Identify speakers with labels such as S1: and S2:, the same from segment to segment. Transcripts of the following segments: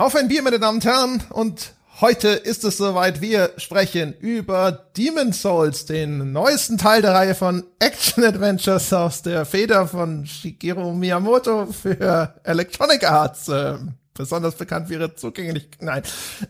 S1: Auf ein Bier, meine Damen und Herren, und heute ist es soweit. Wir sprechen über Demon Souls, den neuesten Teil der Reihe von Action Adventures aus der Feder von Shigeru Miyamoto für Electronic Arts. Ähm, besonders bekannt wäre zugänglich. Nein.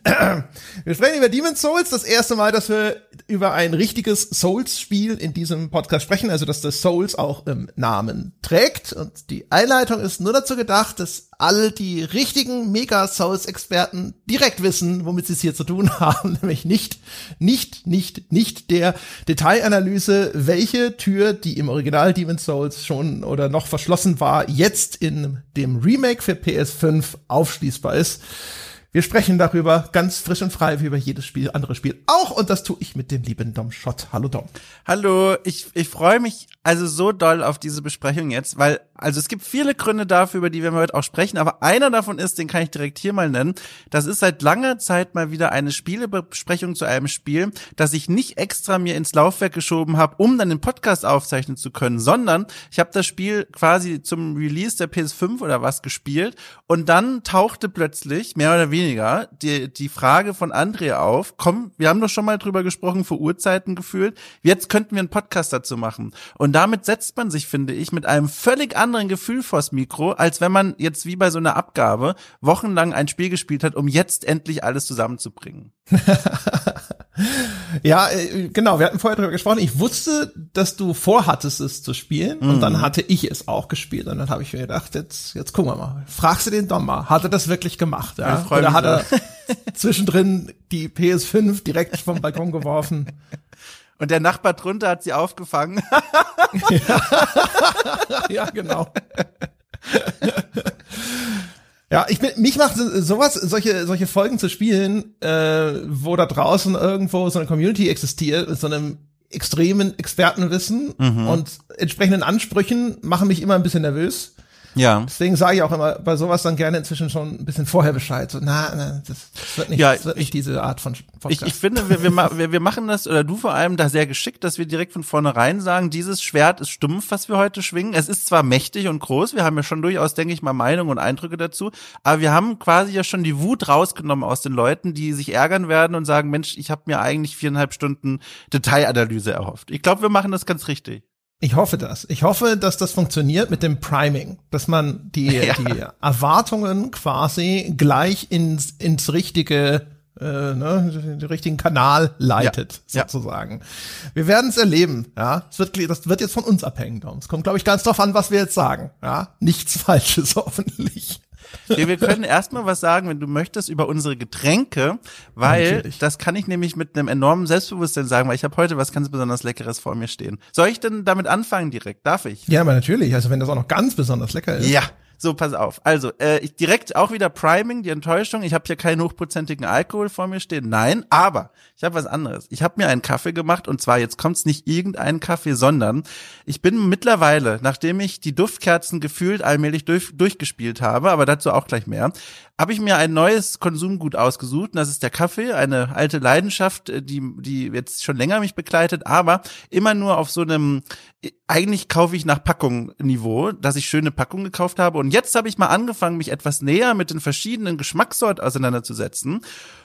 S1: Wir sprechen über Demon's Souls. Das erste Mal, dass wir über ein richtiges Souls-Spiel in diesem Podcast sprechen, also dass das Souls auch im Namen trägt. Und die Einleitung ist nur dazu gedacht, dass all die richtigen Mega-Souls-Experten direkt wissen, womit sie es hier zu tun haben, nämlich nicht, nicht, nicht, nicht der Detailanalyse, welche Tür, die im Original Demon's Souls schon oder noch verschlossen war, jetzt in dem Remake für PS5 aufschließbar ist. Wir sprechen darüber ganz frisch und frei wie über jedes Spiel, andere Spiel auch. Und das tue ich mit dem lieben Dom Schott. Hallo Dom.
S2: Hallo, ich, ich freue mich also so doll auf diese Besprechung jetzt, weil, also es gibt viele Gründe dafür, über die wir heute auch sprechen, aber einer davon ist, den kann ich direkt hier mal nennen. Das ist seit langer Zeit mal wieder eine Spielebesprechung zu einem Spiel, das ich nicht extra mir ins Laufwerk geschoben habe, um dann den Podcast aufzeichnen zu können, sondern ich habe das Spiel quasi zum Release der PS5 oder was gespielt und dann tauchte plötzlich, mehr oder weniger, die, die Frage von André auf, komm, wir haben doch schon mal drüber gesprochen, vor Urzeiten gefühlt, jetzt könnten wir einen Podcast dazu machen. Und und damit setzt man sich, finde ich, mit einem völlig anderen Gefühl vors Mikro, als wenn man jetzt wie bei so einer Abgabe wochenlang ein Spiel gespielt hat, um jetzt endlich alles zusammenzubringen.
S1: ja, äh, genau, wir hatten vorher darüber gesprochen. Ich wusste, dass du vorhattest, es zu spielen. Mhm. Und dann hatte ich es auch gespielt. Und dann habe ich mir gedacht, jetzt, jetzt gucken wir mal. Fragst du den Dom mal, hat er das wirklich gemacht? Ja? Oder hat er zwischendrin die PS5 direkt vom Balkon geworfen?
S2: Und der Nachbar drunter hat sie aufgefangen.
S1: ja, ja genau. Ja, ich bin, mich macht sowas, solche, solche Folgen zu spielen, äh, wo da draußen irgendwo so eine Community existiert mit so einem extremen Expertenwissen mhm. und entsprechenden Ansprüchen machen mich immer ein bisschen nervös. Ja. Deswegen sage ich auch immer bei sowas dann gerne inzwischen schon ein bisschen vorher Bescheid. So, na, na das, das wird nicht, ja, das wird nicht diese Art von
S2: Podcast. Ich, ich finde, wir, wir, wir machen das, oder du vor allem, da sehr geschickt, dass wir direkt von vornherein sagen, dieses Schwert ist stumpf, was wir heute schwingen. Es ist zwar mächtig und groß, wir haben ja schon durchaus, denke ich mal, Meinungen und Eindrücke dazu, aber wir haben quasi ja schon die Wut rausgenommen aus den Leuten, die sich ärgern werden und sagen, Mensch, ich habe mir eigentlich viereinhalb Stunden Detailanalyse erhofft. Ich glaube, wir machen das ganz richtig.
S1: Ich hoffe das. Ich hoffe, dass das funktioniert mit dem Priming, dass man die, ja. die Erwartungen quasi gleich ins, ins richtige, äh, ne, den richtigen Kanal leitet, ja. sozusagen. Ja. Wir werden es erleben, ja. Es wird, das wird jetzt von uns abhängen, Dom. Es kommt, glaube ich, ganz drauf an, was wir jetzt sagen, ja. Nichts Falsches hoffentlich.
S2: Wir, können erstmal was sagen, wenn du möchtest, über unsere Getränke, weil Natürlich. das kann ich nämlich mit einem enormen Selbstbewusstsein sagen, weil ich habe heute was ganz besonders Leckeres vor mir stehen. Soll ich denn damit anfangen direkt? Darf ich?
S1: Ja, aber natürlich. Also wenn das auch noch ganz besonders lecker ist.
S2: Ja. So, pass auf. Also, äh, ich direkt auch wieder Priming, die Enttäuschung. Ich habe hier keinen hochprozentigen Alkohol vor mir stehen. Nein, aber ich habe was anderes. Ich habe mir einen Kaffee gemacht und zwar jetzt kommt's nicht irgendeinen Kaffee, sondern ich bin mittlerweile, nachdem ich die Duftkerzen gefühlt allmählich durch, durchgespielt habe, aber dazu auch gleich mehr, habe ich mir ein neues Konsumgut ausgesucht und das ist der Kaffee, eine alte Leidenschaft, äh, die die jetzt schon länger mich begleitet, aber immer nur auf so einem eigentlich kaufe ich nach Packung Niveau, dass ich schöne Packungen gekauft habe. Und jetzt habe ich mal angefangen, mich etwas näher mit den verschiedenen Geschmackssorten auseinanderzusetzen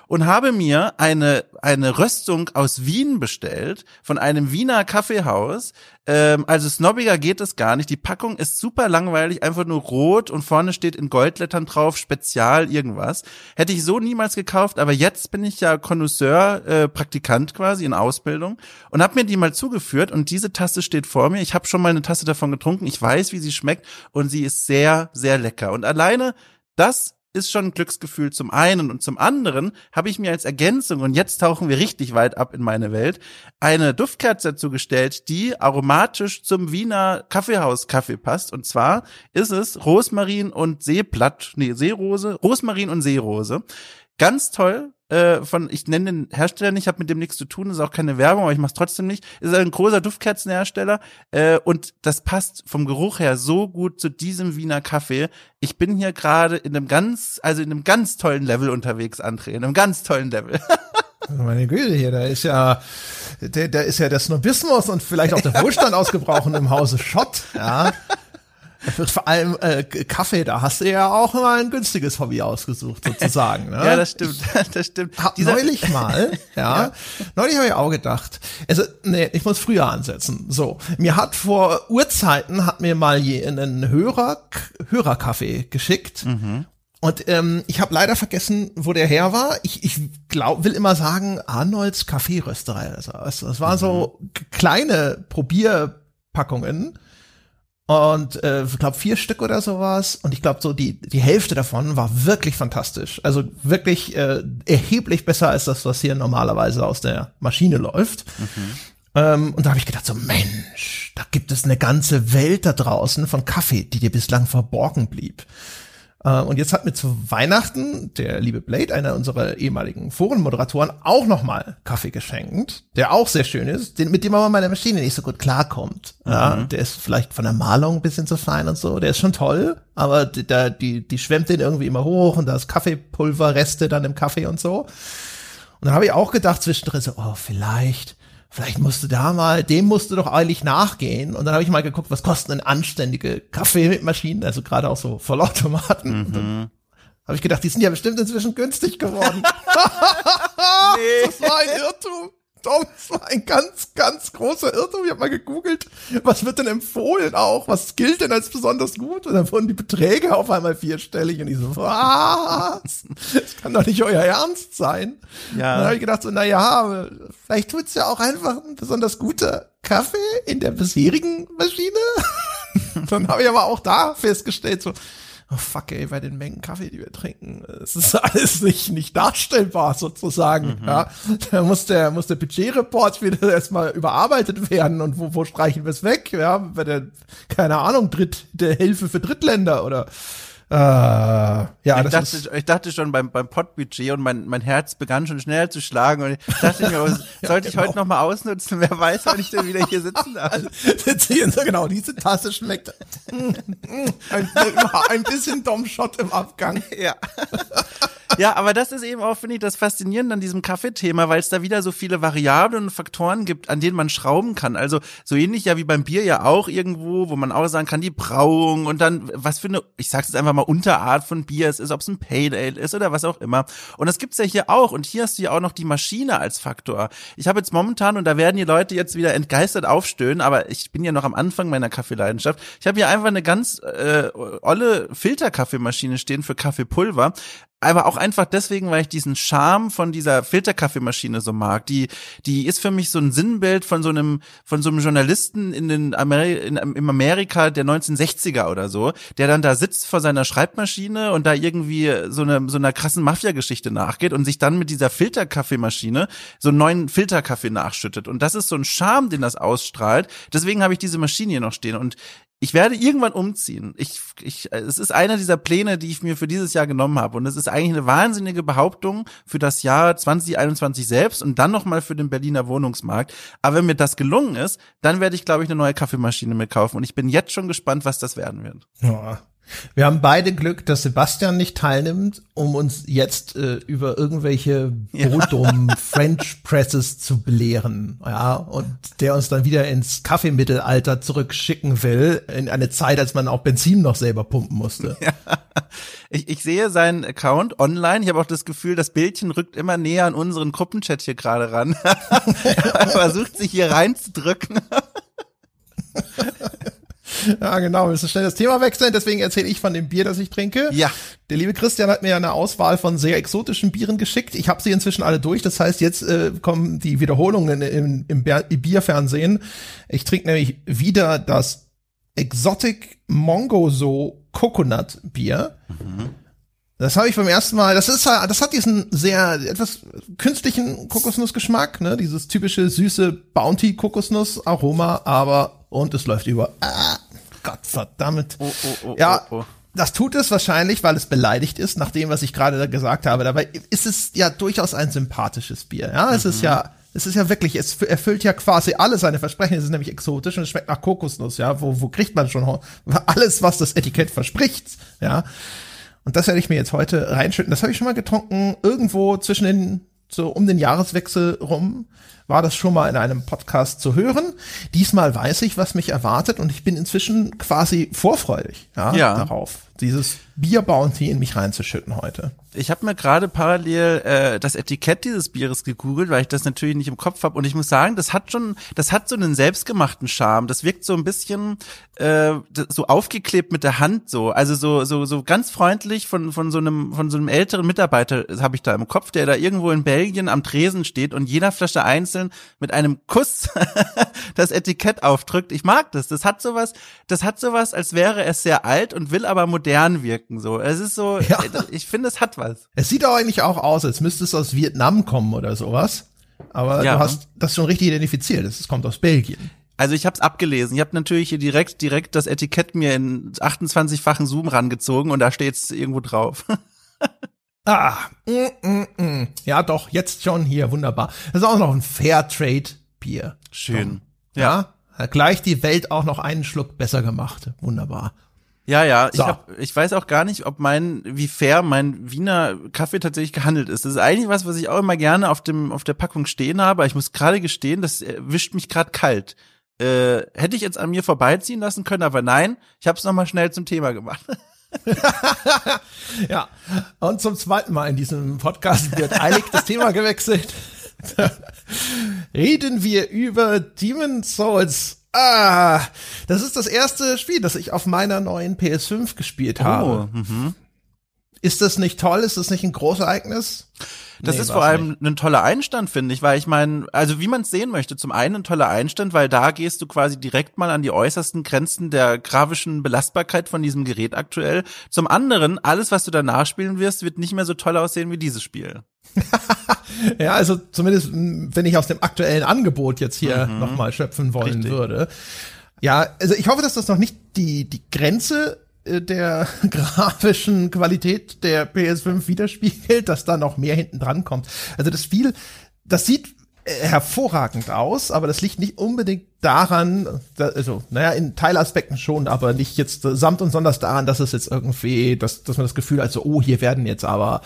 S2: und habe mir eine, eine Röstung aus Wien bestellt von einem Wiener Kaffeehaus. Ähm, also snobbiger geht es gar nicht. Die Packung ist super langweilig, einfach nur rot und vorne steht in Goldlettern drauf, Spezial irgendwas. Hätte ich so niemals gekauft, aber jetzt bin ich ja Connoisseur, äh, Praktikant quasi in Ausbildung und habe mir die mal zugeführt und diese Tasse steht vor mir. Ich habe schon mal eine Tasse davon getrunken. Ich weiß, wie sie schmeckt und sie ist sehr, sehr lecker. Und alleine das ist schon ein Glücksgefühl zum einen und zum anderen habe ich mir als Ergänzung und jetzt tauchen wir richtig weit ab in meine Welt eine Duftkerze dazu gestellt, die aromatisch zum Wiener Kaffeehaus Kaffee passt und zwar ist es Rosmarin und Seeblatt, nee, Seerose, Rosmarin und Seerose. Ganz toll, äh, von, ich nenne den Hersteller nicht, habe mit dem nichts zu tun, ist auch keine Werbung, aber ich mache es trotzdem nicht. Ist ein großer Duftkerzenhersteller äh, und das passt vom Geruch her so gut zu diesem Wiener Kaffee. Ich bin hier gerade in einem ganz, also in einem ganz tollen Level unterwegs, André, in einem ganz tollen Level.
S1: Meine Güte hier, da ist ja, da, ist ja der Snobismus und vielleicht auch der Wohlstand ausgebrochen im Hause Schott, ja. Vor allem äh, Kaffee, da hast du ja auch mal ein günstiges Hobby ausgesucht, sozusagen. Ne?
S2: ja, das stimmt, das stimmt.
S1: Hab
S2: Dieser-
S1: neulich mal, ja,
S2: Ja.
S1: neulich habe ich auch gedacht, also nee, ich muss früher ansetzen. So, mir hat vor Urzeiten hat mir mal je einen Hörer Hörerkaffee geschickt. Und ähm, ich habe leider vergessen, wo der her war. Ich, ich glaub, will immer sagen, Arnolds Kaffeerösterei. Also, also, das waren so k- kleine Probierpackungen. Und äh, ich glaube vier Stück oder sowas. Und ich glaube so die die Hälfte davon war wirklich fantastisch. Also wirklich äh, erheblich besser als das, was hier normalerweise aus der Maschine läuft. Ähm, und da habe ich gedacht so Mensch, da gibt es eine ganze Welt da draußen von Kaffee, die dir bislang verborgen blieb. Äh, Und jetzt hat mir zu Weihnachten der liebe Blade, einer unserer ehemaligen Forenmoderatoren, auch nochmal Kaffee geschenkt, der auch sehr schön ist, den, mit dem aber meine Maschine nicht so gut klarkommt. Ja, der ist vielleicht von der Malung ein bisschen zu fein und so, der ist schon toll, aber die, da- die, die schwemmt den irgendwie immer hoch und da ist Kaffeepulverreste dann im Kaffee und so. Und dann habe ich auch gedacht zwischendrin so, oh, vielleicht, vielleicht musst du da mal, dem musst du doch eilig nachgehen. Und dann habe ich mal geguckt, was kosten denn anständige Kaffeemaschinen, also gerade auch so Vollautomaten. Dann habe ich gedacht, die sind ja bestimmt inzwischen günstig geworden. Das war ein Irrtum. Das war ein ganz, ganz großer Irrtum. Ich habe mal gegoogelt, was wird denn empfohlen auch? Was gilt denn als besonders gut? Und dann wurden die Beträge auf einmal vierstellig und ich so, was? Das kann doch nicht euer Ernst sein.
S2: Ja.
S1: Und dann habe ich gedacht so, na ja, vielleicht tut's ja auch einfach ein besonders guter Kaffee in der bisherigen Maschine. dann habe ich aber auch da festgestellt so, oh fuck ey, bei den Mengen Kaffee, die wir trinken, es ist alles nicht, nicht darstellbar sozusagen. Ja, da muss der, muss der Budgetreport wieder erstmal überarbeitet werden und wo, wo streichen wir es weg? Ja, bei der, keine Ahnung, Dritt, der Hilfe für Drittländer oder äh, ja,
S2: ich,
S1: das
S2: dachte,
S1: ist,
S2: ich dachte schon beim, beim Pottbudget und mein, mein Herz begann schon schnell zu schlagen und ich dachte mir, sollte ich
S1: genau.
S2: heute noch mal ausnutzen? Wer weiß, wann ich denn wieder hier sitzen darf.
S1: Sehen Sie, genau, diese Tasse schmeckt ein, ein bisschen Domshot im Abgang.
S2: Ja. Ja, aber das ist eben auch, finde ich, das Faszinierende an diesem Kaffeethema, weil es da wieder so viele Variablen und Faktoren gibt, an denen man schrauben kann. Also so ähnlich ja wie beim Bier ja auch irgendwo, wo man auch sagen kann, die Brauung und dann was für eine, ich sag's jetzt einfach mal, Unterart von Bier es ist, ob es ein Pale Ale ist oder was auch immer. Und das gibt's ja hier auch. Und hier hast du ja auch noch die Maschine als Faktor. Ich habe jetzt momentan, und da werden die Leute jetzt wieder entgeistert aufstöhnen, aber ich bin ja noch am Anfang meiner Kaffeeleidenschaft. Ich habe hier einfach eine ganz äh, olle Filterkaffeemaschine stehen für Kaffeepulver aber auch einfach deswegen, weil ich diesen Charme von dieser Filterkaffeemaschine so mag. Die, die ist für mich so ein Sinnbild von so einem, von so einem Journalisten in den Ameri in, im Amerika der 1960er oder so, der dann da sitzt vor seiner Schreibmaschine und da irgendwie so eine, so einer krassen Mafia-Geschichte nachgeht und sich dann mit dieser Filterkaffeemaschine so einen neuen Filterkaffee nachschüttet. Und das ist so ein Charme, den das ausstrahlt. Deswegen habe ich diese Maschine hier noch stehen und ich werde irgendwann umziehen. Ich, ich, es ist einer dieser Pläne, die ich mir für dieses Jahr genommen habe. Und es ist eigentlich eine wahnsinnige Behauptung für das Jahr 2021 selbst und dann nochmal für den Berliner Wohnungsmarkt. Aber wenn mir das gelungen ist, dann werde ich, glaube ich, eine neue Kaffeemaschine mitkaufen. Und ich bin jetzt schon gespannt, was das werden wird.
S1: Ja. Wir haben beide Glück, dass Sebastian nicht teilnimmt, um uns jetzt äh, über irgendwelche Brotdom French Presses zu belehren, ja, und der uns dann wieder ins Kaffeemittelalter zurückschicken will, in eine Zeit, als man auch Benzin noch selber pumpen musste.
S2: Ich, ich sehe seinen Account online. Ich habe auch das Gefühl, das Bildchen rückt immer näher an unseren Gruppenchat hier gerade ran. er versucht sich hier reinzudrücken.
S1: Ja, genau. Wir müssen schnell das Thema wechseln. Deswegen erzähle ich von dem Bier, das ich trinke.
S2: Ja.
S1: Der liebe Christian hat mir eine Auswahl von sehr exotischen Bieren geschickt. Ich habe sie inzwischen alle durch. Das heißt, jetzt äh, kommen die Wiederholungen im, im, im Bierfernsehen. Ich trinke nämlich wieder das Exotic Mongoso Coconut Bier. Das habe ich beim ersten Mal, das ist halt- das hat diesen sehr etwas künstlichen Kokosnussgeschmack, ne, dieses typische süße Bounty Kokosnuss Aroma, aber und es läuft über. Ah, Gott verdammt.
S2: Oh, oh, oh,
S1: ja,
S2: oh, oh.
S1: das tut es wahrscheinlich, weil es beleidigt ist, nach dem, was ich gerade gesagt habe. Dabei ist es ja durchaus ein sympathisches Bier. Ja, es ist ja, es ist ja wirklich, es erfüllt ja quasi alle seine Versprechen. Es ist nämlich exotisch und es schmeckt nach Kokosnuss. Ja, wo, wo kriegt man schon alles, was das Etikett verspricht? Ja. Und das werde ich mir jetzt heute reinschütten. Das habe ich schon mal getrunken, irgendwo zwischen den, so um den Jahreswechsel rum. war das schon mal in einem Podcast zu hören. Diesmal weiß ich, was mich erwartet und ich bin inzwischen quasi vorfreudig ja,
S2: Ja.
S1: darauf, dieses Bier-Bounty in mich reinzuschütten heute.
S2: Ich habe mir gerade parallel äh, das Etikett dieses Bieres gegoogelt, weil ich das natürlich nicht im Kopf habe. Und ich muss sagen, das hat schon, das hat so einen selbstgemachten Charme. Das wirkt so ein bisschen äh, so aufgeklebt mit der Hand so. Also so so so ganz freundlich von von so einem von so einem älteren Mitarbeiter habe ich da im Kopf, der da irgendwo in Belgien am Tresen steht und jeder Flasche einzeln mit einem Kuss das Etikett aufdrückt. Ich mag das. Das hat sowas, das hat sowas, als wäre es sehr alt und will aber modern wirken. So, es ist so.
S1: Ja.
S2: Ich finde, es hat was.
S1: Es sieht auch eigentlich auch aus, als müsste es aus Vietnam kommen oder sowas. Aber
S2: Ja.
S1: du hast das schon richtig identifiziert. Es kommt aus Belgien.
S2: Also ich habe es abgelesen. Ich habe natürlich hier direkt direkt das Etikett mir in 28-fachen Zoom rangezogen und da steht's irgendwo drauf.
S1: Ah, mm, mm, mm. ja doch, jetzt schon hier, wunderbar. Das ist auch noch ein Fairtrade-Bier.
S2: Schön.
S1: Ja. Hat gleich die Welt auch noch einen Schluck besser gemacht. Wunderbar.
S2: Ja, ja, ich,
S1: So.
S2: hab, ich weiß auch gar nicht, ob mein, wie fair mein Wiener Kaffee tatsächlich gehandelt ist. Das ist eigentlich was, was ich auch immer gerne auf dem auf der Packung stehen habe. Ich muss gerade gestehen, das wischt mich gerade kalt. Äh, hätte ich jetzt an mir vorbeiziehen lassen können, aber nein, ich habe es nochmal schnell zum Thema gemacht.
S1: Ja. Und zum zweiten Mal in diesem Podcast wird eilig das Thema gewechselt. Reden wir über Demon's Souls. Ah, das ist das erste Spiel, das ich auf meiner neuen PS5 gespielt habe.
S2: mhm.
S1: Ist das nicht toll? Ist das nicht ein Großereignis?
S2: Das
S1: Nee,
S2: ist vor allem
S1: nicht.
S2: ein toller Einstand, finde ich, weil ich meine, also wie man es sehen möchte, zum einen ein toller Einstand, weil da gehst du quasi direkt mal an die äußersten Grenzen der grafischen Belastbarkeit von diesem Gerät aktuell. zum anderen, alles, was du danach spielen wirst, wird nicht mehr so toll aussehen wie dieses Spiel.
S1: Ja, also zumindest, wenn ich aus dem aktuellen Angebot jetzt hier
S2: Mhm.
S1: nochmal schöpfen wollen
S2: Richtig.
S1: würde. Ja, also ich hoffe, dass das noch nicht die, die Grenze der grafischen Qualität der PS5 widerspiegelt, dass da noch mehr hinten dran kommt. Also das Spiel, das sieht äh, hervorragend aus, aber das liegt nicht unbedingt daran, da, also, naja, in Teilaspekten schon, aber nicht jetzt äh, samt und sonders daran, dass es jetzt irgendwie, dass, dass man das Gefühl hat, so, oh, hier werden jetzt aber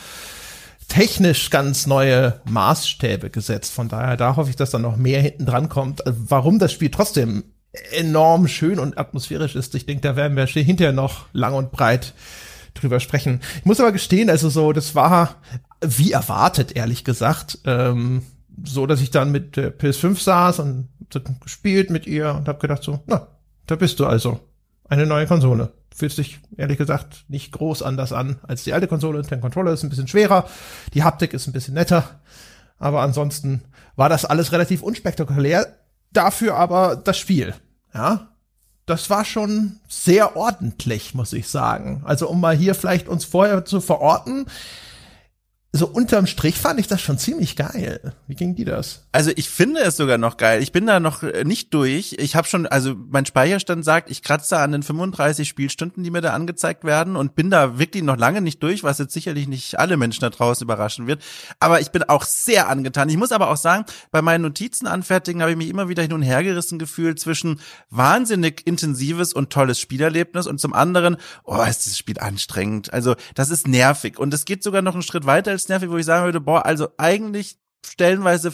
S1: technisch ganz neue Maßstäbe gesetzt. Von daher, da hoffe ich, dass da noch mehr hinten dran kommt. Äh, Warum das Spiel trotzdem enorm schön und atmosphärisch ist, ich denke, da werden wir hinterher noch lang und breit drüber sprechen. Ich muss aber gestehen, also so, das war wie erwartet, ehrlich gesagt. Ähm, so, dass ich dann mit der PS5 saß und gespielt mit ihr und habe gedacht so, na, da bist du also. Eine neue Konsole. Fühlt sich ehrlich gesagt nicht groß anders an als die alte Konsole. Der Controller ist ein bisschen schwerer, die Haptik ist ein bisschen netter, aber ansonsten war das alles relativ unspektakulär. Dafür aber das Spiel, ja, das war schon sehr ordentlich, muss ich sagen. Also um mal hier vielleicht uns vorher zu verorten, so unterm Strich fand ich das schon ziemlich geil. Wie ging die das?
S2: Also ich finde es sogar noch geil. Ich bin da noch äh, nicht durch. Ich habe schon, also mein Speicherstand sagt, ich kratze an den 35 Spielstunden, die mir da angezeigt werden und bin da wirklich noch lange nicht durch, was jetzt sicherlich nicht alle Menschen da draußen überraschen wird. Aber ich bin auch sehr angetan. Ich muss aber auch sagen, bei meinen Notizen anfertigen habe ich mich immer wieder hin und her gerissen gefühlt zwischen wahnsinnig intensives und tolles Spielerlebnis und zum anderen, oh, ist das Spiel anstrengend. Also das ist nervig und es geht sogar noch einen Schritt weiter nervig, wo ich sagen würde, boah, also eigentlich stellenweise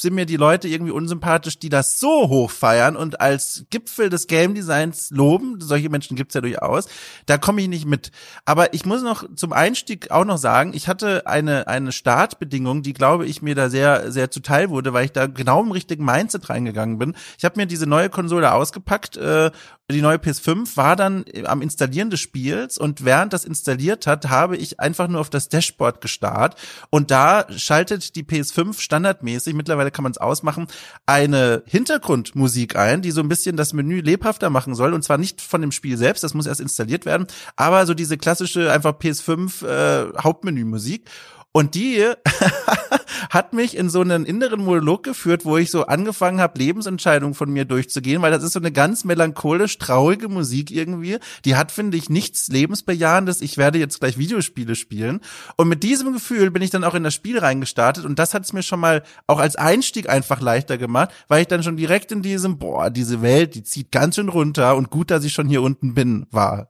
S2: sind mir die Leute irgendwie unsympathisch, die das so hoch feiern und als Gipfel des Game Designs loben. Solche Menschen gibt's ja durchaus. Da komme ich nicht mit. Aber ich muss noch zum Einstieg auch noch sagen, ich hatte eine, eine Startbedingung, die glaube ich mir da sehr, sehr zuteil wurde, weil ich da genau im richtigen Mindset reingegangen bin. Ich habe mir diese neue Konsole ausgepackt äh, die neue PS5 war dann am Installieren des Spiels und während das installiert hat, habe ich einfach nur auf das Dashboard gestarrt und da schaltet die PS5 standardmäßig, mittlerweile kann man es ausmachen, eine Hintergrundmusik ein, die so ein bisschen das Menü lebhafter machen soll. Und zwar nicht von dem Spiel selbst, das muss erst installiert werden, aber so diese klassische einfach PS5 äh, Hauptmenümusik und die hat mich in so einen inneren Monolog geführt, wo ich so angefangen habe, Lebensentscheidungen von mir durchzugehen, weil das ist so eine ganz melancholisch traurige Musik irgendwie. Die hat, finde ich, nichts Lebensbejahendes. Ich werde jetzt gleich Videospiele spielen. Und mit diesem Gefühl bin ich dann auch in das Spiel reingestartet und das hat es mir schon mal auch als Einstieg einfach leichter gemacht, weil ich dann schon direkt in diesem, boah, diese Welt, die zieht ganz schön runter und gut, dass ich schon hier unten bin, war.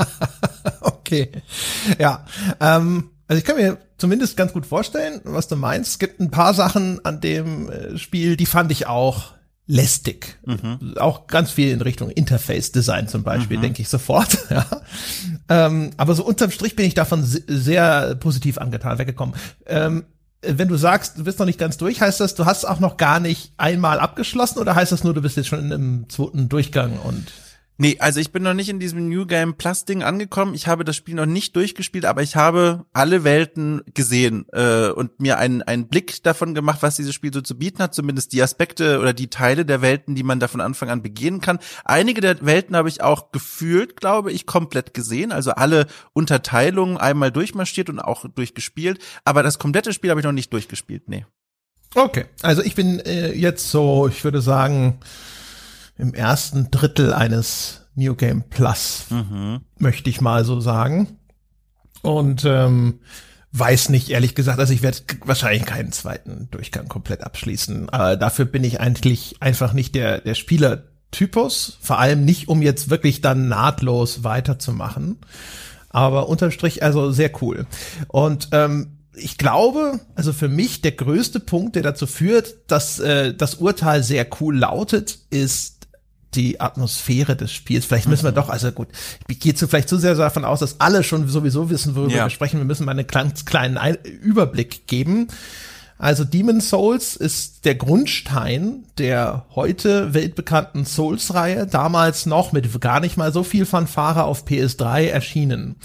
S1: okay. Ja. Ähm, also ich kann mir zumindest ganz gut vorstellen, was du meinst. Es gibt ein paar Sachen an dem äh, Spiel, die fand ich auch lästig. Mhm. Auch ganz viel in Richtung Interface-Design zum Beispiel, mhm. denke ich sofort. ja. Ähm, aber so unterm Strich bin ich davon sehr positiv angetan weggekommen. Ähm, wenn du sagst, du bist noch nicht ganz durch, heißt das, du hast auch noch gar nicht einmal abgeschlossen oder heißt das nur, du bist jetzt schon im zweiten Durchgang und
S2: Nee, also ich bin noch nicht in diesem New Game Plus Ding angekommen. Ich habe das Spiel noch nicht durchgespielt, aber ich habe alle Welten gesehen äh, und mir einen, einen Blick davon gemacht, was dieses Spiel so zu bieten hat, zumindest die Aspekte oder die Teile der Welten, die man da von Anfang an begehen kann. Einige der Welten habe ich auch gefühlt, glaube ich, komplett gesehen, also alle Unterteilungen einmal durchmarschiert und auch durchgespielt, aber das komplette Spiel habe ich noch nicht durchgespielt, nee.
S1: Okay, also ich bin äh, jetzt so, ich würde sagen, im ersten Drittel eines New Game Plus, mhm. möchte ich mal so sagen. Und ähm, weiß nicht, ehrlich gesagt, also ich werde wahrscheinlich keinen zweiten Durchgang komplett abschließen. Aber dafür bin ich eigentlich einfach nicht der, der Spielertypus, vor allem nicht, um jetzt wirklich dann nahtlos weiterzumachen. Aber unterm Strich also sehr cool. Und ähm, ich glaube, also für mich der größte Punkt, der dazu führt, dass äh, das Urteil sehr cool lautet, ist die Atmosphäre des Spiels. Vielleicht müssen wir mhm. doch, also gut, ich gehe zu, vielleicht zu sehr davon aus, dass alle schon sowieso wissen, worüber ja. wir sprechen. Wir müssen mal einen ganz kleinen Ein Überblick geben. Also Demon Souls ist der Grundstein der heute weltbekannten Souls-Reihe, damals noch mit gar nicht mal so viel Fanfare auf PS3 erschienen.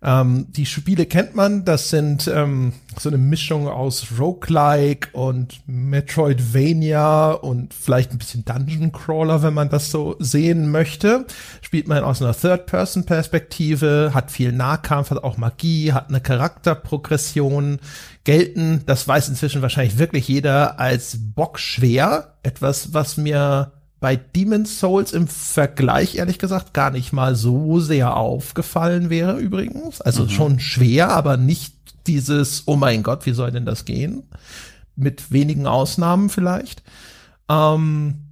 S1: Ähm, die Spiele kennt man, das sind ähm, so eine Mischung aus Roguelike und Metroidvania und vielleicht ein bisschen Dungeon Crawler, wenn man das so sehen möchte. Spielt man aus einer Third-Person-Perspektive, hat viel Nahkampf, hat auch Magie, hat eine Charakterprogression, gelten, das weiß inzwischen wahrscheinlich wirklich jeder, als bockschwer. Etwas, was mir bei Demon's Souls im Vergleich, ehrlich gesagt, gar nicht mal so sehr aufgefallen wäre übrigens. Also mhm. schon schwer, aber nicht dieses, oh mein Gott, wie soll denn das gehen? Mit wenigen Ausnahmen vielleicht. Ähm,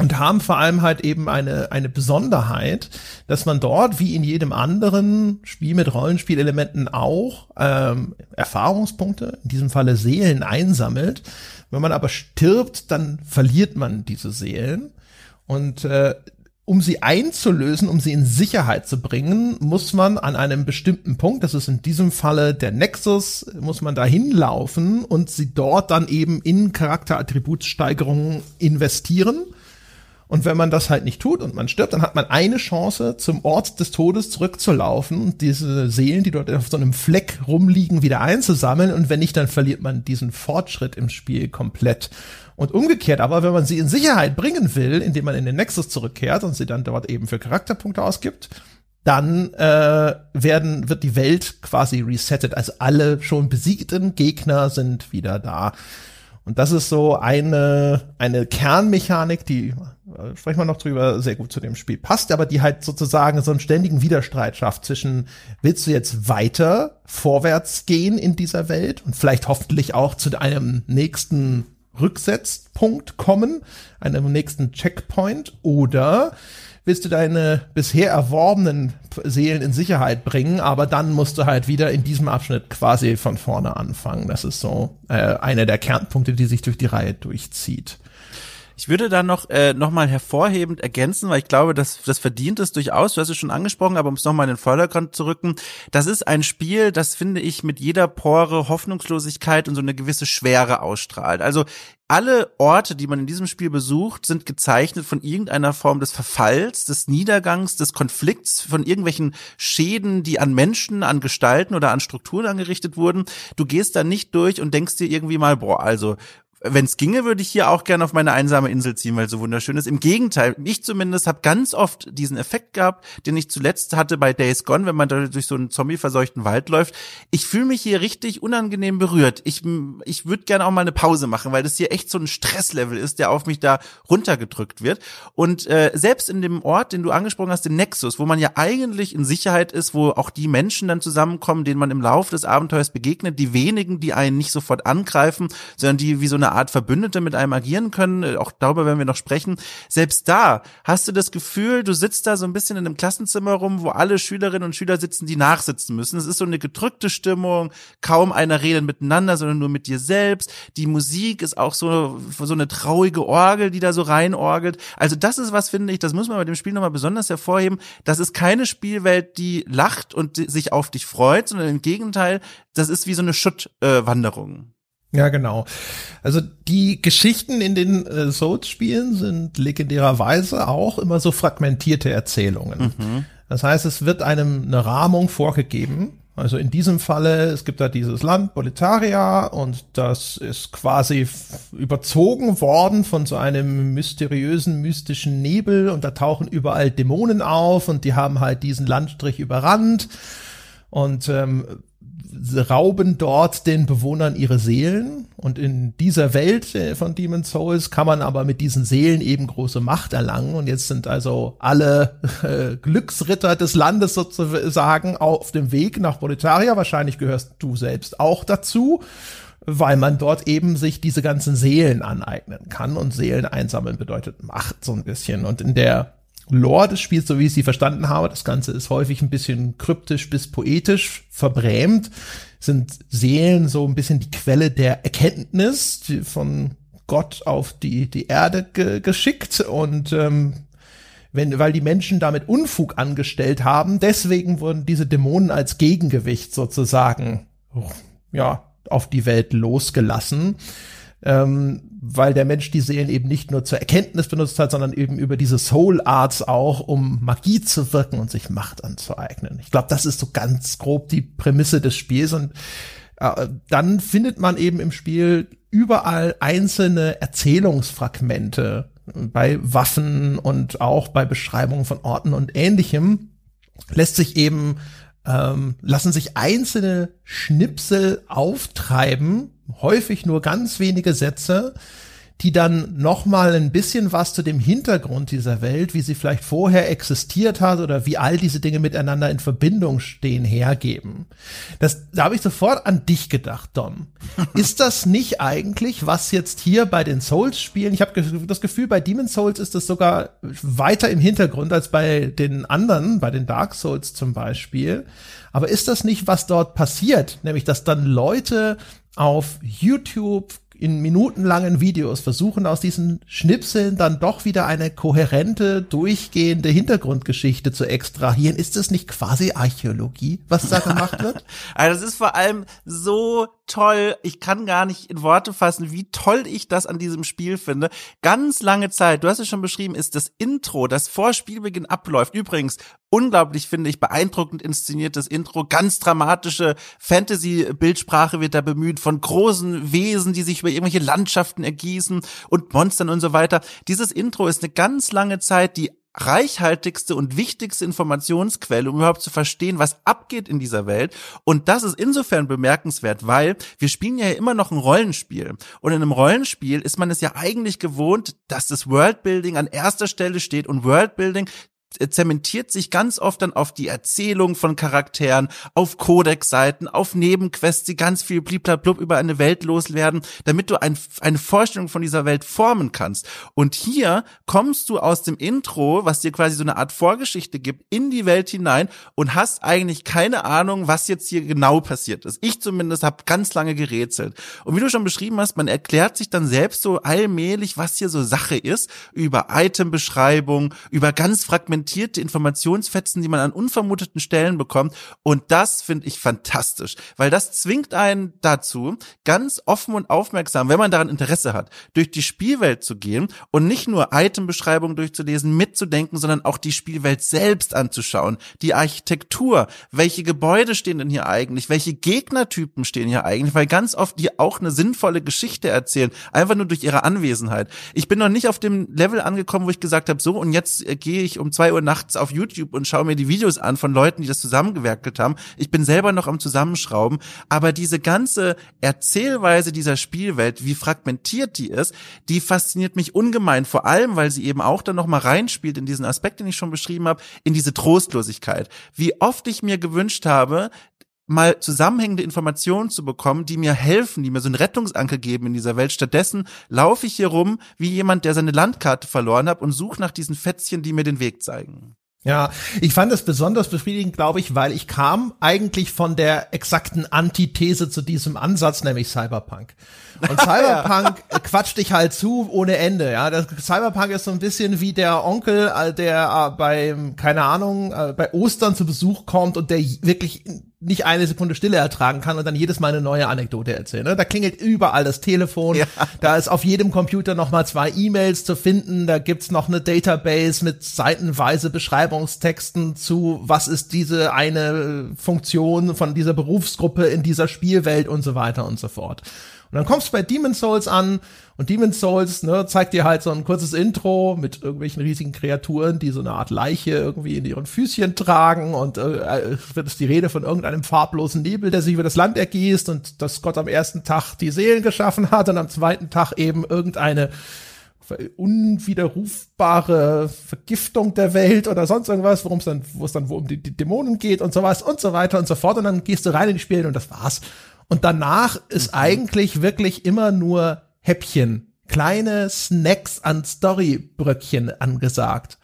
S1: und haben vor allem halt eben eine, eine Besonderheit, dass man dort, wie in jedem anderen Spiel mit Rollenspielelementen auch, ähm, Erfahrungspunkte, in diesem Falle Seelen einsammelt, wenn man aber stirbt, dann verliert man diese Seelen. Und äh, um sie einzulösen, um sie in Sicherheit zu bringen, muss man an einem bestimmten Punkt, das ist in diesem Falle der Nexus, muss man da hinlaufen und sie dort dann eben in Charakterattributssteigerungen investieren und wenn man das halt nicht tut und man stirbt, dann hat man eine Chance, zum Ort des Todes zurückzulaufen und diese Seelen, die dort auf so einem Fleck rumliegen, wieder einzusammeln. Und wenn nicht, dann verliert man diesen Fortschritt im Spiel komplett. Und umgekehrt, aber wenn man sie in Sicherheit bringen will, indem man in den Nexus zurückkehrt und sie dann dort eben für Charakterpunkte ausgibt, dann äh, werden wird die Welt quasi resettet. Also alle schon besiegten Gegner sind wieder da. Und das ist so eine, eine Kernmechanik, die, äh, sprechen wir noch drüber, sehr gut zu dem Spiel passt, aber die halt sozusagen so einen ständigen Widerstreit schafft zwischen, willst du jetzt weiter vorwärts gehen in dieser Welt und vielleicht hoffentlich auch zu einem nächsten Rücksetzpunkt kommen, einem nächsten Checkpoint, oder willst du deine bisher erworbenen Seelen in Sicherheit bringen, aber dann musst du halt wieder in diesem Abschnitt quasi von vorne anfangen. Das ist so äh, einer der Kernpunkte, die sich durch die Reihe durchzieht.
S2: Ich würde da noch, äh, noch mal hervorhebend ergänzen, weil ich glaube, das, das verdient es durchaus. Du hast es schon angesprochen, aber um es nochmal in den Vordergrund zu rücken. Das ist ein Spiel, das finde ich mit jeder Pore Hoffnungslosigkeit und so eine gewisse Schwere ausstrahlt. Also alle Orte, die man in diesem Spiel besucht, sind gezeichnet von irgendeiner Form des Verfalls, des Niedergangs, des Konflikts, von irgendwelchen Schäden, die an Menschen, an Gestalten oder an Strukturen angerichtet wurden. Du gehst da nicht durch und denkst dir irgendwie mal, boah, also wenn es ginge, würde ich hier auch gerne auf meine einsame Insel ziehen, weil es so wunderschön ist. Im Gegenteil, ich zumindest habe ganz oft diesen Effekt gehabt, den ich zuletzt hatte bei Days Gone, wenn man da durch so einen zombie-verseuchten Wald läuft. Ich fühle mich hier richtig unangenehm berührt. Ich, ich würde gerne auch mal eine Pause machen, weil das hier echt so ein Stresslevel ist, der auf mich da runtergedrückt wird. Und äh, selbst in dem Ort, den du angesprochen hast, den Nexus, wo man ja eigentlich in Sicherheit ist, wo auch die Menschen dann zusammenkommen, denen man im Laufe des Abenteuers begegnet, die wenigen, die einen nicht sofort angreifen, sondern die wie so eine Art Verbündete mit einem agieren können. Auch darüber werden wir noch sprechen. Selbst da hast du das Gefühl, du sitzt da so ein bisschen in einem Klassenzimmer rum, wo alle Schülerinnen und Schüler sitzen, die nachsitzen müssen. Es ist so eine gedrückte Stimmung, kaum einer redet miteinander, sondern nur mit dir selbst. Die Musik ist auch so, so eine traurige Orgel, die da so reinorgelt. Also das ist was, finde ich, das muss man bei dem Spiel nochmal besonders hervorheben. Das ist keine Spielwelt, die lacht und sich auf dich freut, sondern im Gegenteil, das ist wie so eine Schuttwanderung.
S1: Ja, genau. Also die Geschichten in den äh, Souls-Spielen sind legendärerweise auch immer so fragmentierte Erzählungen. Mhm. Das heißt, es wird einem eine Rahmung vorgegeben. Also in diesem Falle, es gibt da dieses Land, Boletaria, und das ist quasi überzogen worden von so einem mysteriösen, mystischen Nebel, und da tauchen überall Dämonen auf, und die haben halt diesen Landstrich überrannt. Und ähm, rauben dort den Bewohnern ihre Seelen. Und in dieser Welt äh, von Demon's Souls kann man aber mit diesen Seelen eben große Macht erlangen. Und jetzt sind also alle äh, Glücksritter des Landes sozusagen auf dem Weg nach Boletaria. Wahrscheinlich gehörst du selbst auch dazu weil man dort eben sich diese ganzen Seelen aneignen kann und Seelen einsammeln bedeutet Macht so ein bisschen und in der Lore des Spiels, so wie ich sie verstanden habe, das Ganze ist häufig ein bisschen kryptisch bis poetisch verbrämt, sind Seelen so ein bisschen die Quelle der Erkenntnis die von Gott auf die, die Erde ge geschickt. Und ähm, wenn, weil die Menschen damit Unfug angestellt haben, deswegen wurden diese Dämonen als Gegengewicht sozusagen, ja, auf die Welt losgelassen. Ähm, weil der Mensch die Seelen eben nicht nur zur Erkenntnis benutzt hat, sondern eben über diese Soul Arts auch, um Magie zu wirken und sich Macht anzueignen. Ich glaube, das ist so ganz grob die Prämisse des Spiels und äh, dann findet man eben im Spiel überall einzelne Erzählungsfragmente bei Waffen und auch bei Beschreibungen von Orten und ähnlichem lässt sich eben ähm, lassen sich einzelne Schnipsel auftreiben häufig nur ganz wenige Sätze, die dann noch mal ein bisschen was zu dem Hintergrund dieser Welt, wie sie vielleicht vorher existiert hat oder wie all diese Dinge miteinander in Verbindung stehen, hergeben. Das, da habe ich sofort an dich gedacht, Dom. ist das nicht eigentlich, was jetzt hier bei den Souls-Spielen, ich habe das Gefühl, bei Demon Souls ist das sogar weiter im Hintergrund als bei den anderen, bei den Dark Souls zum Beispiel. Aber ist das nicht, was dort passiert? Nämlich, dass dann Leute auf YouTube in minutenlangen Videos versuchen aus diesen Schnipseln dann doch wieder eine kohärente, durchgehende Hintergrundgeschichte zu extrahieren. Ist das nicht quasi Archäologie, was da gemacht wird?
S2: also es ist vor allem so toll. Ich kann gar nicht in Worte fassen, wie toll ich das an diesem Spiel finde. Ganz lange Zeit, du hast es schon beschrieben, ist das Intro, das vor Spielbeginn abläuft. Übrigens, unglaublich finde ich beeindruckend inszeniertes Intro. Ganz dramatische Fantasy-Bildsprache wird da bemüht von großen Wesen, die sich über irgendwelche Landschaften ergießen und Monstern und so weiter. Dieses Intro ist eine ganz lange Zeit die reichhaltigste und wichtigste Informationsquelle, um überhaupt zu verstehen, was abgeht in dieser Welt. Und das ist insofern bemerkenswert, weil wir spielen ja immer noch ein Rollenspiel. Und in einem Rollenspiel ist man es ja eigentlich gewohnt, dass das Worldbuilding an erster Stelle steht und Worldbuilding zementiert sich ganz oft dann auf die Erzählung von Charakteren, auf Codex-Seiten, auf Nebenquests, die ganz viel bliblablub über eine Welt loswerden, damit du ein, eine Vorstellung von dieser Welt formen kannst. Und hier kommst du aus dem Intro, was dir quasi so eine Art Vorgeschichte gibt, in die Welt hinein und hast eigentlich keine Ahnung, was jetzt hier genau passiert ist. Ich zumindest habe ganz lange gerätselt. Und wie du schon beschrieben hast, man erklärt sich dann selbst so allmählich, was hier so Sache ist, über Itembeschreibung, über ganz fragmentierte fragmentierte Informationsfetzen, die man an unvermuteten Stellen bekommt. Und das finde ich fantastisch, weil das zwingt einen dazu, ganz offen und aufmerksam, wenn man daran Interesse hat, durch die Spielwelt zu gehen und nicht nur Itembeschreibungen durchzulesen, mitzudenken, sondern auch die Spielwelt selbst anzuschauen, die Architektur, welche Gebäude stehen denn hier eigentlich, welche Gegnertypen stehen hier eigentlich, weil ganz oft die auch eine sinnvolle Geschichte erzählen, einfach nur durch ihre Anwesenheit. Ich bin noch nicht auf dem Level angekommen, wo ich gesagt habe, so und jetzt äh, gehe ich um zwei Uhr nachts auf YouTube und schaue mir die Videos an von Leuten, die das zusammengewerkelt haben. Ich bin selber noch am Zusammenschrauben, aber diese ganze Erzählweise dieser Spielwelt, wie fragmentiert die ist, die fasziniert mich ungemein, vor allem, weil sie eben auch dann nochmal reinspielt in diesen Aspekt, den ich schon beschrieben habe, in diese Trostlosigkeit. Wie oft ich mir gewünscht habe, mal zusammenhängende Informationen zu bekommen, die mir helfen, die mir so einen Rettungsanker geben in dieser Welt. Stattdessen laufe ich hier rum wie jemand, der seine Landkarte verloren hat und suche nach diesen Fätzchen, die mir den Weg zeigen.
S1: Ja, ich fand das besonders befriedigend, glaube ich, weil ich kam eigentlich von der exakten Antithese zu diesem Ansatz, nämlich Cyberpunk. Und Cyberpunk quatscht dich halt zu ohne Ende, ja. Das Cyberpunk ist so ein bisschen wie der Onkel, äh, der äh, beim, keine Ahnung, äh, bei Ostern zu Besuch kommt und der wirklich nicht eine Sekunde Stille ertragen kann und dann jedes Mal eine neue Anekdote erzählen. Ne? Da klingelt überall das Telefon, ja. da ist auf jedem Computer noch mal zwei E-Mails zu finden, da gibt's noch eine Database mit seitenweise Beschreibungstexten zu, was ist diese eine Funktion von dieser Berufsgruppe in dieser Spielwelt und so weiter und so fort. Und dann kommst du bei Demon's Souls an und Demon's Souls ne, zeigt dir halt so ein kurzes Intro mit irgendwelchen riesigen Kreaturen, die so eine Art Leiche irgendwie in ihren Füßchen tragen und äh, wird es die Rede von irgendeinem farblosen Nebel, der sich über das Land ergießt und dass Gott am ersten Tag die Seelen geschaffen hat und am zweiten Tag eben irgendeine unwiderrufbare Vergiftung der Welt oder sonst irgendwas, worum es dann, wo es dann wo um die, die Dämonen geht und sowas und so weiter und so fort. Und dann gehst du rein in die Spiele und das war's. Und danach ist mhm. eigentlich wirklich immer nur Häppchen, kleine Snacks an Storybröckchen angesagt.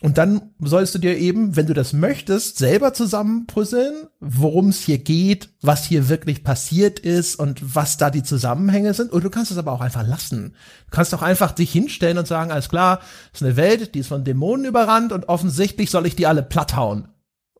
S1: Und dann sollst du dir eben, wenn du das möchtest, selber zusammenpuzzeln, worum es hier geht, was hier wirklich passiert ist und was da die Zusammenhänge sind. Und du kannst es aber auch einfach lassen. Du kannst auch einfach dich hinstellen und sagen, alles klar, ist eine Welt, die ist von Dämonen überrannt und offensichtlich soll ich die alle platt hauen.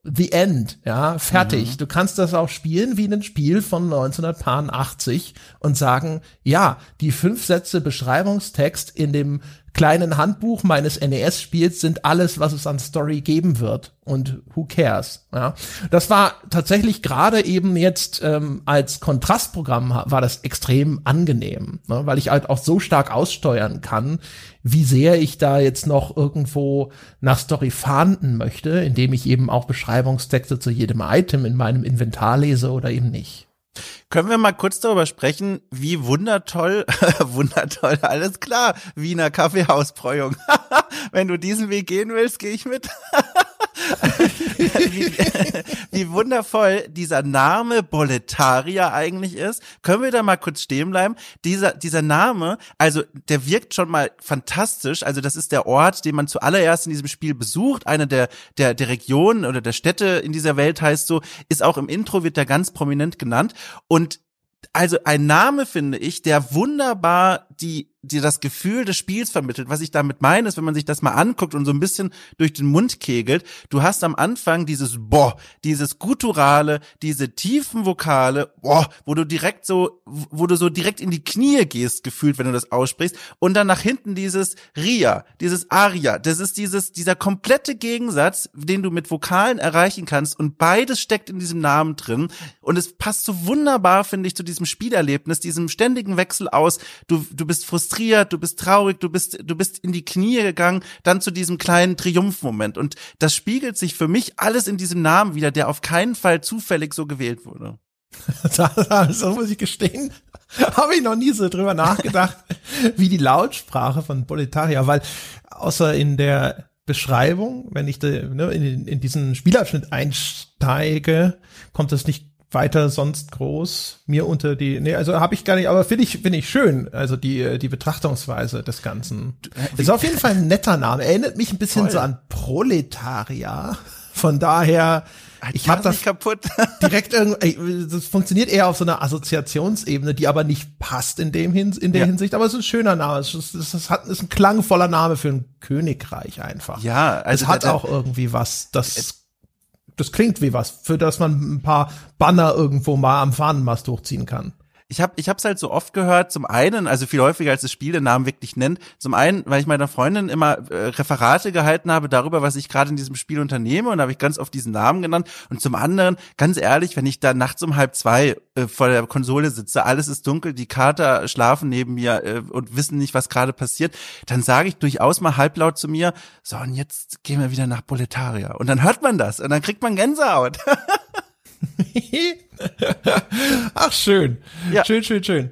S1: The End, ja, fertig. Mhm. Du kannst das auch spielen wie ein Spiel von 1980 und sagen, ja, die fünf Sätze Beschreibungstext in dem kleinen Handbuch meines NES-Spiels sind alles, was es an Story geben wird. Und who cares? Ja. Das war tatsächlich gerade eben jetzt ähm, als Kontrastprogramm war das extrem angenehm, ne, weil ich halt auch so stark aussteuern kann, wie sehr ich da jetzt noch irgendwo nach Story fahnden möchte, indem ich eben auch Beschreibungstexte zu jedem Item in meinem Inventar lese oder eben nicht.
S2: Können wir mal kurz darüber sprechen, wie wundertoll, wundertoll, alles klar, Wiener Kaffeehausbräuung. Wenn du diesen Weg gehen willst, gehe ich mit. wie, wie, wundervoll dieser Name Boletaria eigentlich ist. Können wir da mal kurz stehen bleiben? Dieser, dieser Name, also der wirkt schon mal fantastisch. Also das ist der Ort, den man zuallererst in diesem Spiel besucht. Eine der, der, der Regionen oder der Städte in dieser Welt heißt so, ist auch im Intro, wird da ganz prominent genannt. Und also ein Name finde ich, der wunderbar die dir das Gefühl des Spiels vermittelt. Was ich damit meine, ist, wenn man sich das mal anguckt und so ein bisschen durch den Mund kegelt, du hast am Anfang dieses Boah, dieses Gutturale, diese tiefen Vokale, boah, wo du direkt so, wo du so direkt in die Knie gehst, gefühlt, wenn du das aussprichst, und dann nach hinten dieses Ria, dieses Aria, das ist dieses, dieser komplette Gegensatz, den du mit Vokalen erreichen kannst, und beides steckt in diesem Namen drin, und es passt so wunderbar, finde ich, zu diesem Spielerlebnis, diesem ständigen Wechsel aus, du, du bist frustriert, du bist traurig, du bist, du bist in die Knie gegangen, dann zu diesem kleinen Triumphmoment. Und das spiegelt sich für mich alles in diesem Namen wieder, der auf keinen Fall zufällig so gewählt wurde.
S1: so muss ich gestehen, habe ich noch nie so drüber nachgedacht, wie die Lautsprache von Boletaria, weil außer in der Beschreibung, wenn ich de, ne, in, in diesen Spielabschnitt einsteige, kommt es nicht weiter sonst groß mir unter die nee also habe ich gar nicht aber finde ich finde ich schön also die die Betrachtungsweise des ganzen ist auf jeden Fall ein netter Name erinnert mich ein bisschen Voll. so an Proletarier von daher ich habe das kaputt. direkt irgendwie, das funktioniert eher auf so einer Assoziationsebene, die aber nicht passt in dem Hin in der ja. Hinsicht. Aber es ist ein schöner Name. Es ist, es hat, ist ein klangvoller Name für ein Königreich einfach.
S2: Ja,
S1: also es hat auch irgendwie was, das das klingt wie was, für das man ein paar Banner irgendwo mal am Fahnenmast hochziehen kann
S2: ich habe ich hab's halt so oft gehört, zum einen, also viel häufiger als das Spiel den Namen wirklich nennt, zum einen, weil ich meiner Freundin immer äh, Referate gehalten habe darüber, was ich gerade in diesem Spiel unternehme und habe ich ganz oft diesen Namen genannt und zum anderen, ganz ehrlich, wenn ich da nachts um halb zwei äh, vor der Konsole sitze, alles ist dunkel, die Kater schlafen neben mir äh, und wissen nicht, was gerade passiert, dann sage ich durchaus mal halblaut zu mir, so und jetzt gehen wir wieder nach Boletaria und dann hört man das und dann kriegt man Gänsehaut.
S1: Ach, schön. Ja. Schön, schön, schön.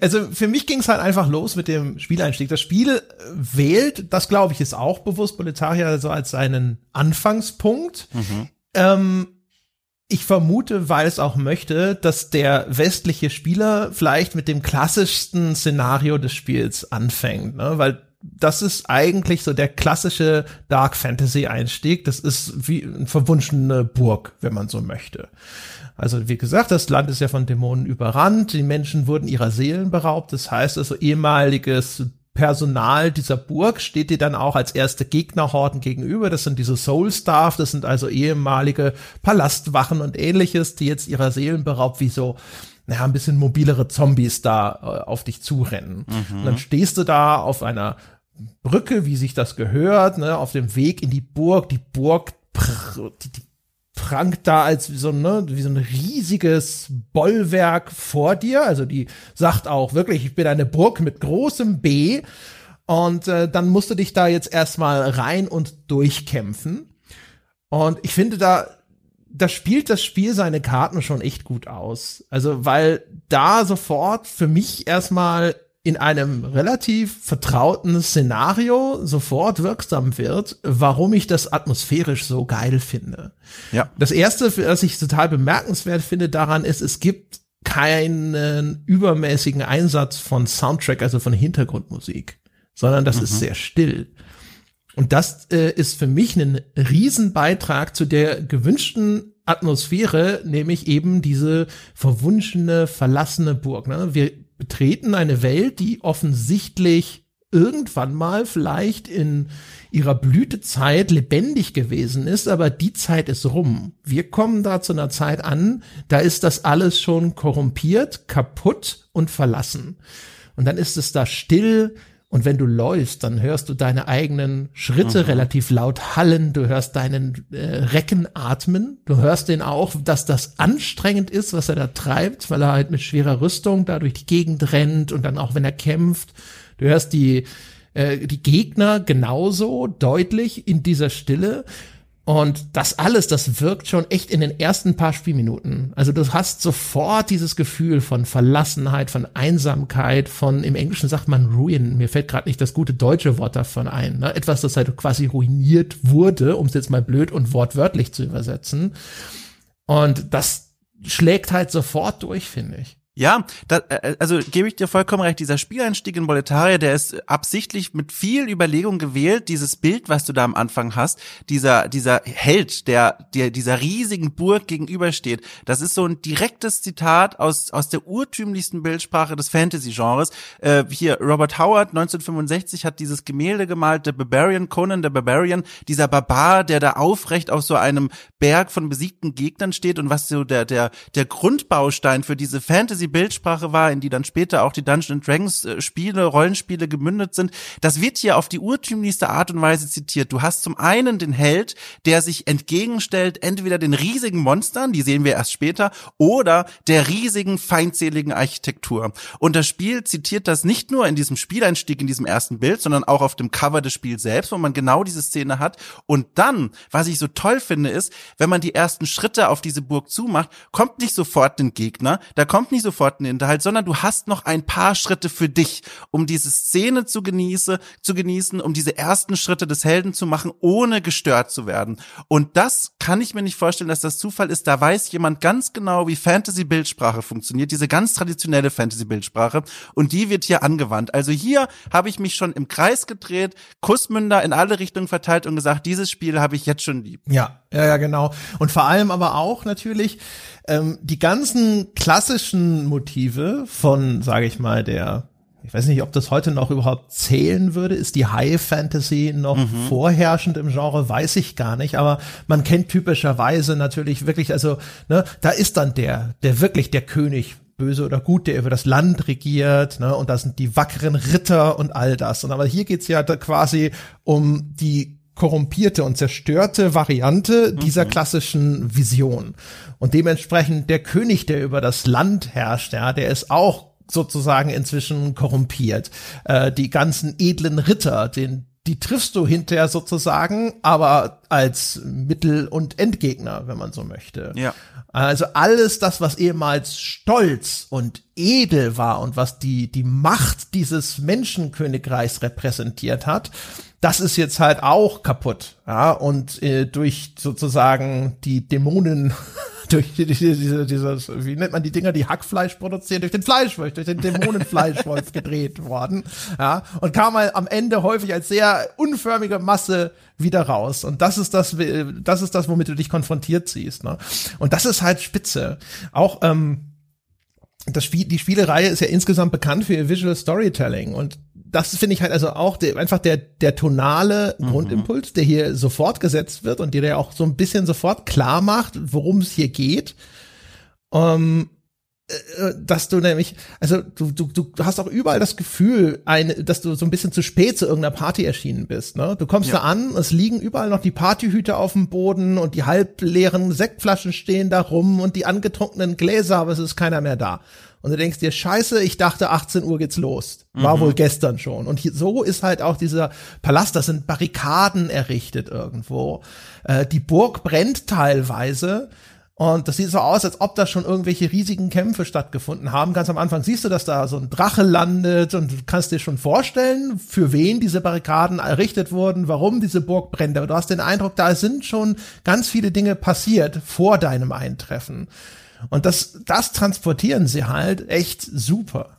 S1: Also für mich ging es halt einfach los mit dem Spieleinstieg. Das Spiel wählt, das glaube ich ist auch bewusst, Boletaria so als seinen Anfangspunkt. Mhm. Ähm, ich vermute, weil es auch möchte, dass der westliche Spieler vielleicht mit dem klassischsten Szenario des Spiels anfängt, ne? weil das ist eigentlich so der klassische Dark Fantasy Einstieg. Das ist wie eine verwunschene Burg, wenn man so möchte. Also wie gesagt, das Land ist ja von Dämonen überrannt, die Menschen wurden ihrer Seelen beraubt. Das heißt also ehemaliges Personal dieser Burg steht dir dann auch als erste Gegnerhorden gegenüber. Das sind diese Soul Staff, das sind also ehemalige Palastwachen und ähnliches, die jetzt ihrer Seelen beraubt, wie so naja, ein bisschen mobilere Zombies da äh, auf dich zurennen. Mhm. Und dann stehst du da auf einer Brücke, wie sich das gehört, ne, auf dem Weg in die Burg. Die Burg, die, die prangt da als so, ne, wie so ein riesiges Bollwerk vor dir. Also die sagt auch wirklich, ich bin eine Burg mit großem B. Und äh, dann musst du dich da jetzt erstmal rein und durchkämpfen. Und ich finde, da, da spielt das Spiel seine Karten schon echt gut aus. Also, weil da sofort für mich erstmal in einem relativ vertrauten Szenario sofort wirksam wird, warum ich das atmosphärisch so geil finde. Ja. Das erste, was ich total bemerkenswert finde daran ist, es gibt keinen übermäßigen Einsatz von Soundtrack, also von Hintergrundmusik, sondern das mhm. ist sehr still. Und das äh, ist für mich ein Riesenbeitrag zu der gewünschten Atmosphäre, nämlich eben diese verwunschene, verlassene Burg. Ne? Wir betreten eine Welt, die offensichtlich irgendwann mal vielleicht in ihrer Blütezeit lebendig gewesen ist, aber die Zeit ist rum. Wir kommen da zu einer Zeit an, da ist das alles schon korrumpiert, kaputt und verlassen. Und dann ist es da still, und wenn du läufst, dann hörst du deine eigenen Schritte mhm. relativ laut hallen, du hörst deinen äh, Recken atmen, du hörst den auch, dass das anstrengend ist, was er da treibt, weil er halt mit schwerer Rüstung da durch die Gegend rennt und dann auch wenn er kämpft. Du hörst die, äh, die Gegner genauso deutlich in dieser Stille. Und das alles, das wirkt schon echt in den ersten paar Spielminuten. Also du hast sofort dieses Gefühl von Verlassenheit, von Einsamkeit, von, im Englischen sagt man ruin, mir fällt gerade nicht das gute deutsche Wort davon ein. Ne? Etwas, das halt quasi ruiniert wurde, um es jetzt mal blöd und wortwörtlich zu übersetzen. Und das schlägt halt sofort durch, finde ich.
S2: Ja, da, äh, also gebe ich dir vollkommen recht. Dieser Spieleinstieg in Boletaria, der ist absichtlich mit viel Überlegung gewählt. Dieses Bild, was du da am Anfang hast, dieser dieser Held, der, der dieser riesigen Burg gegenübersteht, das ist so ein direktes Zitat aus aus der urtümlichsten Bildsprache des Fantasy-Genres. Äh, hier Robert Howard 1965 hat dieses Gemälde gemalt, The Barbarian, Conan the Barbarian, dieser Barbar, der da aufrecht auf so einem Berg von besiegten Gegnern steht und was so der der der Grundbaustein für diese Fantasy Fantasy-Bildsprache war, in die dann später auch die Dungeons Dragons äh, Spiele, Rollenspiele gemündet sind, das wird hier auf die urtümlichste Art und Weise zitiert. Du hast zum einen den Held, der sich entgegenstellt, entweder den riesigen Monstern, die sehen wir erst später, oder der riesigen, feindseligen Architektur. Und das Spiel zitiert das nicht nur in diesem Spieleinstieg, in diesem ersten Bild, sondern auch auf dem Cover des Spiels selbst, wo man genau diese Szene hat. Und dann, was ich so toll finde, ist, wenn man die ersten Schritte auf diese Burg zumacht, kommt nicht sofort ein Gegner, da kommt nicht sofort einen Hinterhalt, sondern du hast noch ein paar Schritte für dich, um diese Szene zu genießen, zu genießen, um diese ersten Schritte des Helden zu machen, ohne gestört zu werden. Und das kann ich mir nicht vorstellen, dass das Zufall ist. Da weiß jemand ganz genau, wie Fantasy-Bildsprache funktioniert, diese ganz traditionelle Fantasy-Bildsprache. Und die wird hier angewandt. Also hier habe ich mich schon im Kreis gedreht, Kussmünder in alle Richtungen verteilt und gesagt, dieses Spiel habe ich jetzt schon lieb.
S1: Ja, ja, ja, genau. Und vor allem aber auch natürlich, ähm, die ganzen klassischen Motive von, sage ich mal, der ich weiß nicht, ob das heute noch überhaupt zählen würde. Ist die High Fantasy noch mhm. vorherrschend im Genre? Weiß ich gar nicht. Aber man kennt typischerweise natürlich wirklich, also, ne, da ist dann der, der wirklich der König, böse oder gut, der über das Land regiert, ne, und da sind die wackeren Ritter und all das. Und aber hier geht's ja quasi um die korrumpierte und zerstörte Variante dieser mhm. klassischen Vision. Und dementsprechend der König, der über das Land herrscht, ja, der ist auch sozusagen inzwischen korrumpiert. Äh, die ganzen edlen Ritter, den die triffst du hinterher sozusagen, aber als Mittel- und Endgegner, wenn man so möchte. Ja. Also alles das, was ehemals stolz und edel war und was die, die Macht dieses Menschenkönigreichs repräsentiert hat, das ist jetzt halt auch kaputt. Ja, und äh, durch sozusagen die Dämonen durch diese, dieses, wie nennt man die Dinger, die Hackfleisch produzieren, durch den Fleischwolf, durch den Dämonenfleischwolf gedreht worden. Ja, und kam halt am Ende häufig als sehr unförmige Masse wieder raus. Und das ist das, das ist das, womit du dich konfrontiert siehst. Ne? Und das ist halt spitze. Auch ähm, das Spiel, die Spielereihe ist ja insgesamt bekannt für ihr Visual Storytelling und das finde ich halt also auch der, einfach der, der tonale mhm. Grundimpuls, der hier sofort gesetzt wird und der ja auch so ein bisschen sofort klar macht, worum es hier geht. Ähm, äh, dass du nämlich, also du, du, du hast auch überall das Gefühl, eine, dass du so ein bisschen zu spät zu irgendeiner Party erschienen bist. Ne? Du kommst ja. da an, es liegen überall noch die Partyhüte auf dem Boden und die halbleeren Sektflaschen stehen da rum und die angetrunkenen Gläser, aber es ist keiner mehr da und du denkst dir, scheiße, ich dachte 18 Uhr geht's los. War mhm. wohl gestern schon. Und hier, so ist halt auch dieser Palast, das sind Barrikaden errichtet irgendwo. Äh, die Burg brennt teilweise. Und das sieht so aus, als ob da schon irgendwelche riesigen Kämpfe stattgefunden haben. Ganz am Anfang siehst du, dass da so ein Drache landet und du kannst dir schon vorstellen, für wen diese Barrikaden errichtet wurden, warum diese Burg brennt. Aber du hast den Eindruck, da sind schon ganz viele Dinge passiert vor deinem Eintreffen. Und das, das transportieren sie halt echt super.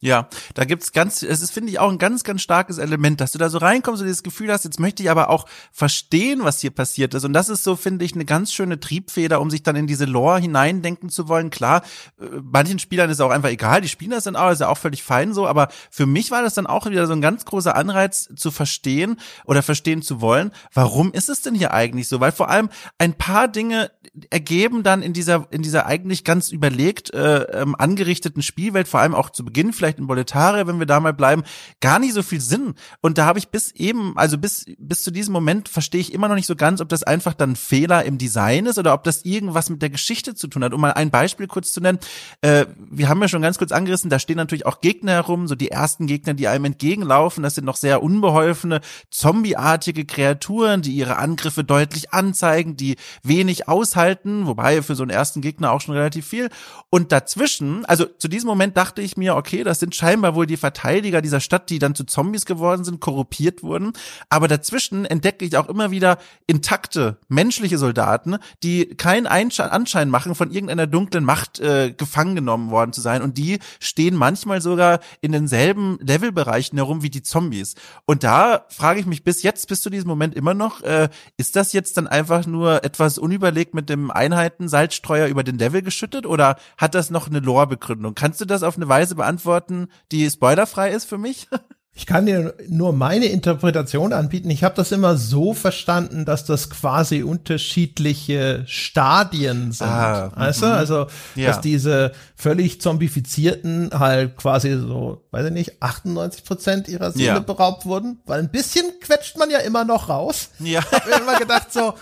S2: Ja, da gibt's ganz, es ist, finde ich, auch ein ganz, ganz starkes Element, dass du da so reinkommst und dieses Gefühl hast, jetzt möchte ich aber auch verstehen, was hier passiert ist. Und das ist so, finde ich, eine ganz schöne Triebfeder, um sich dann in diese Lore hineindenken zu wollen. Klar, äh, manchen Spielern ist auch einfach egal, die spielen das dann auch, ist ja auch völlig fein so, aber für mich war das dann auch wieder so ein ganz großer Anreiz zu verstehen oder verstehen zu wollen, warum ist es denn hier eigentlich so? Weil vor allem ein paar Dinge ergeben dann in dieser, in dieser eigentlich ganz überlegt äh, ähm, angerichteten Spielwelt, vor allem auch zu Beginn vielleicht vielleicht in Boletaria, wenn wir da mal bleiben, gar nicht so viel Sinn. Und da habe ich bis eben, also bis, bis zu diesem Moment verstehe ich immer noch nicht so ganz, ob das einfach dann Fehler im Design ist oder ob das irgendwas mit der Geschichte zu tun hat. Um mal ein Beispiel kurz zu nennen. Äh, wir haben ja schon ganz kurz angerissen, da stehen natürlich auch Gegner herum, so die ersten Gegner, die einem entgegenlaufen. Das sind noch sehr unbeholfene, zombieartige Kreaturen, die ihre Angriffe deutlich anzeigen, die wenig aushalten, wobei für so einen ersten Gegner auch schon relativ viel. Und dazwischen, also zu diesem Moment dachte ich mir, okay, das das sind scheinbar wohl die Verteidiger dieser Stadt, die dann zu Zombies geworden sind, korruptiert wurden. Aber dazwischen entdecke ich auch immer wieder intakte menschliche Soldaten, die keinen Anschein machen, von irgendeiner dunklen Macht äh, gefangen genommen worden zu sein. Und die stehen manchmal sogar in denselben Levelbereichen herum wie die Zombies. Und da frage ich mich bis jetzt, bis zu diesem Moment immer noch, äh, ist das jetzt dann einfach nur etwas unüberlegt mit dem Einheiten-Salzstreuer über den Level geschüttet oder hat das noch eine Lore-Begründung? Kannst du das auf eine Weise beantworten? Monaten, die spoilerfrei ist für mich.
S1: Ich kann dir nur meine Interpretation anbieten. Ich habe das immer so verstanden, dass das quasi unterschiedliche Stadien sind. Ah, weißt du? Mhm. Also, ja. dass diese völlig zombifizierten halt quasi so, weiß ich nicht, 98 Prozent ihrer Seele ja. beraubt wurden. Weil ein bisschen quetscht man ja immer noch raus. Ja. Ich habe immer gedacht so,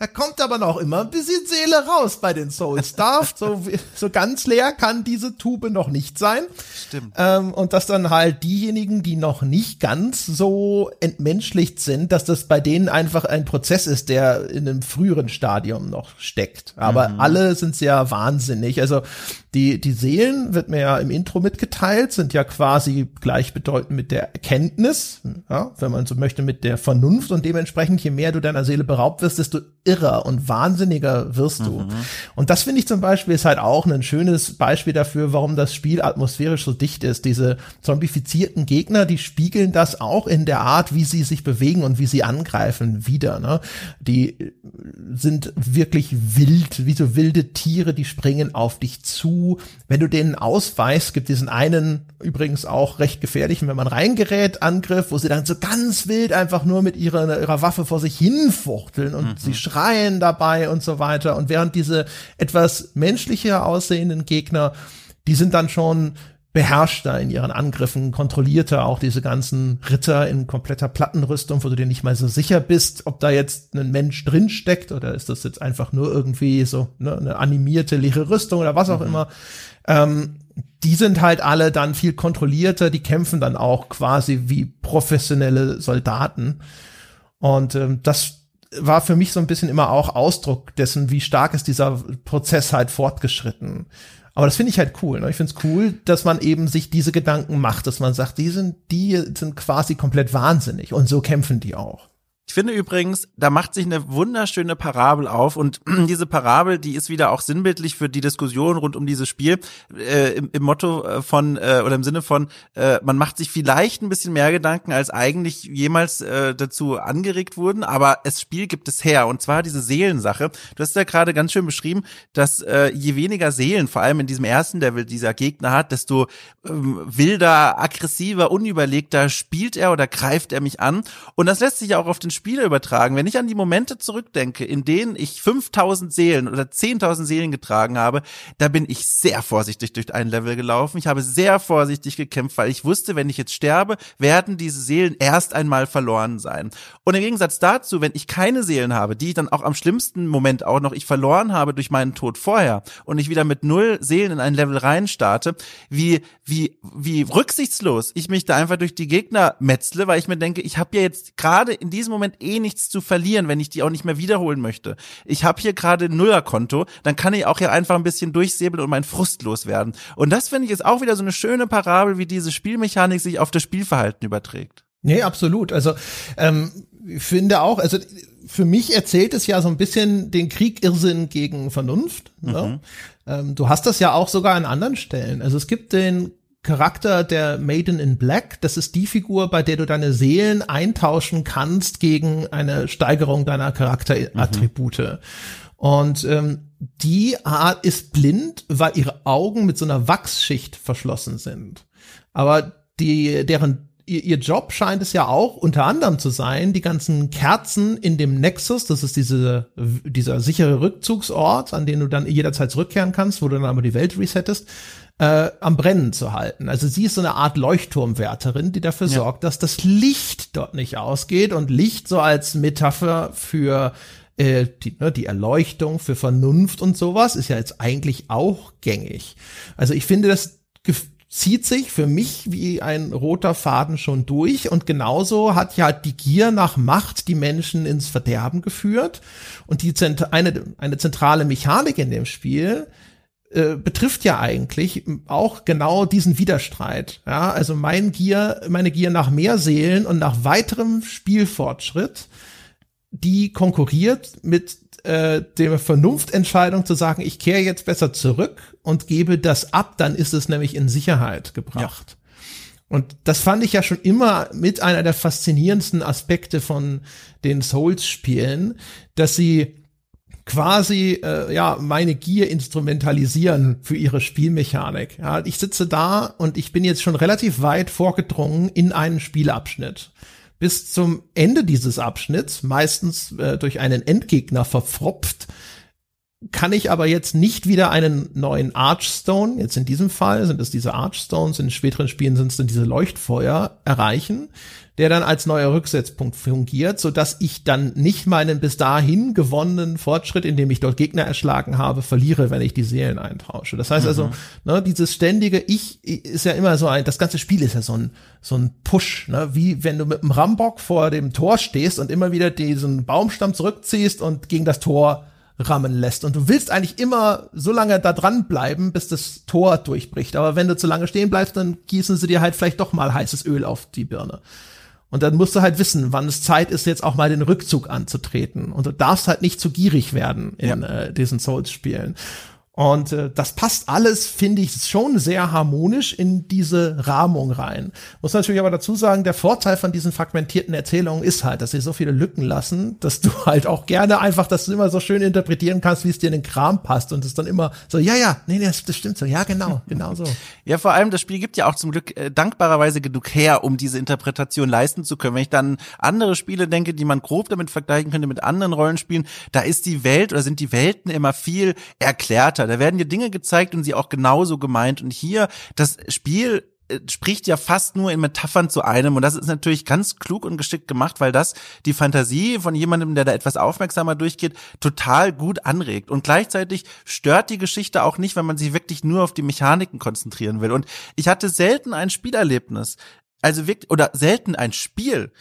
S1: da kommt aber noch immer ein bisschen Seele raus bei den Soul Staff. So, so ganz leer kann diese Tube noch nicht sein.
S2: Stimmt.
S1: Ähm, und dass dann halt diejenigen, die noch nicht ganz so entmenschlicht sind, dass das bei denen einfach ein Prozess ist, der in einem früheren Stadium noch steckt. Aber mhm. alle sind sehr wahnsinnig. Also die, die Seelen, wird mir ja im Intro mitgeteilt, sind ja quasi gleichbedeutend mit der Erkenntnis, ja, wenn man so möchte, mit der Vernunft und dementsprechend, je mehr du deiner Seele beraubt wirst, desto irrer und wahnsinniger wirst du. Mhm. Und das finde ich zum Beispiel ist halt auch ein schönes Beispiel dafür, warum das Spiel atmosphärisch so dicht ist. Diese zombifizierten Gegner, die spiegeln das auch in der Art, wie sie sich bewegen und wie sie angreifen, wieder. Ne? Die sind wirklich wild, wie so wilde Tiere, die springen auf dich zu wenn du denen ausweichst, gibt diesen einen übrigens auch recht gefährlichen, wenn man reingerät, Angriff, wo sie dann so ganz wild einfach nur mit ihrer, ihrer Waffe vor sich hinfuchteln und mhm. sie schreien dabei und so weiter. Und während diese etwas menschlicher aussehenden Gegner, die sind dann schon beherrschter in ihren Angriffen, kontrollierter auch diese ganzen Ritter in kompletter Plattenrüstung, wo du dir nicht mal so sicher bist, ob da jetzt ein Mensch drin steckt oder ist das jetzt einfach nur irgendwie so ne, eine animierte leere Rüstung oder was auch mhm. immer. Ähm, die sind halt alle dann viel kontrollierter, die kämpfen dann auch quasi wie professionelle Soldaten. Und ähm, das war für mich so ein bisschen immer auch Ausdruck dessen, wie stark ist dieser Prozess halt fortgeschritten. Aber das finde ich halt cool. Ne? Ich finde es cool, dass man eben sich diese Gedanken macht, dass man sagt, die sind, die sind quasi komplett wahnsinnig und so kämpfen die auch.
S2: Ich finde übrigens, da macht sich eine wunderschöne Parabel auf und diese Parabel, die ist wieder auch sinnbildlich für die Diskussion rund um dieses Spiel äh, im, im, Motto äh, von äh, oder im Sinne von, äh, man macht sich vielleicht ein bisschen mehr Gedanken, als eigentlich jemals äh, dazu angeregt wurden, aber das Spiel gibt es her und zwar diese Seelensache. Du hast ja gerade ganz schön beschrieben, dass äh, je weniger Seelen, vor allem in diesem ersten Level dieser Gegner hat, desto ähm, wilder, aggressiver, unüberlegter spielt er oder greift er mich an und das lässt sich auch auf den Spiele übertragen. Wenn ich an die Momente zurückdenke, in denen ich 5000 Seelen oder 10.000 Seelen getragen habe, da bin ich sehr vorsichtig durch ein Level gelaufen. Ich habe sehr vorsichtig gekämpft, weil ich wusste, wenn ich jetzt sterbe, werden diese Seelen erst einmal verloren sein. Und im Gegensatz dazu, wenn ich keine Seelen habe, die ich dann auch am schlimmsten Moment auch noch ich verloren habe durch meinen Tod vorher und ich wieder mit null Seelen in ein Level rein starte, wie, wie, wie rücksichtslos ich mich da einfach durch die Gegner metzle, weil ich mir denke, ich habe ja jetzt gerade in diesem Moment Moment eh nichts zu verlieren, wenn ich die auch nicht mehr wiederholen möchte. Ich habe hier gerade Nullerkonto, dann kann ich auch hier einfach ein bisschen durchsäbeln und meinen Frust loswerden. Und das finde ich ist auch wieder so eine schöne Parabel, wie diese Spielmechanik sich auf das Spielverhalten überträgt.
S1: Nee, absolut. Also ähm, ich finde auch, also für mich erzählt es ja so ein bisschen den Krieg Irrsinn gegen Vernunft. Ne? Mhm. Ähm, du hast das ja auch sogar an anderen Stellen. Also es gibt den Charakter der Maiden in Black. Das ist die Figur, bei der du deine Seelen eintauschen kannst gegen eine Steigerung deiner Charakterattribute. Mhm. Und ähm, die Art ist blind, weil ihre Augen mit so einer Wachsschicht verschlossen sind. Aber die, deren ihr, Job scheint es ja auch unter anderem zu sein, die ganzen Kerzen in dem Nexus, das ist diese, dieser sichere Rückzugsort, an den du dann jederzeit zurückkehren kannst, wo du dann aber die Welt resettest, äh, am Brennen zu halten. Also sie ist so eine Art Leuchtturmwärterin, die dafür ja. sorgt, dass das Licht dort nicht ausgeht und Licht so als Metapher für äh, die, ne, die Erleuchtung, für Vernunft und sowas ist ja jetzt eigentlich auch gängig. Also ich finde, das zieht sich für mich wie ein roter Faden schon durch und genauso hat ja die Gier nach Macht die Menschen ins Verderben geführt und die eine, eine zentrale Mechanik in dem Spiel äh, betrifft ja eigentlich auch genau diesen Widerstreit. Ja, also mein Gier, meine Gier nach mehr Seelen und nach weiterem Spielfortschritt, die konkurriert mit äh, der Vernunftentscheidung zu sagen, ich kehre jetzt besser zurück und gebe das ab, dann ist es nämlich in Sicherheit gebracht. Ja. Und das fand ich ja schon immer mit einer der faszinierendsten Aspekte von den Souls-Spielen, dass sie quasi äh, ja meine Gier instrumentalisieren für ihre Spielmechanik. Ja, ich sitze da und ich bin jetzt schon relativ weit vorgedrungen in einen Spielabschnitt. Bis zum Ende dieses Abschnitts, meistens äh, durch einen Endgegner verfropft, kann ich aber jetzt nicht wieder einen neuen Archstone, jetzt in diesem Fall sind es diese Archstones, in späteren Spielen sind es dann diese Leuchtfeuer, erreichen, der dann als neuer Rücksetzpunkt fungiert, so dass ich dann nicht meinen bis dahin gewonnenen Fortschritt, indem ich dort Gegner erschlagen habe, verliere, wenn ich die Seelen eintausche. Das heißt also, mhm. ne, dieses ständige Ich ist ja immer so ein, das ganze Spiel ist ja so ein, so ein Push, ne, wie wenn du mit dem Rambock vor dem Tor stehst und immer wieder diesen Baumstamm zurückziehst und gegen das Tor rammen lässt. Und du willst eigentlich immer so lange da dran bleiben, bis das Tor durchbricht. Aber wenn du zu lange stehen bleibst, dann gießen sie dir halt vielleicht doch mal heißes Öl auf die Birne. Und dann musst du halt wissen, wann es Zeit ist, jetzt auch mal den Rückzug anzutreten. Und du darfst halt nicht zu gierig werden in ja. äh, diesen Souls-Spielen. Und äh, das passt alles, finde ich, schon sehr harmonisch in diese Rahmung rein. Muss natürlich aber dazu sagen, der Vorteil von diesen fragmentierten Erzählungen ist halt, dass sie so viele Lücken lassen, dass du halt auch gerne einfach, dass du immer so schön interpretieren kannst, wie es dir in den Kram passt und es dann immer so, ja, ja, nee, nee, das, das stimmt so, ja, genau, genau so.
S2: ja, vor allem, das Spiel gibt ja auch zum Glück äh, dankbarerweise genug her, um diese Interpretation leisten zu können. Wenn ich dann andere Spiele denke, die man grob damit vergleichen könnte mit anderen Rollenspielen, da ist die Welt oder sind die Welten immer viel erklärter weiter. Da werden dir Dinge gezeigt und sie auch genauso gemeint. Und hier, das Spiel äh, spricht ja fast nur in Metaphern zu einem und das ist natürlich ganz klug und geschickt gemacht, weil das die Fantasie von jemandem, der da etwas aufmerksamer durchgeht, total gut anregt und gleichzeitig stört die Geschichte auch nicht, wenn man sich wirklich nur auf die Mechaniken konzentrieren will und ich hatte selten ein Spielerlebnis, also wirklich oder selten ein Spiel,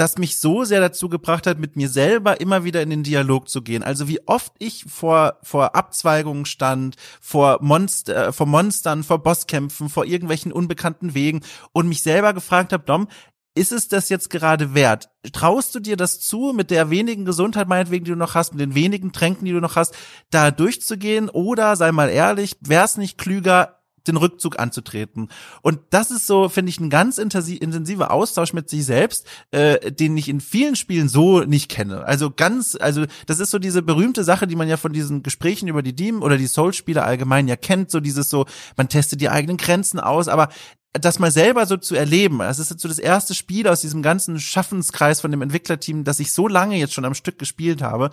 S2: das mich so sehr dazu gebracht hat, mit mir selber immer wieder in den Dialog zu gehen. Also wie oft ich vor, vor Abzweigungen stand, vor Monster, äh, vor Monstern, vor Bosskämpfen, vor irgendwelchen unbekannten Wegen und mich selber gefragt habe, Dom, ist es das jetzt gerade wert? Traust du dir das zu, mit der wenigen Gesundheit meinetwegen, die du noch hast, mit den wenigen Tränken, die du noch hast, da durchzugehen? Oder, sei mal ehrlich, wäre es nicht klüger, den Rückzug anzutreten. Und das ist so, finde ich, ein ganz intensiver Austausch mit sich selbst, äh, den ich in vielen Spielen so nicht kenne. Also ganz, also das ist so diese berühmte Sache, die man ja von diesen Gesprächen über die Demon oder die Soul-Spiele allgemein ja kennt, so dieses so, man testet die eigenen Grenzen aus, aber das mal selber so zu erleben, das ist jetzt so das erste Spiel aus diesem ganzen Schaffenskreis von dem Entwicklerteam, das ich so lange jetzt schon am Stück gespielt habe,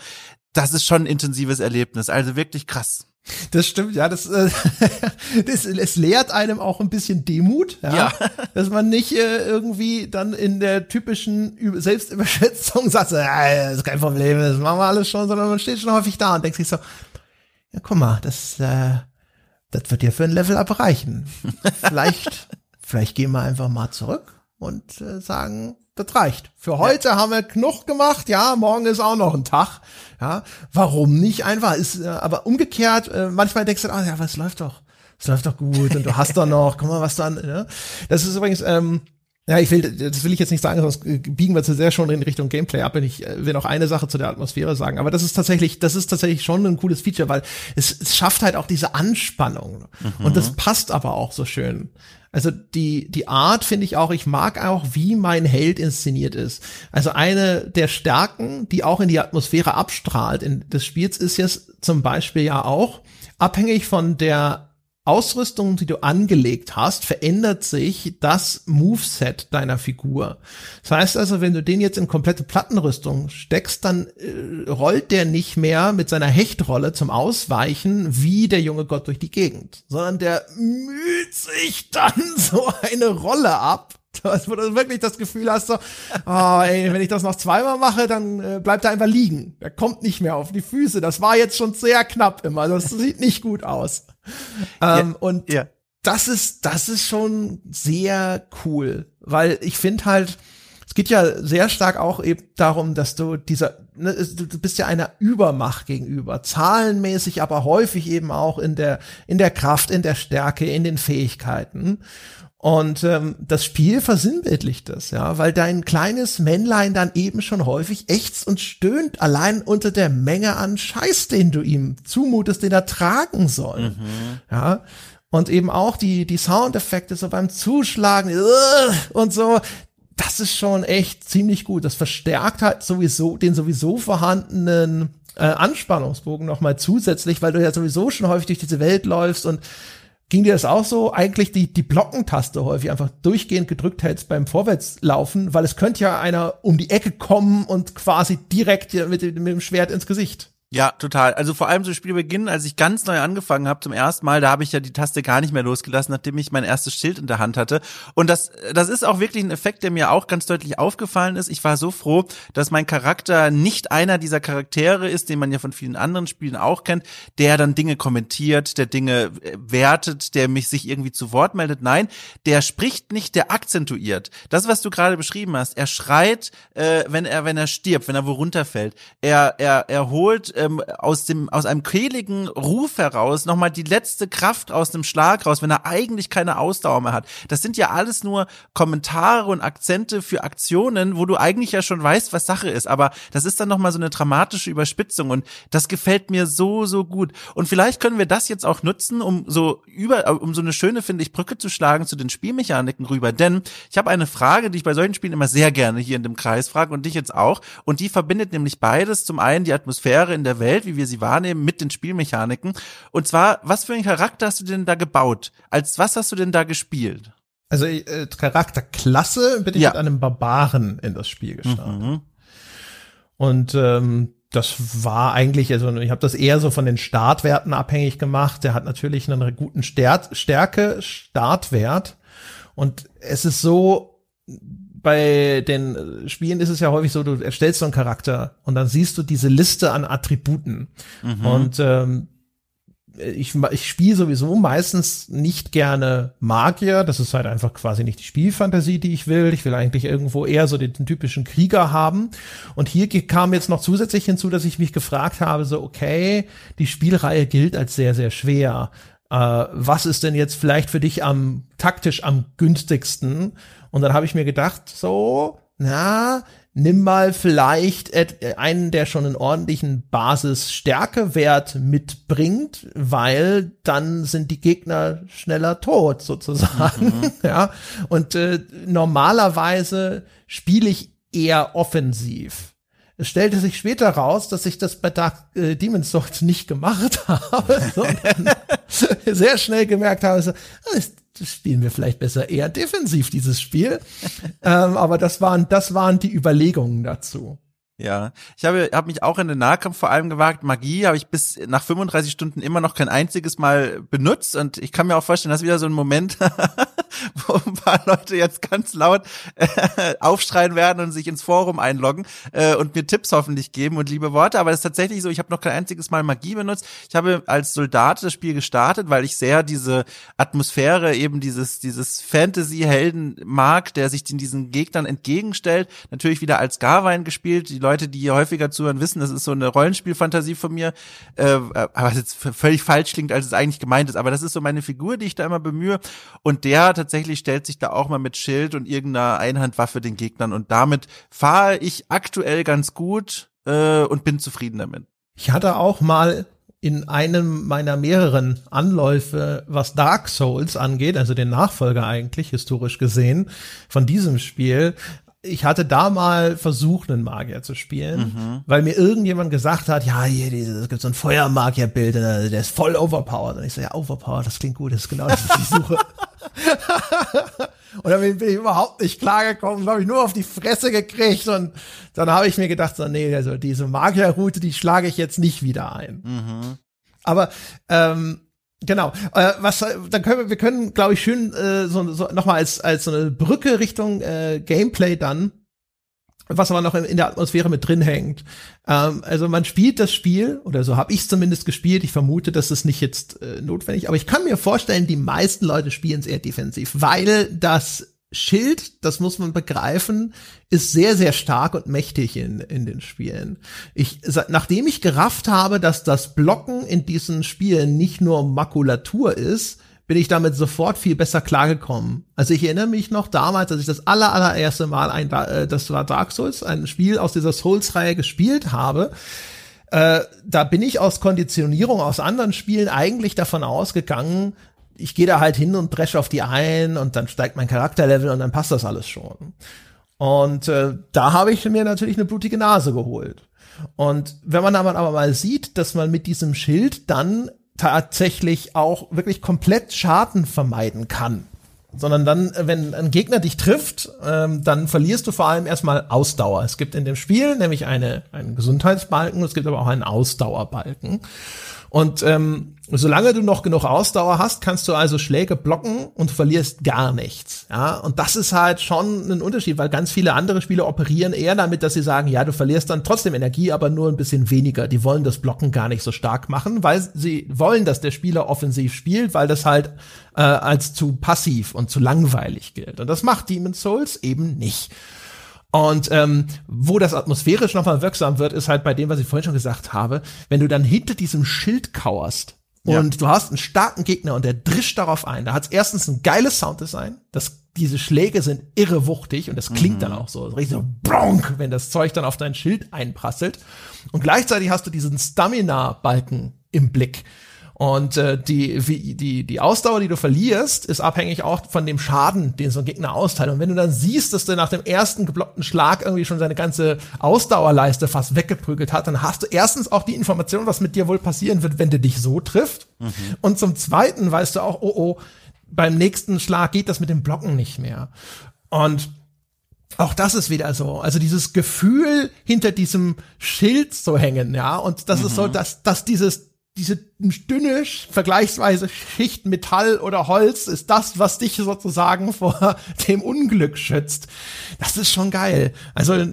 S2: das ist schon ein intensives Erlebnis, also wirklich krass.
S1: Das stimmt, ja, das, äh, das es lehrt einem auch ein bisschen Demut, ja, ja. dass man nicht äh, irgendwie dann in der typischen Selbstüberschätzung sagt, äh, das ist kein Problem, das machen wir alles schon, sondern man steht schon häufig da und denkt sich so, ja, guck mal, das, äh, das wird dir für ein Level abreichen. Vielleicht, vielleicht gehen wir einfach mal zurück und äh, sagen, das reicht. Für heute ja. haben wir genug gemacht. Ja, morgen ist auch noch ein Tag. Ja, warum nicht einfach? Ist, äh, aber umgekehrt, äh, manchmal denkst du, ah, ja, was läuft doch. Es läuft doch gut und du hast doch noch, guck mal, was dann, ja. Das ist übrigens, ähm, ja, ich will, das will ich jetzt nicht sagen, sonst biegen wir zu sehr schon in Richtung Gameplay ab. Ich äh, will noch eine Sache zu der Atmosphäre sagen. Aber das ist tatsächlich, das ist tatsächlich schon ein cooles Feature, weil es, es schafft halt auch diese Anspannung. Mhm. Und das passt aber auch so schön. Also die, die Art finde ich auch, ich mag auch, wie mein Held inszeniert ist. Also eine der Stärken, die auch in die Atmosphäre abstrahlt in des Spiels, ist jetzt zum Beispiel ja auch, abhängig von der Ausrüstung, die du angelegt hast, verändert sich das Moveset deiner Figur. Das heißt also, wenn du den jetzt in komplette Plattenrüstung steckst, dann äh, rollt der nicht mehr mit seiner Hechtrolle zum Ausweichen wie der junge Gott durch die Gegend, sondern der müht sich dann so eine Rolle ab wo du wirklich das Gefühl hast, so, oh, ey, wenn ich das noch zweimal mache, dann äh, bleibt er einfach liegen. Er kommt nicht mehr auf die Füße. Das war jetzt schon sehr knapp immer. Das sieht nicht gut aus. Ähm, ja, und ja. das ist, das ist schon sehr cool, weil ich finde halt, es geht ja sehr stark auch eben darum, dass du dieser, ne, du bist ja einer Übermacht gegenüber, zahlenmäßig, aber häufig eben auch in der, in der Kraft, in der Stärke, in den Fähigkeiten. Und ähm, das Spiel versinnbildlicht das, ja, weil dein kleines Männlein dann eben schon häufig ächzt und stöhnt allein unter der Menge an Scheiß, den du ihm zumutest, den er tragen soll. Mhm. Ja. Und eben auch die, die Soundeffekte so beim Zuschlagen und so, das ist schon echt ziemlich gut. Das verstärkt halt sowieso den sowieso vorhandenen äh, Anspannungsbogen nochmal zusätzlich, weil du ja sowieso schon häufig durch diese Welt läufst und Ging dir das auch so? Eigentlich die, die Blockentaste häufig einfach durchgehend gedrückt hältst beim Vorwärtslaufen, weil es könnte ja einer um die Ecke kommen und quasi direkt mit, mit dem Schwert ins Gesicht.
S2: Ja, total. Also vor allem zu Spielbeginn, als ich ganz neu angefangen habe zum ersten Mal, da habe ich ja die Taste gar nicht mehr losgelassen, nachdem ich mein erstes Schild in der Hand hatte. Und das, das ist auch wirklich ein Effekt, der mir auch ganz deutlich aufgefallen ist. Ich war so froh, dass mein Charakter nicht einer dieser Charaktere ist, den man ja von vielen anderen Spielen auch kennt, der dann Dinge kommentiert, der Dinge äh, wertet, der mich sich irgendwie zu Wort meldet. Nein, der spricht nicht, der akzentuiert. Das, was du gerade beschrieben hast, er schreit, äh, wenn er, wenn er stirbt, wenn er wo runterfällt. Er, er, er holt ähm, aus dem aus einem kehligen Ruf heraus nochmal die letzte Kraft aus dem Schlag raus, wenn er eigentlich keine Ausdauer mehr hat. Das sind ja alles nur Kommentare und Akzente für Aktionen, wo du eigentlich ja schon weißt, was Sache ist. Aber das ist dann nochmal so eine dramatische Überspitzung und das gefällt mir so so gut. Und vielleicht können wir das jetzt auch nutzen, um so über um so eine schöne finde ich Brücke zu schlagen zu den Spielmechaniken rüber. Denn ich habe eine Frage, die ich bei solchen Spielen immer sehr gerne hier in dem Kreis frage und dich jetzt auch. Und die verbindet nämlich beides. Zum einen die Atmosphäre in der Welt, wie wir sie wahrnehmen, mit den Spielmechaniken. Und zwar, was für einen Charakter hast du denn da gebaut? Als was hast du denn da gespielt?
S1: Also äh, Charakterklasse bin ich ja. mit einem Barbaren in das Spiel gestartet. Mhm. Und ähm, das war eigentlich, also ich habe das eher so von den Startwerten abhängig gemacht. Der hat natürlich einen guten Stärke, Startwert. Und es ist so, bei den Spielen ist es ja häufig so, du erstellst so einen Charakter und dann siehst du diese Liste an Attributen. Mhm. Und ähm, ich, ich spiele sowieso meistens nicht gerne Magier. Das ist halt einfach quasi nicht die Spielfantasie, die ich will. Ich will eigentlich irgendwo eher so den, den typischen Krieger haben. Und hier kam jetzt noch zusätzlich hinzu, dass ich mich gefragt habe, so, okay, die Spielreihe gilt als sehr, sehr schwer. Äh, was ist denn jetzt vielleicht für dich am taktisch am günstigsten? Und dann habe ich mir gedacht, so, na, nimm mal vielleicht einen, der schon einen ordentlichen Basisstärkewert mitbringt, weil dann sind die Gegner schneller tot sozusagen. Mhm. Ja. Und äh, normalerweise spiele ich eher offensiv. Es stellte sich später raus, dass ich das bei Dark äh, Demon's Souls nicht gemacht habe, sondern sehr schnell gemerkt habe, so, das, das spielen wir vielleicht besser eher defensiv, dieses Spiel. ähm, aber das waren, das waren die Überlegungen dazu.
S2: Ja, ich habe hab mich auch in den Nahkampf vor allem gewagt. Magie habe ich bis nach 35 Stunden immer noch kein einziges Mal benutzt und ich kann mir auch vorstellen, das ist wieder so ein Moment, wo ein paar Leute jetzt ganz laut äh, aufschreien werden und sich ins Forum einloggen äh, und mir Tipps hoffentlich geben und liebe Worte. Aber es ist tatsächlich so, ich habe noch kein einziges Mal Magie benutzt. Ich habe als Soldat das Spiel gestartet, weil ich sehr diese Atmosphäre, eben dieses dieses Fantasy-Helden mag, der sich in diesen Gegnern entgegenstellt. Natürlich wieder als Garwein gespielt. Die Leute, die hier häufiger zuhören, wissen, das ist so eine Rollenspielfantasie von mir, äh, es jetzt völlig falsch klingt, als es eigentlich gemeint ist. Aber das ist so meine Figur, die ich da immer bemühe. Und der tatsächlich stellt sich da auch mal mit Schild und irgendeiner Einhandwaffe den Gegnern. Und damit fahre ich aktuell ganz gut äh, und bin zufrieden damit.
S1: Ich hatte auch mal in einem meiner mehreren Anläufe, was Dark Souls angeht, also den Nachfolger eigentlich, historisch gesehen, von diesem Spiel, ich hatte da mal versucht, einen Magier zu spielen, mhm. weil mir irgendjemand gesagt hat, ja, hier, es gibt so ein Feuermagierbild, der ist voll overpowered. Und ich so, ja, overpowered, das klingt gut, das ist genau das, was ich suche. und dann bin ich überhaupt nicht klargekommen, habe ich nur auf die Fresse gekriegt und dann habe ich mir gedacht, so, nee, also diese Magierroute, die schlage ich jetzt nicht wieder ein. Mhm. Aber ähm, Genau. Äh, was dann können wir, wir können, glaube ich, schön äh, so, so nochmal als als so eine Brücke Richtung äh, Gameplay dann, was aber noch in, in der Atmosphäre mit drin hängt. Ähm, also man spielt das Spiel oder so habe ich es zumindest gespielt. Ich vermute, dass es nicht jetzt äh, notwendig, aber ich kann mir vorstellen, die meisten Leute spielen es eher defensiv, weil das Schild, das muss man begreifen, ist sehr, sehr stark und mächtig in, in den Spielen. Ich, nachdem ich gerafft habe, dass das Blocken in diesen Spielen nicht nur Makulatur ist, bin ich damit sofort viel besser klargekommen. Also ich erinnere mich noch damals, als ich das aller, allererste Mal ein, äh, das war Dark Souls, ein Spiel aus dieser Souls-Reihe gespielt habe. Äh, da bin ich aus Konditionierung aus anderen Spielen eigentlich davon ausgegangen, ich gehe da halt hin und dresche auf die ein und dann steigt mein Charakterlevel und dann passt das alles schon. Und äh, da habe ich mir natürlich eine blutige Nase geholt. Und wenn man aber, aber mal sieht, dass man mit diesem Schild dann tatsächlich auch wirklich komplett Schaden vermeiden kann, sondern dann, wenn ein Gegner dich trifft, ähm, dann verlierst du vor allem erstmal Ausdauer. Es gibt in dem Spiel nämlich eine, einen Gesundheitsbalken, es gibt aber auch einen Ausdauerbalken. Und ähm, solange du noch genug Ausdauer hast, kannst du also Schläge blocken und verlierst gar nichts. Ja, und das ist halt schon ein Unterschied, weil ganz viele andere Spiele operieren eher damit, dass sie sagen, ja, du verlierst dann trotzdem Energie, aber nur ein bisschen weniger. Die wollen das Blocken gar nicht so stark machen, weil sie wollen, dass der Spieler offensiv spielt, weil das halt äh, als zu passiv und zu langweilig gilt. Und das macht Demon's Souls eben nicht. Und ähm, wo das atmosphärisch nochmal wirksam wird, ist halt bei dem, was ich vorhin schon gesagt habe, wenn du dann hinter diesem Schild kauerst und ja. du hast einen starken Gegner und der drischt darauf ein. Da hat es erstens ein geiles Sounddesign, das diese Schläge sind irre wuchtig und das klingt mhm. dann auch so, richtig so bronk, wenn das Zeug dann auf dein Schild einprasselt. Und gleichzeitig hast du diesen Stamina-Balken im Blick. Und äh, die, wie, die, die Ausdauer, die du verlierst, ist abhängig auch von dem Schaden, den so ein Gegner austeilt. Und wenn du dann siehst, dass der nach dem ersten geblockten Schlag irgendwie schon seine ganze Ausdauerleiste fast weggeprügelt hat, dann hast du erstens auch die Information, was mit dir wohl passieren wird, wenn der dich so trifft. Mhm. Und zum Zweiten weißt du auch, oh oh, beim nächsten Schlag geht das mit dem Blocken nicht mehr. Und auch das ist wieder so. Also dieses Gefühl hinter diesem Schild zu hängen, ja. Und das mhm. ist so, mhm. dass, dass dieses diese dünne, vergleichsweise Schicht Metall oder Holz ist das, was dich sozusagen vor dem Unglück schützt. Das ist schon geil. Also,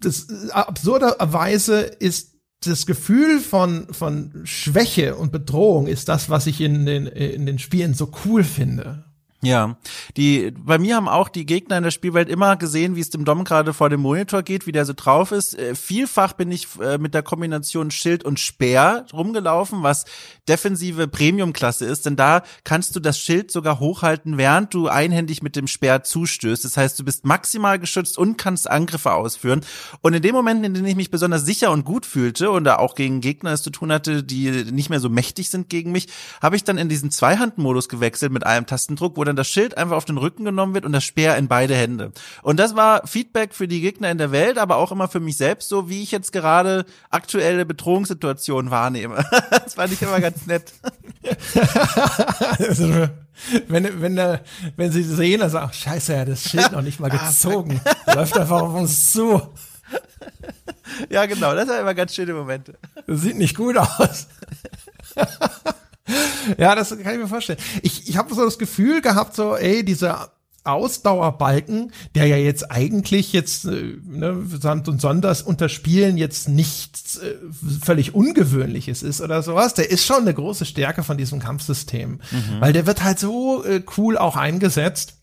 S1: das absurderweise ist das Gefühl von, von Schwäche und Bedrohung ist das, was ich in den, in den Spielen so cool finde.
S2: Ja, die bei mir haben auch die Gegner in der Spielwelt immer gesehen, wie es dem Dom gerade vor dem Monitor geht, wie der so drauf ist. Äh, vielfach bin ich äh, mit der Kombination Schild und Speer rumgelaufen, was defensive Premium-Klasse ist, denn da kannst du das Schild sogar hochhalten, während du einhändig mit dem Speer zustößt. Das heißt, du bist maximal geschützt und kannst Angriffe ausführen. Und in dem Moment, in dem ich mich besonders sicher und gut fühlte und da auch gegen Gegner es zu tun hatte, die nicht mehr so mächtig sind gegen mich, habe ich dann in diesen Zweihandmodus gewechselt mit einem Tastendruck, wo dann das Schild einfach auf den Rücken genommen wird und das Speer in beide Hände. Und das war Feedback für die Gegner in der Welt, aber auch immer für mich selbst, so wie ich jetzt gerade aktuelle Bedrohungssituationen wahrnehme. das fand ich immer ganz nett.
S1: also, wenn, wenn, der, wenn sie sehen, also, ach, scheiße, er hat das Schild noch nicht mal ah, gezogen. Läuft einfach auf uns zu.
S2: Ja, genau, das sind immer ganz schöne Momente.
S1: Das sieht nicht gut aus. Ja, das kann ich mir vorstellen. Ich, ich habe so das Gefühl gehabt, so, ey, dieser Ausdauerbalken, der ja jetzt eigentlich jetzt äh, ne, Sand und Sonders unter Spielen jetzt nichts äh, völlig Ungewöhnliches ist oder sowas, der ist schon eine große Stärke von diesem Kampfsystem, mhm. weil der wird halt so äh, cool auch eingesetzt.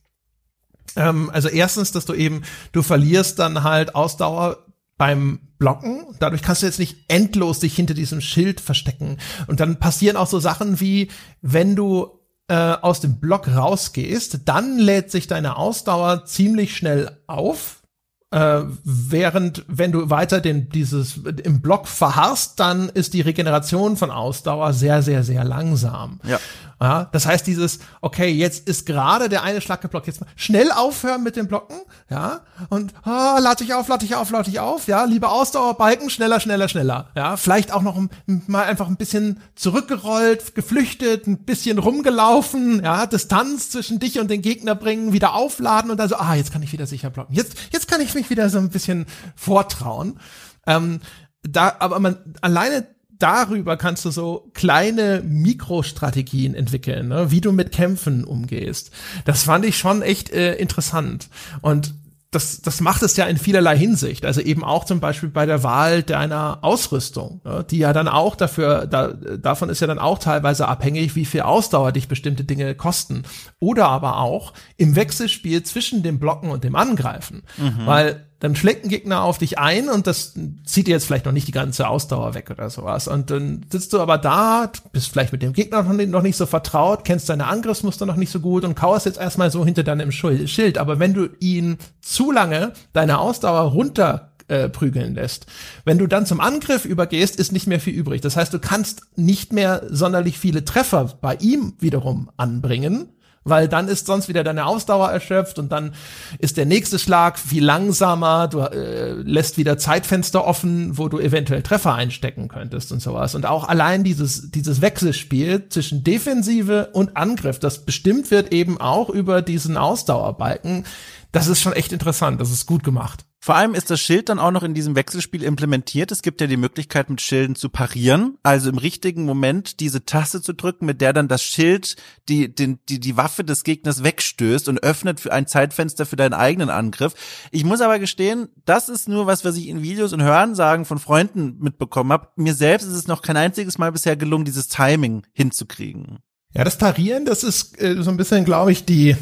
S1: Ähm, also erstens, dass du eben, du verlierst dann halt Ausdauer beim Blocken. Dadurch kannst du jetzt nicht endlos dich hinter diesem Schild verstecken. Und dann passieren auch so Sachen wie, wenn du äh, aus dem Block rausgehst, dann lädt sich deine Ausdauer ziemlich schnell auf. Äh, während, wenn du weiter den, dieses im Block verharrst, dann ist die Regeneration von Ausdauer sehr, sehr, sehr langsam.
S2: Ja.
S1: Ja, das heißt dieses, okay, jetzt ist gerade der eine Schlag geblockt, jetzt mal schnell aufhören mit dem Blocken, ja, und oh, lade ich auf, lade ich auf, lade ich auf, ja, lieber Ausdauerbalken, schneller, schneller, schneller, ja, vielleicht auch noch mal einfach ein bisschen zurückgerollt, geflüchtet, ein bisschen rumgelaufen, ja, Distanz zwischen dich und den Gegner bringen, wieder aufladen und dann so, ah, jetzt kann ich wieder sicher blocken, jetzt, jetzt kann ich mich wieder so ein bisschen vortrauen. Ähm, da, aber man alleine darüber kannst du so kleine Mikrostrategien entwickeln, ne? wie du mit Kämpfen umgehst. Das fand ich schon echt äh, interessant. Und das, das macht es ja in vielerlei Hinsicht. Also eben auch zum Beispiel bei der Wahl deiner Ausrüstung, ne? die ja dann auch dafür, da, davon ist ja dann auch teilweise abhängig, wie viel Ausdauer dich bestimmte Dinge kosten. Oder aber auch im Wechselspiel zwischen dem Blocken und dem Angreifen. Mhm. Weil dann schlägt ein Gegner auf dich ein und das zieht dir jetzt vielleicht noch nicht die ganze Ausdauer weg oder sowas. Und dann sitzt du aber da, bist vielleicht mit dem Gegner noch nicht so vertraut, kennst deine Angriffsmuster noch nicht so gut und kauerst jetzt erstmal so hinter deinem Schild. Aber wenn du ihn zu lange deine Ausdauer runter äh, prügeln lässt. Wenn du dann zum Angriff übergehst, ist nicht mehr viel übrig. Das heißt, du kannst nicht mehr sonderlich viele Treffer bei ihm wiederum anbringen, weil dann ist sonst wieder deine Ausdauer erschöpft und dann ist der nächste Schlag viel langsamer, du äh, lässt wieder Zeitfenster offen, wo du eventuell Treffer einstecken könntest und sowas. Und auch allein dieses, dieses Wechselspiel zwischen Defensive und Angriff, das bestimmt wird eben auch über diesen Ausdauerbalken, das ist schon echt interessant, das ist gut gemacht.
S2: Vor allem ist das Schild dann auch noch in diesem Wechselspiel implementiert. Es gibt ja die Möglichkeit, mit Schilden zu parieren, also im richtigen Moment diese Taste zu drücken, mit der dann das Schild die, die, die, die Waffe des Gegners wegstößt und öffnet für ein Zeitfenster für deinen eigenen Angriff. Ich muss aber gestehen, das ist nur was, was ich in Videos und Hörensagen von Freunden mitbekommen habe. Mir selbst ist es noch kein einziges Mal bisher gelungen, dieses Timing hinzukriegen.
S1: Ja, das Parieren, das ist äh, so ein bisschen, glaube ich, die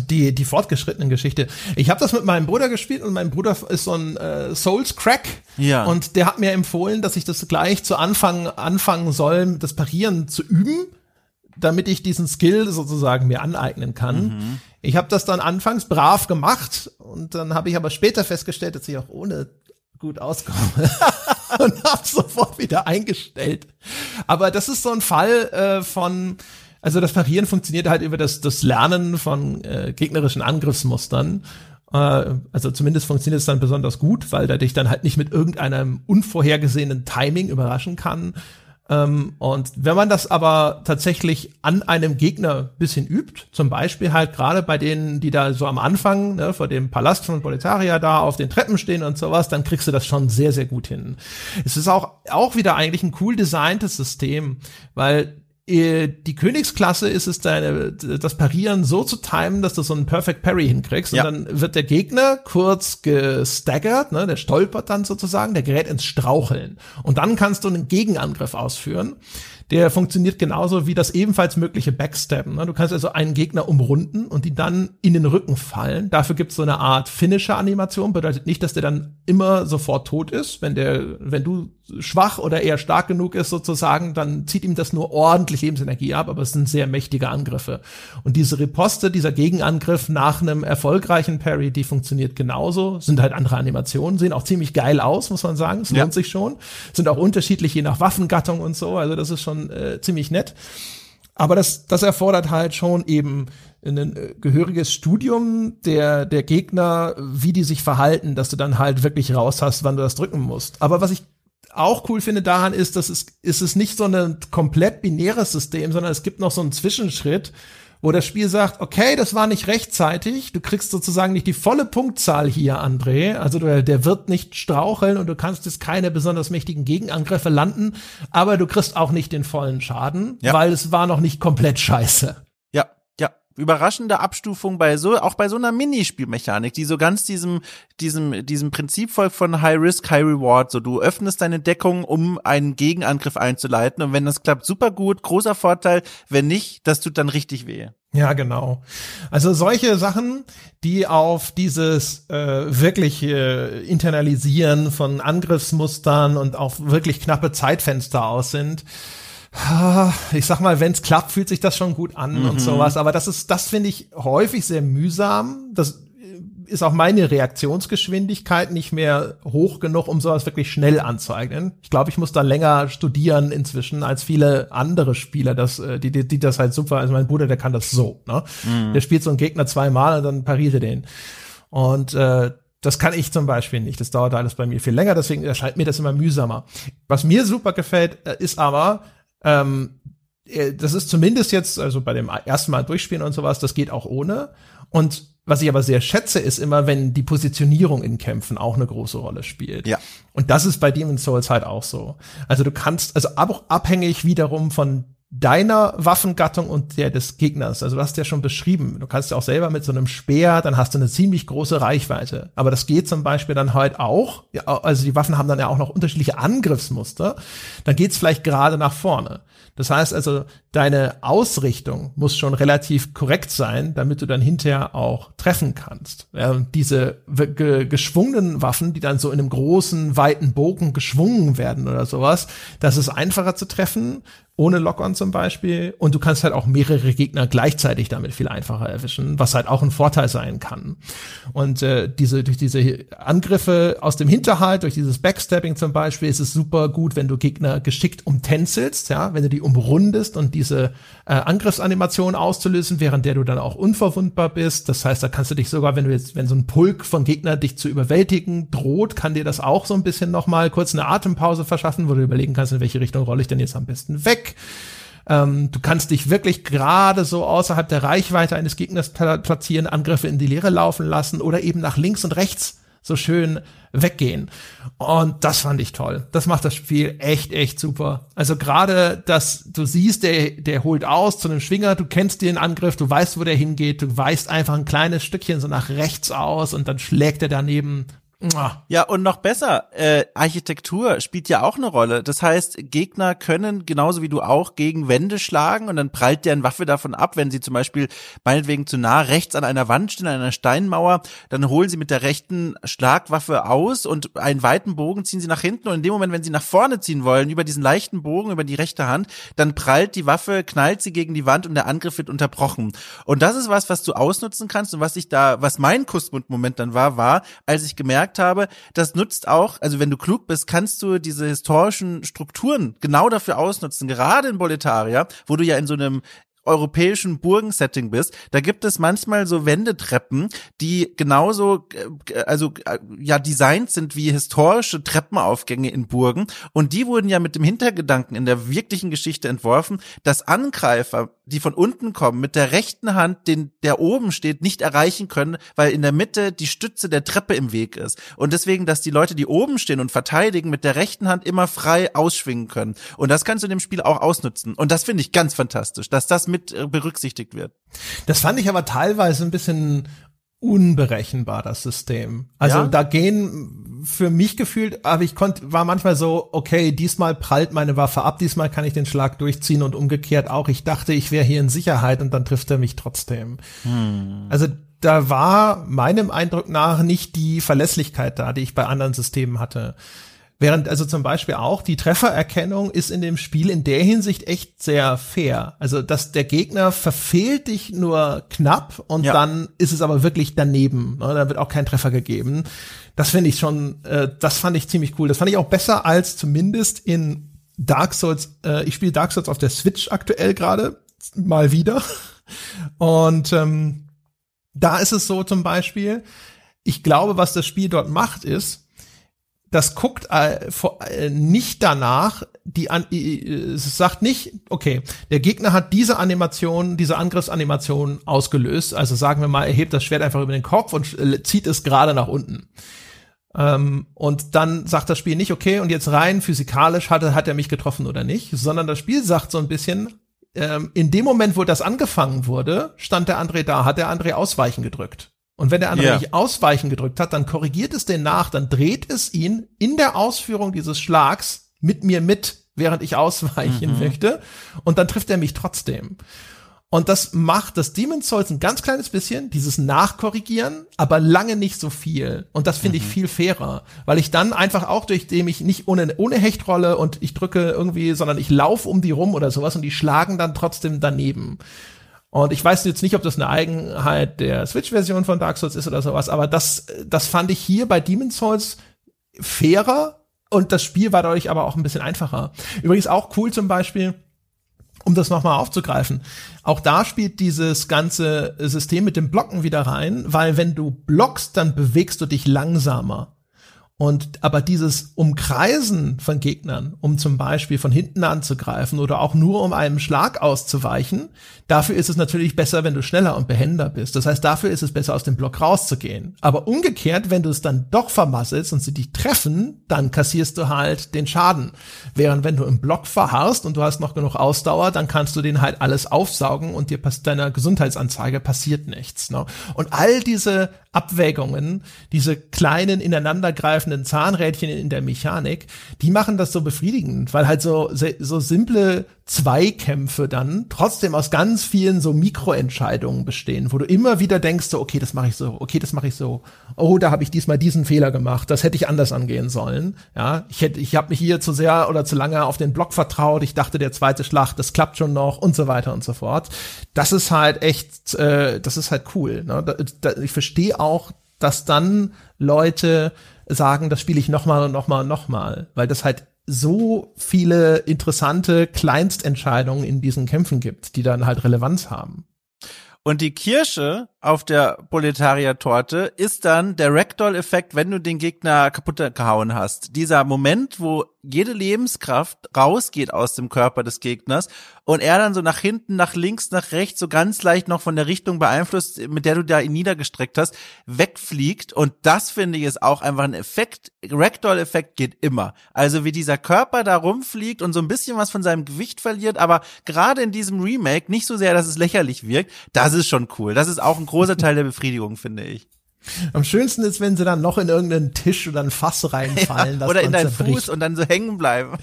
S1: die die fortgeschrittenen Geschichte. Ich habe das mit meinem Bruder gespielt und mein Bruder ist so ein äh, Souls Crack
S2: ja.
S1: und der hat mir empfohlen, dass ich das gleich zu Anfang anfangen soll, das Parieren zu üben, damit ich diesen Skill sozusagen mir aneignen kann. Mhm. Ich habe das dann anfangs brav gemacht und dann habe ich aber später festgestellt, dass ich auch ohne gut auskomme und habe sofort wieder eingestellt. Aber das ist so ein Fall äh, von also das Parieren funktioniert halt über das, das Lernen von äh, gegnerischen Angriffsmustern. Äh, also zumindest funktioniert es dann besonders gut, weil der dich dann halt nicht mit irgendeinem unvorhergesehenen Timing überraschen kann. Ähm, und wenn man das aber tatsächlich an einem Gegner bisschen übt, zum Beispiel halt gerade bei denen, die da so am Anfang ne, vor dem Palast von Boletaria da auf den Treppen stehen und sowas, dann kriegst du das schon sehr, sehr gut hin. Es ist auch, auch wieder eigentlich ein cool designtes System, weil die Königsklasse ist es deine, das Parieren so zu timen, dass du so einen Perfect Parry hinkriegst ja. und dann wird der Gegner kurz gestaggert, ne, der stolpert dann sozusagen, der gerät ins Straucheln und dann kannst du einen Gegenangriff ausführen, der funktioniert genauso wie das ebenfalls mögliche Backstabben. Ne? Du kannst also einen Gegner umrunden und die dann in den Rücken fallen. Dafür gibt es so eine Art Finisher-Animation. Bedeutet nicht, dass der dann immer sofort tot ist. Wenn der, wenn du schwach oder eher stark genug ist sozusagen, dann zieht ihm das nur ordentlich Lebensenergie ab, aber es sind sehr mächtige Angriffe. Und diese Riposte, dieser Gegenangriff nach einem erfolgreichen Parry, die funktioniert genauso, sind halt andere Animationen, sehen auch ziemlich geil aus, muss man sagen, es ja. lohnt sich schon, sind auch unterschiedlich je nach Waffengattung und so, also das ist schon äh, ziemlich nett. Aber das, das erfordert halt schon eben ein äh, gehöriges Studium der, der Gegner, wie die sich verhalten, dass du dann halt wirklich raus hast, wann du das drücken musst. Aber was ich auch cool finde daran ist, dass es, ist es nicht so ein komplett binäres System, sondern es gibt noch so einen Zwischenschritt, wo das Spiel sagt, okay, das war nicht rechtzeitig, du kriegst sozusagen nicht die volle Punktzahl hier, André, also der, der wird nicht straucheln und du kannst jetzt keine besonders mächtigen Gegenangriffe landen, aber du kriegst auch nicht den vollen Schaden, ja. weil es war noch nicht komplett scheiße
S2: überraschende Abstufung bei so, auch bei so einer Minispielmechanik, die so ganz diesem, diesem, diesem Prinzip folgt von High Risk, High Reward. So, du öffnest deine Deckung, um einen Gegenangriff einzuleiten. Und wenn das klappt, super gut, großer Vorteil. Wenn nicht, das tut dann richtig weh.
S1: Ja, genau. Also solche Sachen, die auf dieses äh, wirklich äh, Internalisieren von Angriffsmustern und auch wirklich knappe Zeitfenster aus sind, ich sag mal, wenn es klappt, fühlt sich das schon gut an mhm. und sowas. Aber das ist, das finde ich häufig sehr mühsam. Das ist auch meine Reaktionsgeschwindigkeit nicht mehr hoch genug, um sowas wirklich schnell anzueignen. Ich glaube, ich muss da länger studieren inzwischen als viele andere Spieler, das, äh, die, die, die das halt super. Also mein Bruder, der kann das so. Ne? Mhm. Der spielt so einen Gegner zweimal und dann pariert er den. Und äh, das kann ich zum Beispiel nicht. Das dauert alles bei mir viel länger, deswegen erscheint mir das immer mühsamer. Was mir super gefällt, äh, ist aber, ähm, äh, das ist zumindest jetzt, also bei dem ersten Mal durchspielen und sowas, das geht auch ohne. Und was ich aber sehr schätze, ist immer, wenn die Positionierung in Kämpfen auch eine große Rolle spielt.
S2: Ja.
S1: Und das ist bei Demon's Souls halt auch so. Also du kannst, also auch abhängig wiederum von deiner Waffengattung und der des Gegners. Also du hast ja schon beschrieben, du kannst ja auch selber mit so einem Speer, dann hast du eine ziemlich große Reichweite. Aber das geht zum Beispiel dann halt auch, also die Waffen haben dann ja auch noch unterschiedliche Angriffsmuster, dann geht's vielleicht gerade nach vorne. Das heißt also, deine Ausrichtung muss schon relativ korrekt sein, damit du dann hinterher auch treffen kannst. Ja, diese ge geschwungenen Waffen, die dann so in einem großen, weiten Bogen geschwungen werden oder sowas, das ist einfacher zu treffen, ohne Lock-on zum Beispiel. Und du kannst halt auch mehrere Gegner gleichzeitig damit viel einfacher erwischen, was halt auch ein Vorteil sein kann. Und äh, diese durch diese Angriffe aus dem Hinterhalt, durch dieses Backstabbing zum Beispiel, ist es super gut, wenn du Gegner geschickt umtänzelst, ja, wenn du die umrundest und diese äh, Angriffsanimation auszulösen, während der du dann auch unverwundbar bist. Das heißt, da kannst du dich sogar, wenn du jetzt, wenn so ein Pulk von Gegner dich zu überwältigen droht, kann dir das auch so ein bisschen noch mal kurz eine Atempause verschaffen, wo du überlegen kannst, in welche Richtung rolle ich denn jetzt am besten weg ähm, du kannst dich wirklich gerade so außerhalb der Reichweite eines Gegners platzieren, Angriffe in die Leere laufen lassen oder eben nach links und rechts so schön weggehen. Und das fand ich toll. Das macht das Spiel echt, echt super. Also gerade, dass du siehst, der, der holt aus zu einem Schwinger, du kennst den Angriff, du weißt, wo der hingeht, du weißt einfach ein kleines Stückchen so nach rechts aus und dann schlägt er daneben
S2: ja, und noch besser, äh, Architektur spielt ja auch eine Rolle. Das heißt, Gegner können genauso wie du auch gegen Wände schlagen und dann prallt deren Waffe davon ab, wenn sie zum Beispiel meinetwegen zu nah rechts an einer Wand stehen, an einer Steinmauer, dann holen sie mit der rechten Schlagwaffe aus und einen weiten Bogen ziehen sie nach hinten und in dem Moment, wenn sie nach vorne ziehen wollen, über diesen leichten Bogen, über die rechte Hand, dann prallt die Waffe, knallt sie gegen die Wand und der Angriff wird unterbrochen. Und das ist was, was du ausnutzen kannst und was ich da, was mein Kussmund-Moment dann war, war, als ich gemerkt gemerkt habe, das nutzt auch, also wenn du klug bist, kannst du diese historischen Strukturen genau dafür ausnutzen, gerade in Boletaria, wo du ja in so einem europäischen Burgensetting bist, da gibt es manchmal so Wendetreppen, die genauso, äh, also äh, ja designt sind wie historische Treppenaufgänge in Burgen. Und die wurden ja mit dem Hintergedanken in der wirklichen Geschichte entworfen, dass Angreifer, die von unten kommen, mit der rechten Hand, den der oben steht, nicht erreichen können, weil in der Mitte die Stütze der Treppe im Weg ist. Und deswegen, dass die Leute, die oben stehen und verteidigen, mit der rechten Hand immer frei ausschwingen können. Und das kannst du in dem Spiel auch ausnutzen. Und das finde ich ganz fantastisch, dass das mit äh, berücksichtigt wird.
S1: Das fand ich aber teilweise ein bisschen unberechenbar, das System. Also
S2: Ja?
S1: da gehen für mich gefühlt, aber ich konnte, war manchmal so, okay, diesmal prallt meine Waffe ab, diesmal kann ich den Schlag durchziehen und umgekehrt auch. Ich dachte, ich wäre hier in Sicherheit und dann trifft er mich trotzdem. Also da war meinem Eindruck nach nicht die Verlässlichkeit da, die ich bei anderen Systemen hatte. Während also zum Beispiel auch die Treffererkennung ist in dem Spiel in der Hinsicht echt sehr fair. Also dass der Gegner verfehlt dich nur knapp und
S2: Ja.
S1: dann ist es aber wirklich daneben. Ne? Da wird auch kein Treffer gegeben. Das finde ich schon, äh, das fand ich ziemlich cool. Das fand ich auch besser als zumindest in Dark Souls. Äh, ich spiele Dark Souls auf der Switch aktuell gerade mal wieder und ähm, da ist es so zum Beispiel, ich glaube, was das Spiel dort macht, ist, das guckt äh, vor, äh, nicht danach, die an, äh, es sagt nicht, okay, der Gegner hat diese Animation, diese Angriffsanimation ausgelöst, also sagen wir mal, er hebt das Schwert einfach über den Kopf und äh, zieht es gerade nach unten. Ähm, und dann sagt das Spiel nicht, okay, und jetzt rein physikalisch hat, er- hat er mich getroffen oder nicht, sondern das Spiel sagt so ein bisschen, ähm, in dem Moment, wo das angefangen wurde, stand der André da, hat der André Ausweichen gedrückt. Und wenn der André
S2: Ja.
S1: nicht Ausweichen gedrückt hat, dann korrigiert es den nach, dann dreht es ihn in der Ausführung dieses Schlags mit mir mit, während ich ausweichen möchte. Und dann trifft er mich trotzdem. Und das macht das Demon's Souls ein ganz kleines bisschen, dieses Nachkorrigieren, aber lange nicht so viel. Und das finde ich viel fairer, weil ich dann einfach auch, durch dem ich nicht ohne, ohne Hechtrolle und ich drücke irgendwie, sondern ich laufe um die rum oder sowas und die schlagen dann trotzdem daneben. Und ich weiß jetzt nicht, ob das eine Eigenheit der Switch-Version von Dark Souls ist oder sowas, aber das, das fand ich hier bei Demon's Souls fairer und das Spiel war dadurch aber auch ein bisschen einfacher. Übrigens auch cool zum Beispiel, um das nochmal aufzugreifen. Auch da spielt dieses ganze System mit dem Blocken wieder rein, weil wenn du blockst, dann bewegst du dich langsamer. Und aber dieses Umkreisen von Gegnern, um zum Beispiel von hinten anzugreifen oder auch nur um einem Schlag auszuweichen, dafür ist es natürlich besser, wenn du schneller und behender bist. Das heißt, dafür ist es besser, aus dem Block rauszugehen. Aber umgekehrt, wenn du es dann doch vermasselst und sie dich treffen, dann kassierst du halt den Schaden. Während wenn du im Block verharrst und du hast noch genug Ausdauer, dann kannst du den halt alles aufsaugen und dir pass deiner Gesundheitsanzeige passiert nichts. Ne? Und all diese Abwägungen, diese kleinen ineinandergreifenden Zahnrädchen in der Mechanik, die machen das so befriedigend, weil halt so, so simple Zweikämpfe dann trotzdem aus ganz vielen so Mikroentscheidungen bestehen, wo du immer wieder denkst, so, okay, das mache ich so, okay, das mache ich so. Oh, da habe ich diesmal diesen Fehler gemacht, das hätte ich anders angehen sollen. Ja, ich hätte, ich habe mich hier zu sehr oder zu lange auf den Block vertraut. Ich dachte, der zweite Schlag, das klappt schon noch und so weiter und so fort. Das ist halt echt, äh, das ist halt cool. Ne? Da, da, ich verstehe auch, dass dann Leute sagen, das spiele ich noch mal und noch mal und noch mal, weil das halt so viele interessante Kleinstentscheidungen in diesen Kämpfen gibt, die dann halt Relevanz haben.
S2: Und die Kirsche auf der Proletarier-Torte ist dann der Ragdoll-Effekt, wenn du den Gegner kaputt gehauen hast. Dieser Moment, wo jede Lebenskraft rausgeht aus dem Körper des Gegners und er dann so nach hinten, nach links, nach rechts, so ganz leicht noch von der Richtung beeinflusst, mit der du da ihn niedergestreckt hast, wegfliegt. Und das finde ich ist auch einfach ein Effekt. Ragdoll-Effekt geht immer. Also wie dieser Körper da rumfliegt und so ein bisschen was von seinem Gewicht verliert, aber gerade in diesem Remake nicht so sehr, dass es lächerlich wirkt. Das ist schon cool. Das ist auch ein großer Teil der Befriedigung, finde ich.
S1: Am schönsten ist, wenn sie dann noch in irgendeinen Tisch oder ein Fass reinfallen.
S2: Ja, oder in deinen. Fuß und dann so hängen bleiben.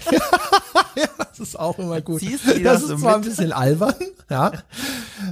S1: Das ist auch immer gut. Das
S2: da
S1: ist
S2: so
S1: zwar
S2: mit?
S1: ein bisschen albern, ja.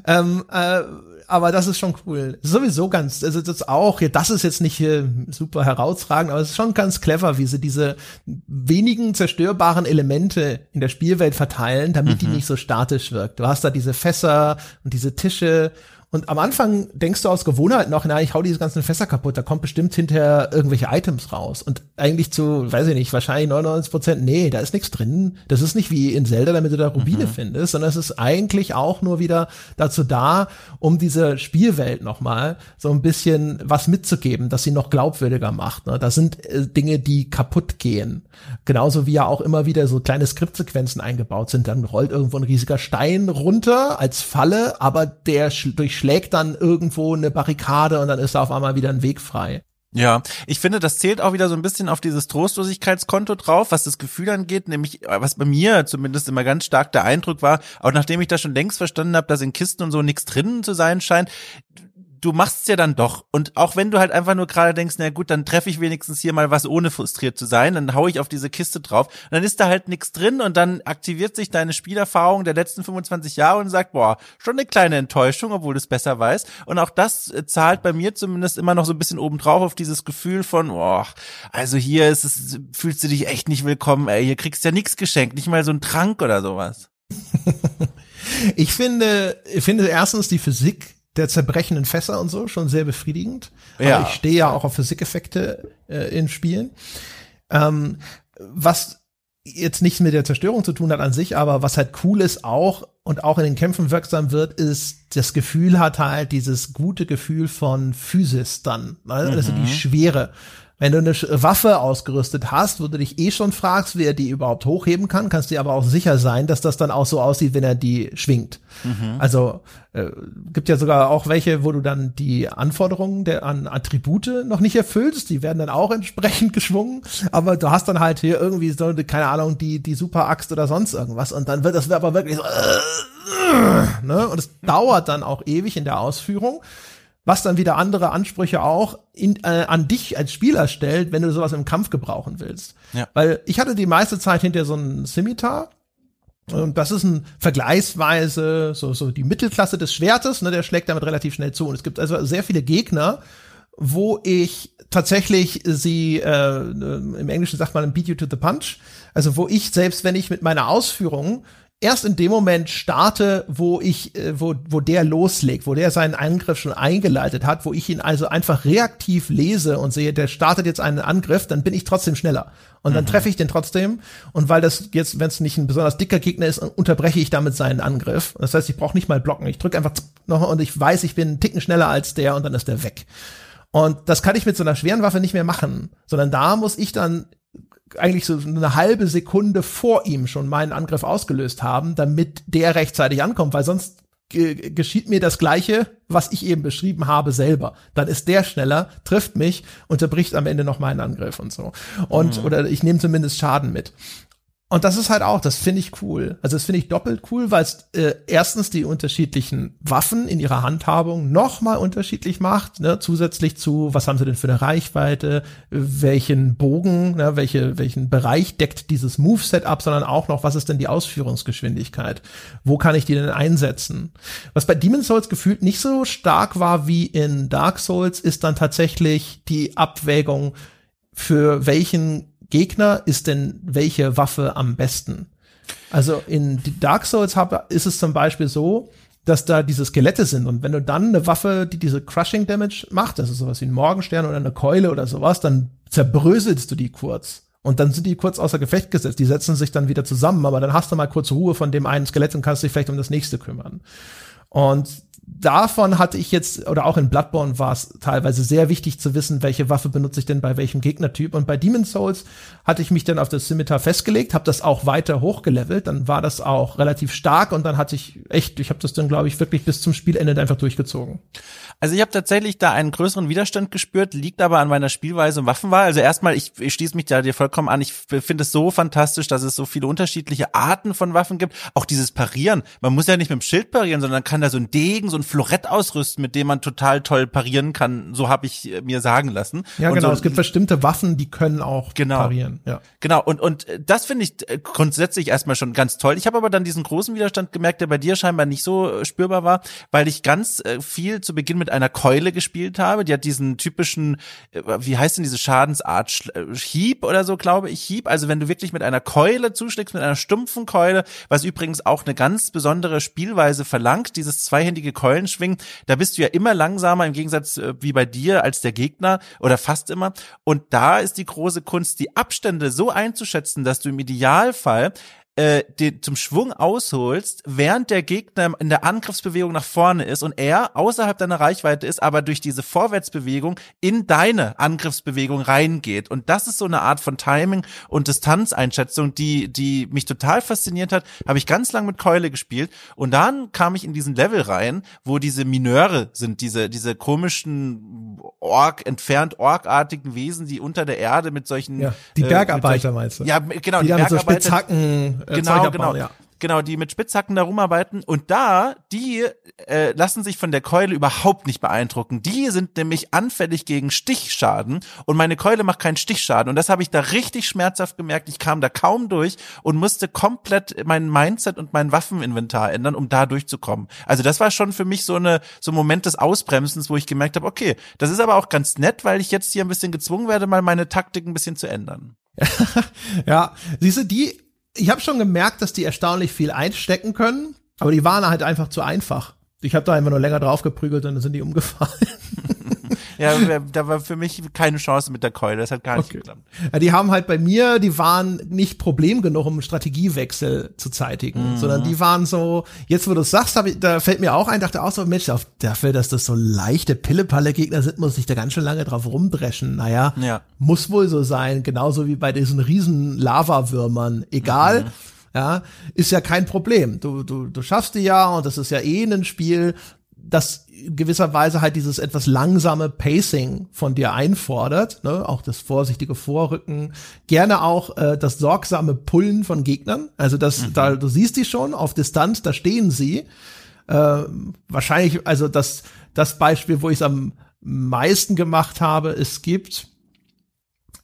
S1: ähm, äh, aber das ist schon cool. Sowieso ganz, also das auch, ja, das ist jetzt nicht hier super herausragend, aber es ist schon ganz clever, wie sie diese wenigen zerstörbaren Elemente in der Spielwelt verteilen, damit die nicht so statisch wirkt. Du hast da diese Fässer und diese Tische und am Anfang denkst du aus Gewohnheit noch, na, ich hau diese ganzen Fässer kaputt, da kommt bestimmt hinterher irgendwelche Items raus. Und eigentlich zu, weiß ich nicht, wahrscheinlich 99 Prozent, nee, da ist nichts drin. Das ist nicht wie in Zelda, damit du da Rubine findest, sondern es ist eigentlich auch nur wieder dazu da, um diese Spielwelt nochmal so ein bisschen was mitzugeben, dass sie noch glaubwürdiger macht. Ne? Da sind äh, Dinge, die kaputt gehen. Genauso wie ja auch immer wieder so kleine Skriptsequenzen eingebaut sind. Dann rollt irgendwo ein riesiger Stein runter als Falle, aber der sch durchschlägt dann irgendwo eine Barrikade und dann ist da auf einmal wieder ein Weg frei.
S2: Ja, ich finde, das zählt auch wieder so ein bisschen auf dieses Trostlosigkeitskonto drauf, was das Gefühl angeht, nämlich was bei mir zumindest immer ganz stark der Eindruck war, auch nachdem ich das schon längst verstanden habe, dass in Kisten und so nichts drinnen zu sein scheint, du machst ja dann doch. Und auch wenn du halt einfach nur gerade denkst, na gut, dann treffe ich wenigstens hier mal was, ohne frustriert zu sein, dann hau ich auf diese Kiste drauf. Und dann ist da halt nichts drin und dann aktiviert sich deine Spielerfahrung der letzten 25 Jahre und sagt, boah, schon eine kleine Enttäuschung, obwohl du es besser weißt. Und auch das äh, zahlt bei mir zumindest immer noch so ein bisschen obendrauf auf dieses Gefühl von, boah, also hier ist es, fühlst du dich echt nicht willkommen, ey, hier kriegst du ja nichts geschenkt, nicht mal so ein Trank oder sowas.
S1: ich finde, ich finde erstens die Physik der zerbrechenden Fässer und so schon sehr befriedigend. Ja. Aber ich stehe ja auch auf Physikeffekte äh, in Spielen. Ähm, was jetzt nichts mit der Zerstörung zu tun hat an sich, aber was halt cool ist auch und auch in den Kämpfen wirksam wird, ist, das Gefühl hat halt dieses gute Gefühl von Physis dann, ne? also mhm. die Schwere. Wenn du eine Waffe ausgerüstet hast, wo du dich eh schon fragst, wer die überhaupt hochheben kann, kannst du dir aber auch sicher sein, dass das dann auch so aussieht, wenn er die schwingt. Mhm. Also äh, gibt ja sogar auch welche, wo du dann die Anforderungen der an Attribute noch nicht erfüllst, die werden dann auch entsprechend geschwungen, aber du hast dann halt hier irgendwie so keine Ahnung, die die Super Axt oder sonst irgendwas und dann wird das aber wirklich so äh, ne? und es dauert dann auch ewig in der Ausführung was dann wieder andere Ansprüche auch in, äh, an dich als Spieler stellt, wenn du sowas im Kampf gebrauchen willst. Ja. Weil ich hatte die meiste Zeit hinter so einem Scimitar. Und das ist ein vergleichsweise so, so die Mittelklasse des Schwertes, ne, der schlägt damit relativ schnell zu. Und es gibt also sehr viele Gegner, wo ich tatsächlich sie, äh, im Englischen sagt man beat you to the punch, also wo ich, selbst wenn ich mit meiner Ausführung erst in dem Moment starte, wo ich, äh, wo, wo der loslegt, wo der seinen Angriff schon eingeleitet hat, wo ich ihn also einfach reaktiv lese und sehe, der startet jetzt einen Angriff, dann bin ich trotzdem schneller. Und dann mhm. treffe ich den trotzdem. Und weil das jetzt, wenn es nicht ein besonders dicker Gegner ist, unterbreche ich damit seinen Angriff. Das heißt, ich brauche nicht mal blocken. Ich drücke einfach noch und ich weiß, ich bin einen Ticken schneller als der und dann ist der weg. Und das kann ich mit so einer schweren Waffe nicht mehr machen, sondern da muss ich dann eigentlich so eine halbe Sekunde vor ihm schon meinen Angriff ausgelöst haben, damit der rechtzeitig ankommt, weil sonst geschieht mir das Gleiche, was ich eben beschrieben habe, selber. Dann ist der schneller, trifft mich, unterbricht am Ende noch meinen Angriff und so. Und, mhm. oder ich nehme zumindest Schaden mit. Und das ist halt auch, das finde ich cool. Also das finde ich doppelt cool, weil es äh, erstens die unterschiedlichen Waffen in ihrer Handhabung nochmal unterschiedlich macht, ne? zusätzlich zu, was haben sie denn für eine Reichweite, welchen Bogen, ne? Welche, welchen Bereich deckt dieses Moveset ab, sondern auch noch, was ist denn die Ausführungsgeschwindigkeit? Wo kann ich die denn einsetzen? Was bei Demon's Souls gefühlt nicht so stark war wie in Dark Souls, ist dann tatsächlich die Abwägung, für welchen Gegner ist denn welche Waffe am besten? Also in Dark Souls ist es zum Beispiel so, dass da diese Skelette sind und wenn du dann eine Waffe, die diese Crushing Damage macht, das ist sowas wie ein Morgenstern oder eine Keule oder sowas, dann zerbröselst du die kurz. Und dann sind die kurz außer Gefecht gesetzt. Die setzen sich dann wieder zusammen, aber dann hast du mal kurz Ruhe von dem einen Skelett und kannst dich vielleicht um das nächste kümmern. Und davon hatte ich jetzt, oder auch in Bloodborne war es teilweise sehr wichtig zu wissen, welche Waffe benutze ich denn bei welchem Gegnertyp. Und bei Demon's Souls hatte ich mich dann auf das Scimitar festgelegt, habe das auch weiter hochgelevelt, dann war das auch relativ stark und dann hatte ich echt, ich habe das dann, glaube ich, wirklich bis zum Spielende einfach durchgezogen.
S2: Also ich habe tatsächlich da einen größeren Widerstand gespürt, liegt aber an meiner Spielweise und Waffenwahl. Also erstmal, ich, ich schließe mich da dir vollkommen an. Ich finde es so fantastisch, dass es so viele unterschiedliche Arten von Waffen gibt. Auch dieses Parieren. Man muss ja nicht mit dem Schild parieren, sondern kann da so ein Degen, so ein Florett ausrüsten, mit dem man total toll parieren kann. So habe ich mir sagen lassen.
S1: Ja,
S2: und
S1: genau.
S2: So,
S1: es gibt bestimmte Waffen, die können auch genau, parieren. Ja.
S2: Genau. Und, und das finde ich äh, grundsätzlich erstmal schon ganz toll. Ich habe aber dann diesen großen Widerstand gemerkt, der bei dir scheinbar nicht so äh, spürbar war, weil ich ganz äh, viel zu Beginn mit einer Keule gespielt habe. Die hat diesen typischen, äh, wie heißt denn diese Schadensart? Äh, Hieb oder so, glaube ich. Hieb. Also wenn du wirklich mit einer Keule zuschlägst, mit einer stumpfen Keule, was übrigens auch eine ganz besondere Spielweise verlangt, dieses zweihändige Keulenschwingen, da bist du ja immer langsamer im Gegensatz äh, wie bei dir als der Gegner oder fast immer. Und da ist die große Kunst, die Abstände so einzuschätzen, dass du im Idealfall äh, den, zum Schwung ausholst, während der Gegner in der Angriffsbewegung nach vorne ist und er außerhalb deiner Reichweite ist, aber durch diese Vorwärtsbewegung in deine Angriffsbewegung reingeht. Und das ist so eine Art von Timing und Distanzeinschätzung, die, die mich total fasziniert hat. Habe ich ganz lang mit Keule gespielt und dann kam ich in diesen Level rein, wo diese Mineure sind, diese, diese komischen Ork, entfernt orkartigen Wesen, die unter der Erde mit solchen
S1: ja, die Bergarbeiter äh, solchen, meinst du?
S2: Ja, genau,
S1: die, die Bergarbeiter. So Spitzhacken
S2: äh, genau, genau. Ja. genau, die mit Spitzhacken da rumarbeiten und da, die äh, lassen sich von der Keule überhaupt nicht beeindrucken. Die sind nämlich anfällig gegen Stichschaden und meine Keule macht keinen Stichschaden und das habe ich da richtig schmerzhaft gemerkt. Ich kam da kaum durch und musste komplett mein Mindset und mein Waffeninventar ändern, um da durchzukommen. Also das war schon für mich so eine so ein Moment des Ausbremsens, wo ich gemerkt habe, okay, das ist aber auch ganz nett, weil ich jetzt hier ein bisschen gezwungen werde, mal meine Taktik ein bisschen zu ändern.
S1: ja, siehst du, die, ich habe schon gemerkt, dass die erstaunlich viel einstecken können, aber die waren halt einfach zu einfach. Ich habe da einfach nur länger drauf geprügelt und dann sind die umgefallen.
S2: Ja, da war für mich keine Chance mit der Keule. Das hat gar nicht okay. geklappt.
S1: Ja, die haben halt bei mir, die waren nicht Problem genug, um Strategiewechsel zu zeitigen, mhm. sondern die waren so, jetzt wo du es sagst, hab ich, da fällt mir auch ein, dachte auch so, Mensch, auf, dafür, dass das so leichte Pillepalle-Gegner sind, muss ich da ganz schön lange drauf rumdreschen. Naja, ja. muss wohl so sein, genauso wie bei diesen riesen Lavawürmern. Egal. Mhm ja, ist ja kein Problem. Du, du, du schaffst die ja und das ist ja eh ein Spiel, das gewisserweise halt dieses etwas langsame Pacing von dir einfordert, ne? auch das vorsichtige Vorrücken, gerne auch äh, das sorgsame Pullen von Gegnern. Also das, mhm. da du siehst die schon auf Distanz, da stehen sie. Äh, wahrscheinlich, also das, das Beispiel, wo ich es am meisten gemacht habe, es gibt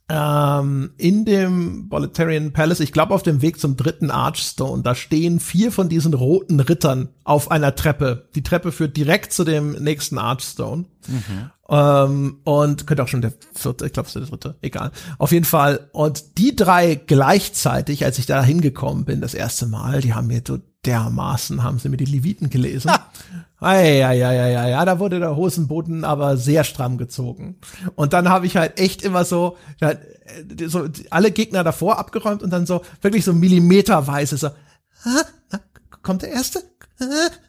S1: ähm, in dem Bolletarian Palace, ich glaube auf dem Weg zum dritten Archstone, da stehen vier von diesen roten Rittern auf einer Treppe. Die Treppe führt direkt zu dem nächsten Archstone. Mhm. Ähm, und könnte auch schon der vierte, ich glaube, es ist der dritte, egal. Auf jeden Fall. Und die drei gleichzeitig, als ich da hingekommen bin, das erste Mal, die haben mir so dermaßen, haben sie mir die Leviten gelesen. Ja, ja, ja, ja, ja, ja, da wurde der Hosenboden aber sehr stramm gezogen. Und dann habe ich halt echt immer so, ja, so alle Gegner davor abgeräumt und dann so wirklich so millimeterweise so, na, kommt der erste?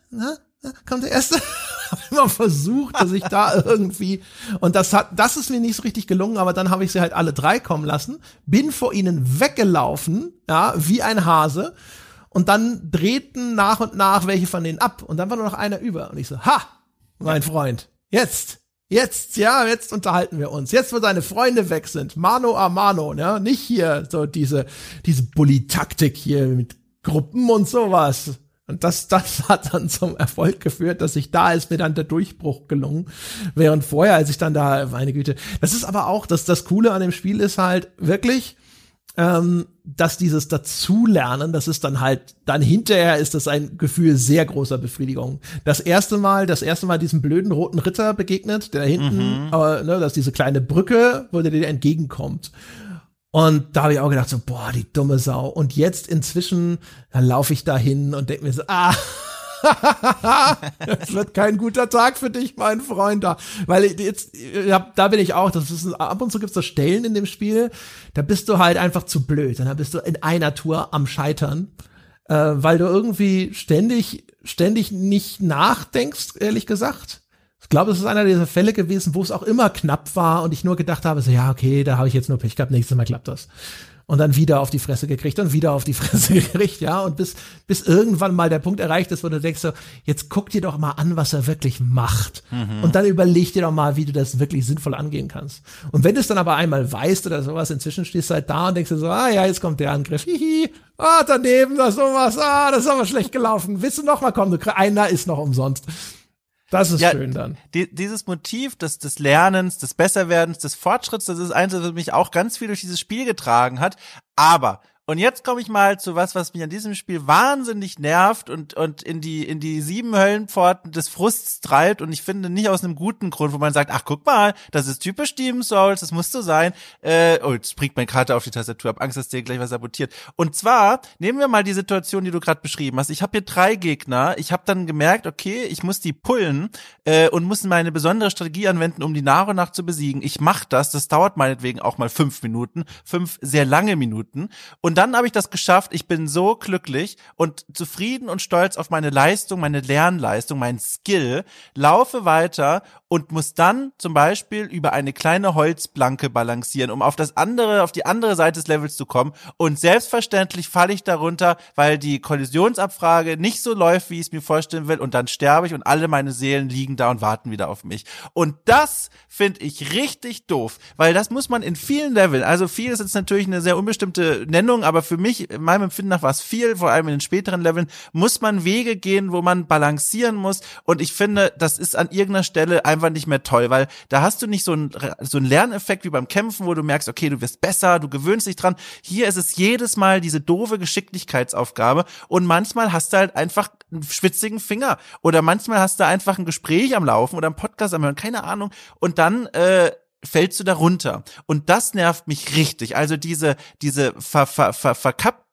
S1: Na, kommt der erste? Habe immer versucht, dass ich da irgendwie und das hat, das ist mir nicht so richtig gelungen, aber dann habe ich sie halt alle drei kommen lassen, bin vor ihnen weggelaufen, ja, wie ein Hase und dann drehten nach und nach welche von denen ab und dann war nur noch einer über und ich so, ha, mein Freund, jetzt Jetzt, ja, jetzt unterhalten wir uns. Jetzt, wo deine Freunde weg sind. Mano a mano, ne? Nicht hier so diese, diese Bully-Taktik hier mit Gruppen und sowas. Und das, das hat dann zum Erfolg geführt, dass ich da ist mir dann der Durchbruch gelungen. Während vorher, als ich dann da, meine Güte, das ist aber auch, dass das Coole an dem Spiel ist halt wirklich, ähm, dass dieses Dazulernen, das ist dann halt, dann hinterher ist das ein Gefühl sehr großer Befriedigung. Das erste Mal, das erste Mal diesem blöden roten Ritter begegnet, der da hinten, mhm. äh, ne, dass diese kleine Brücke, wo der dir entgegenkommt. Und da habe ich auch gedacht, so, boah, die dumme Sau. Und jetzt inzwischen, dann laufe ich da hin und denke mir so, ah, es wird kein guter Tag für dich, mein Freund da. Weil jetzt, da bin ich auch, das ist, ab und zu gibt es so Stellen in dem Spiel, da bist du halt einfach zu blöd. Dann bist du in einer Tour am Scheitern. Äh, weil du irgendwie ständig, ständig nicht nachdenkst, ehrlich gesagt. Ich glaube, es ist einer dieser Fälle gewesen, wo es auch immer knapp war und ich nur gedacht habe, so ja, okay, da habe ich jetzt nur Pech gehabt, nächstes Mal klappt das. Und dann wieder auf die Fresse gekriegt und wieder auf die Fresse gekriegt, ja, und bis, bis irgendwann mal der Punkt erreicht ist, wo du denkst so, jetzt guck dir doch mal an, was er wirklich macht. Mhm. Und dann überleg dir doch mal, wie du das wirklich sinnvoll angehen kannst. Und wenn du es dann aber einmal weißt oder sowas, inzwischen stehst du halt da und denkst dir so, ah ja, jetzt kommt der Angriff, hihi, ah, daneben, da sowas, ah, das ist aber schlecht gelaufen. Willst du noch mal kommen? Du, einer ist noch umsonst. Das ist ja, schön dann.
S2: Die, dieses Motiv des, des Lernens, des Besserwerdens, des Fortschritts, das ist eins, das mich auch ganz viel durch dieses Spiel getragen hat. Aber und jetzt komme ich mal zu was, was mich an diesem Spiel wahnsinnig nervt und, und in die, in die sieben Höllenpforten des Frusts treibt und ich finde nicht aus einem guten Grund, wo man sagt, ach guck mal, das ist typisch Demon Souls, das muss so sein. Äh, oh, jetzt springt mein Karte auf die Tastatur, hab Angst, dass dir gleich was sabotiert. Und zwar, nehmen wir mal die Situation, die du gerade beschrieben hast. Ich habe hier drei Gegner, ich habe dann gemerkt, okay, ich muss die pullen äh, und muss meine besondere Strategie anwenden, um die nach und nach zu besiegen. Ich mache das, das dauert meinetwegen auch mal fünf Minuten, fünf sehr lange Minuten und und dann habe ich das geschafft. Ich bin so glücklich und zufrieden und stolz auf meine Leistung, meine Lernleistung, mein Skill. Laufe weiter und muss dann zum Beispiel über eine kleine Holzplanke balancieren, um auf das andere, auf die andere Seite des Levels zu kommen. Und selbstverständlich falle ich darunter, weil die Kollisionsabfrage nicht so läuft, wie ich es mir vorstellen will. Und dann sterbe ich und alle meine Seelen liegen da und warten wieder auf mich. Und das finde ich richtig doof, weil das muss man in vielen Leveln, also viel ist jetzt natürlich eine sehr unbestimmte Nennung, aber für mich, in meinem Empfinden nach war es viel, vor allem in den späteren Leveln, muss man Wege gehen, wo man balancieren muss. Und ich finde, das ist an irgendeiner Stelle einfach nicht mehr toll, weil da hast du nicht so einen, so einen Lerneffekt wie beim Kämpfen, wo du merkst, okay, du wirst besser, du gewöhnst dich dran. Hier ist es jedes Mal diese doofe Geschicklichkeitsaufgabe und manchmal hast du halt einfach einen schwitzigen Finger oder manchmal hast du einfach ein Gespräch am Laufen oder einen Podcast am Hören, keine Ahnung. Und dann äh, fällst du da runter. Und das nervt mich richtig. Also diese, diese ver, ver, ver,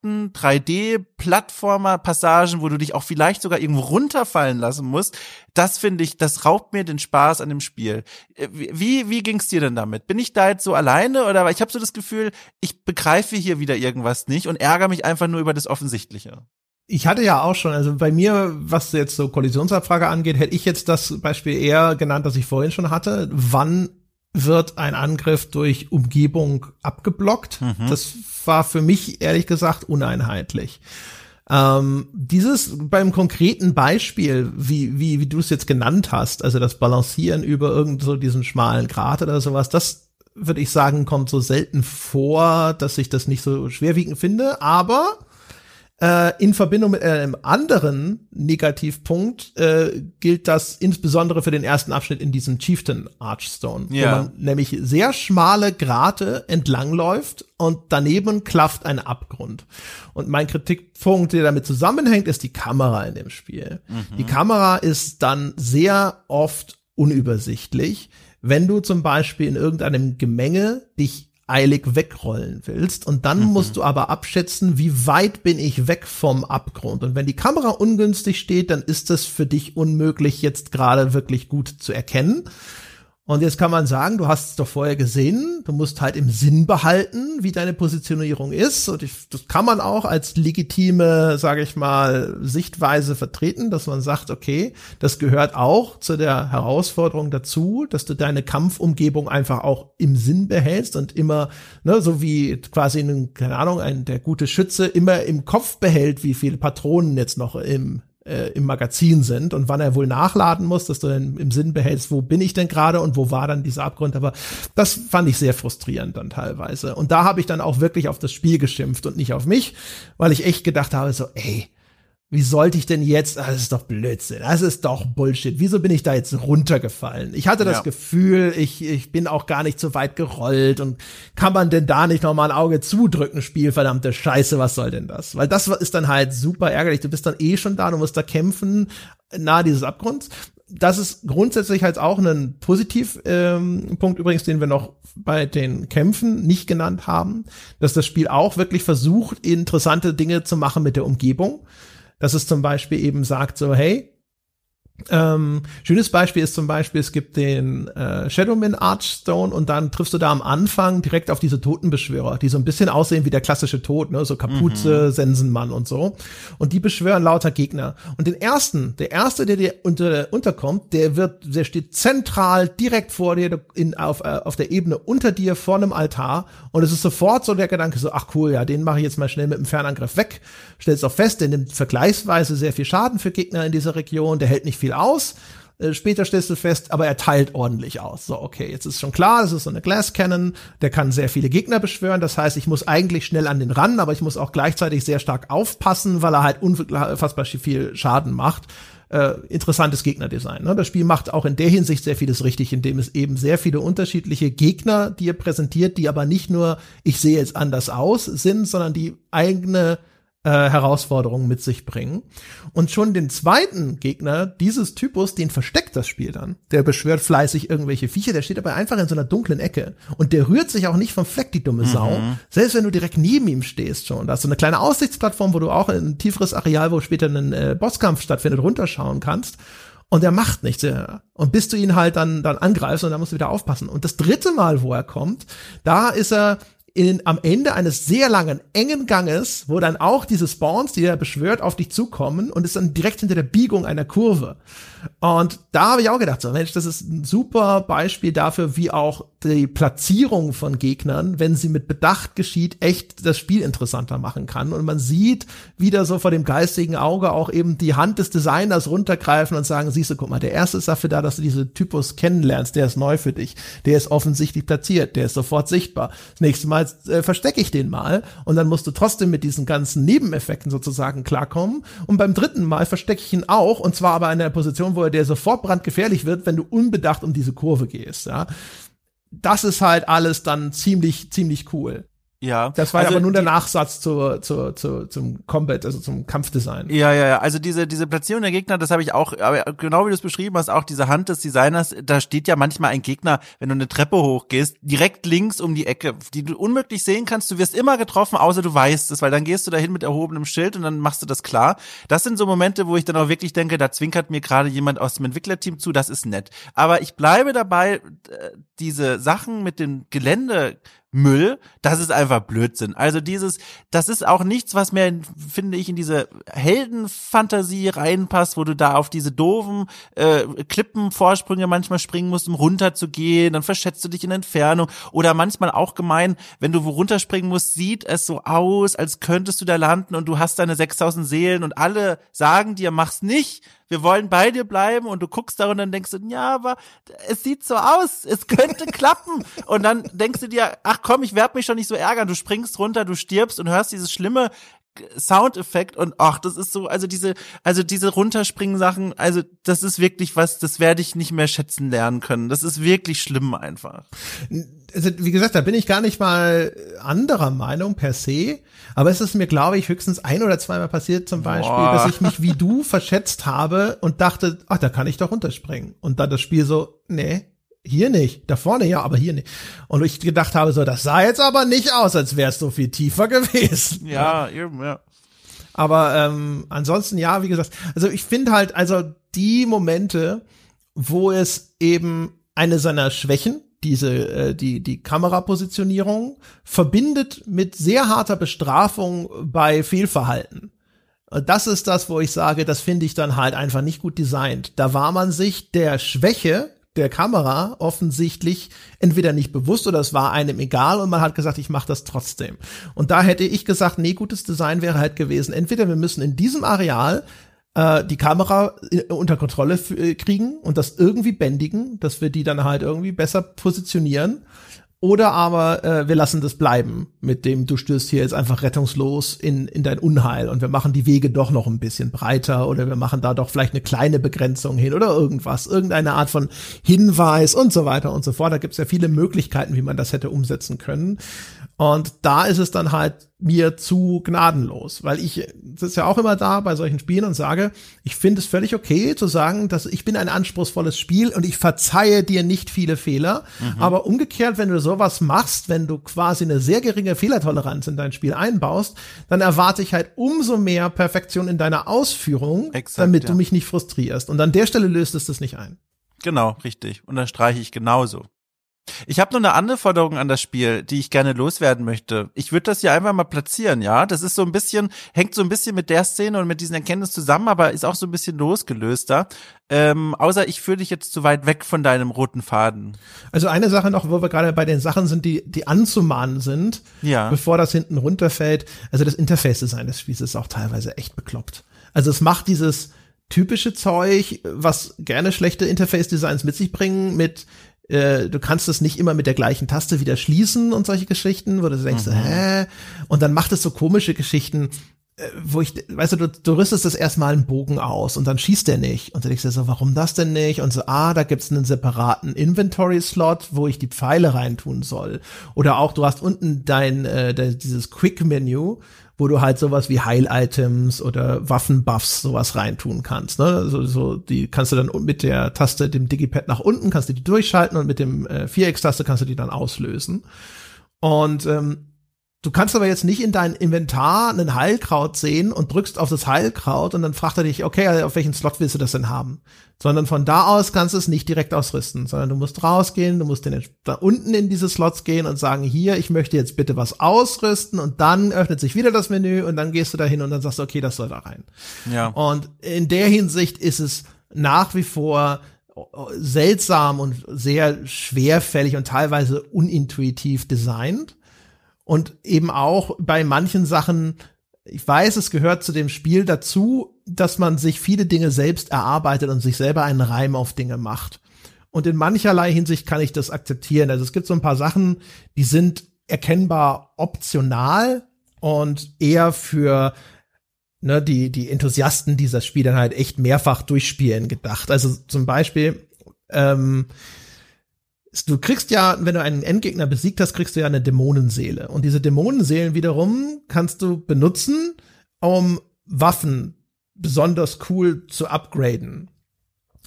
S2: verkappten 3D-Plattformer-Passagen, wo du dich auch vielleicht sogar irgendwo runterfallen lassen musst, das finde ich, das raubt mir den Spaß an dem Spiel. Äh, wie, wie ging's dir denn damit? Bin ich da jetzt so alleine oder ich habe so das Gefühl, ich begreife hier wieder irgendwas nicht und ärgere mich einfach nur über das Offensichtliche.
S1: Ich hatte ja auch schon, also bei mir, was jetzt so Kollisionsabfrage angeht, hätte ich jetzt das Beispiel eher genannt, das ich vorhin schon hatte. Wann wird ein Angriff durch Umgebung abgeblockt. Mhm. Das war für mich ehrlich gesagt uneinheitlich. Ähm, dieses beim konkreten Beispiel, wie, wie, wie du es jetzt genannt hast, also das Balancieren über irgend so diesen schmalen Grat oder sowas, das würde ich sagen, kommt so selten vor, dass ich das nicht so schwerwiegend finde, aber äh, in Verbindung mit einem anderen Negativpunkt äh, gilt das insbesondere für den ersten Abschnitt in diesem Chieftain Archstone, ja. wo man nämlich sehr schmale Grate entlangläuft und daneben klafft ein Abgrund. Und mein Kritikpunkt, der damit zusammenhängt, ist die Kamera in dem Spiel. Mhm. Die Kamera ist dann sehr oft unübersichtlich. Wenn du zum Beispiel in irgendeinem Gemenge dich eilig wegrollen willst. Und dann mhm. musst du aber abschätzen, wie weit bin ich weg vom Abgrund. Und wenn die Kamera ungünstig steht, dann ist es für dich unmöglich, jetzt gerade wirklich gut zu erkennen. Und jetzt kann man sagen, du hast es doch vorher gesehen, du musst halt im Sinn behalten, wie deine Positionierung ist. Und ich, das kann man auch als legitime, sage ich mal, Sichtweise vertreten, dass man sagt, okay, das gehört auch zu der Herausforderung dazu, dass du deine Kampfumgebung einfach auch im Sinn behältst und immer, ne, so wie quasi, ein, keine Ahnung, ein der gute Schütze immer im Kopf behält, wie viele Patronen jetzt noch im äh, im Magazin sind und wann er wohl nachladen muss, dass du dann im Sinn behältst, wo bin ich denn gerade und wo war dann dieser Abgrund. Aber das fand ich sehr frustrierend dann teilweise. Und da habe ich dann auch wirklich auf das Spiel geschimpft und nicht auf mich, weil ich echt gedacht habe, so, ey, wie sollte ich denn jetzt, ah, das ist doch Blödsinn, das ist doch Bullshit, wieso bin ich da jetzt runtergefallen? Ich hatte das ja. Gefühl, ich, ich bin auch gar nicht so weit gerollt und kann man denn da nicht noch mal ein Auge zudrücken, Spiel, verdammte Scheiße, was soll denn das? Weil das ist dann halt super ärgerlich, du bist dann eh schon da, du musst da kämpfen, nahe dieses Abgrunds. Das ist grundsätzlich halt auch ein Positivpunkt ähm, Punkt übrigens, den wir noch bei den Kämpfen nicht genannt haben, dass das Spiel auch wirklich versucht, interessante Dinge zu machen mit der Umgebung dass es zum Beispiel eben sagt so, hey, ähm, schönes Beispiel ist zum Beispiel, es gibt den äh, Shadowman Archstone und dann triffst du da am Anfang direkt auf diese Totenbeschwörer, die so ein bisschen aussehen wie der klassische Tod, ne, so Kapuze, mhm. Sensenmann und so. Und die beschwören lauter Gegner. Und den ersten, der erste, der dir unter, unterkommt, der wird, der steht zentral direkt vor dir in, auf, äh, auf der Ebene unter dir vor einem Altar. Und es ist sofort so der Gedanke so, ach cool, ja, den mache ich jetzt mal schnell mit dem Fernangriff weg. Stellst auch fest, der nimmt vergleichsweise sehr viel Schaden für Gegner in dieser Region, der hält nicht viel aus. Äh, später stellst du fest, aber er teilt ordentlich aus. So, okay, jetzt ist schon klar, das ist so eine Glass Cannon, der kann sehr viele Gegner beschwören. Das heißt, ich muss eigentlich schnell an den ran, aber ich muss auch gleichzeitig sehr stark aufpassen, weil er halt unfassbar viel Schaden macht. Äh, interessantes Gegnerdesign. Ne? Das Spiel macht auch in der Hinsicht sehr vieles richtig, indem es eben sehr viele unterschiedliche Gegner dir präsentiert, die aber nicht nur, ich sehe jetzt anders aus, sind, sondern die eigene äh, Herausforderungen mit sich bringen. Und schon den zweiten Gegner dieses Typus, den versteckt das Spiel dann. Der beschwört fleißig irgendwelche Viecher, der steht aber einfach in so einer dunklen Ecke. Und der rührt sich auch nicht vom Fleck, die dumme Sau. Mhm. Selbst wenn du direkt neben ihm stehst schon. Da ist so eine kleine Aussichtsplattform, wo du auch in ein tieferes Areal, wo später ein äh, Bosskampf stattfindet, runterschauen kannst. Und er macht nichts. Und bis du ihn halt dann, dann angreifst und dann musst du wieder aufpassen. Und das dritte Mal, wo er kommt, da ist er in, am Ende eines sehr langen, engen Ganges, wo dann auch diese Spawns, die er beschwört, auf dich zukommen und ist dann direkt hinter der Biegung einer Kurve. Und da habe ich auch gedacht, so Mensch, das ist ein super Beispiel dafür, wie auch die Platzierung von Gegnern, wenn sie mit Bedacht geschieht, echt das Spiel interessanter machen kann. Und man sieht wieder so vor dem geistigen Auge auch eben die Hand des Designers runtergreifen und sagen, siehst du, guck mal, der erste ist dafür da, dass du diese Typus kennenlernst, der ist neu für dich, der ist offensichtlich platziert, der ist sofort sichtbar. Das nächste Mal äh, verstecke ich den mal und dann musst du trotzdem mit diesen ganzen Nebeneffekten sozusagen klarkommen. Und beim dritten Mal verstecke ich ihn auch und zwar aber in einer Position, wo er der sofort brandgefährlich wird, wenn du unbedacht um diese Kurve gehst, ja. Das ist halt alles dann ziemlich, ziemlich cool.
S2: Ja.
S1: Das war also aber nur der Nachsatz zur, zur, zur, zum Combat, also zum Kampfdesign.
S2: Ja, ja, ja. Also diese, diese Platzierung der Gegner, das habe ich auch, aber genau wie du es beschrieben hast, auch diese Hand des Designers, da steht ja manchmal ein Gegner, wenn du eine Treppe hochgehst, direkt links um die Ecke, die du unmöglich sehen kannst. Du wirst immer getroffen, außer du weißt es, weil dann gehst du dahin mit erhobenem Schild und dann machst du das klar. Das sind so Momente, wo ich dann auch wirklich denke, da zwinkert mir gerade jemand aus dem Entwicklerteam zu, das ist nett. Aber ich bleibe dabei, äh, diese Sachen mit dem Gelände Müll, das ist einfach Blödsinn. Also dieses, das ist auch nichts, was mehr, finde ich, in diese Heldenfantasie reinpasst, wo du da auf diese doofen äh, Klippenvorsprünge manchmal springen musst, um runterzugehen, dann verschätzt du dich in Entfernung. Oder manchmal auch gemein, wenn du wo runterspringen musst, sieht es so aus, als könntest du da landen und du hast deine 6000 Seelen und alle sagen dir, mach's nicht, wir wollen bei dir bleiben und du guckst da und dann denkst du, ja, aber es sieht so aus, es könnte klappen. Und dann denkst du dir, ach komm, ich werde mich schon nicht so ärgern. Du springst runter, du stirbst und hörst dieses schlimme Soundeffekt und ach, das ist so, also diese, also diese runterspringen Sachen, also das ist wirklich was, das werde ich nicht mehr schätzen lernen können. Das ist wirklich schlimm einfach.
S1: Also, wie gesagt, da bin ich gar nicht mal anderer Meinung per se, aber es ist mir, glaube ich, höchstens ein oder zweimal passiert zum Beispiel, Boah. dass ich mich wie du verschätzt habe und dachte, ach, da kann ich doch runterspringen. Und dann das Spiel so, nee, hier nicht, da vorne ja, aber hier nicht. Und ich gedacht habe so, das sah jetzt aber nicht aus, als wäre es so viel tiefer gewesen.
S2: Ja, eben, ja.
S1: Aber ähm, ansonsten ja, wie gesagt, also ich finde halt, also die Momente, wo es eben eine seiner Schwächen, diese äh, die die Kamerapositionierung verbindet mit sehr harter Bestrafung bei Fehlverhalten. Das ist das, wo ich sage, das finde ich dann halt einfach nicht gut designt. Da war man sich der Schwäche der Kamera offensichtlich entweder nicht bewusst oder es war einem egal und man hat gesagt, ich mache das trotzdem. Und da hätte ich gesagt, nee, gutes Design wäre halt gewesen, entweder wir müssen in diesem Areal äh, die Kamera äh, unter Kontrolle äh, kriegen und das irgendwie bändigen, dass wir die dann halt irgendwie besser positionieren oder aber äh, wir lassen das bleiben, mit dem du stößt hier jetzt einfach rettungslos in, in dein Unheil und wir machen die Wege doch noch ein bisschen breiter oder wir machen da doch vielleicht eine kleine Begrenzung hin oder irgendwas, irgendeine Art von Hinweis und so weiter und so fort. Da gibt's ja viele Möglichkeiten, wie man das hätte umsetzen können. Und da ist es dann halt mir zu gnadenlos, weil ich sitze ja auch immer da bei solchen Spielen und sage, ich finde es völlig okay zu sagen, dass ich bin ein anspruchsvolles Spiel und ich verzeihe dir nicht viele Fehler, mhm. aber umgekehrt, wenn du sowas machst, wenn du quasi eine sehr geringe Fehlertoleranz in dein Spiel einbaust, dann erwarte ich halt umso mehr Perfektion in deiner Ausführung, Exakt, damit ja. du mich nicht frustrierst und an der Stelle löst es das nicht ein.
S2: Genau, richtig. Und da streiche ich genauso. Ich habe noch eine andere Forderung an das Spiel, die ich gerne loswerden möchte. Ich würde das hier einfach mal platzieren, ja. Das ist so ein bisschen, hängt so ein bisschen mit der Szene und mit diesen Erkenntnissen zusammen, aber ist auch so ein bisschen losgelöster. Ähm, außer ich führe dich jetzt zu weit weg von deinem roten Faden.
S1: Also eine Sache noch, wo wir gerade bei den Sachen sind, die, die anzumahnen sind, ja. bevor das hinten runterfällt. Also das Interface-Design des Spiels ist auch teilweise echt bekloppt. Also es macht dieses typische Zeug, was gerne schlechte Interface-Designs mit sich bringen, mit äh, du kannst es nicht immer mit der gleichen Taste wieder schließen und solche Geschichten, wo du denkst, mhm. hä? Und dann macht es so komische Geschichten, äh, wo ich, weißt du, du, du rüstest das erstmal einen Bogen aus und dann schießt der nicht. Und dann denkst du so, warum das denn nicht? Und so, ah, da gibt's einen separaten Inventory-Slot, wo ich die Pfeile reintun soll. Oder auch, du hast unten dein, äh, dieses Quick-Menü, wo du halt sowas wie Heil-Items oder Waffenbuffs sowas reintun kannst. Ne? Also so die kannst du dann mit der Taste, dem Digipad nach unten, kannst du die durchschalten und mit dem äh, Viereckstaste kannst du die dann auslösen. Und ähm, Du kannst aber jetzt nicht in dein Inventar einen Heilkraut sehen und drückst auf das Heilkraut und dann fragt er dich, okay, auf welchen Slot willst du das denn haben? Sondern von da aus kannst du es nicht direkt ausrüsten, sondern du musst rausgehen, du musst den, da unten in diese Slots gehen und sagen, hier, ich möchte jetzt bitte was ausrüsten und dann öffnet sich wieder das Menü und dann gehst du da hin und dann sagst du, okay, das soll da rein.
S2: Ja.
S1: Und in der Hinsicht ist es nach wie vor seltsam und sehr schwerfällig und teilweise unintuitiv designt und eben auch bei manchen Sachen, ich weiß, es gehört zu dem Spiel dazu, dass man sich viele Dinge selbst erarbeitet und sich selber einen Reim auf Dinge macht. Und in mancherlei Hinsicht kann ich das akzeptieren. Also es gibt so ein paar Sachen, die sind erkennbar optional und eher für ne, die, die Enthusiasten dieser Spiel dann halt echt mehrfach durchspielen gedacht. Also zum Beispiel, ähm, du kriegst ja, wenn du einen Endgegner besiegt hast, kriegst du ja eine Dämonenseele. Und diese Dämonenseelen wiederum kannst du benutzen, um Waffen besonders cool zu upgraden.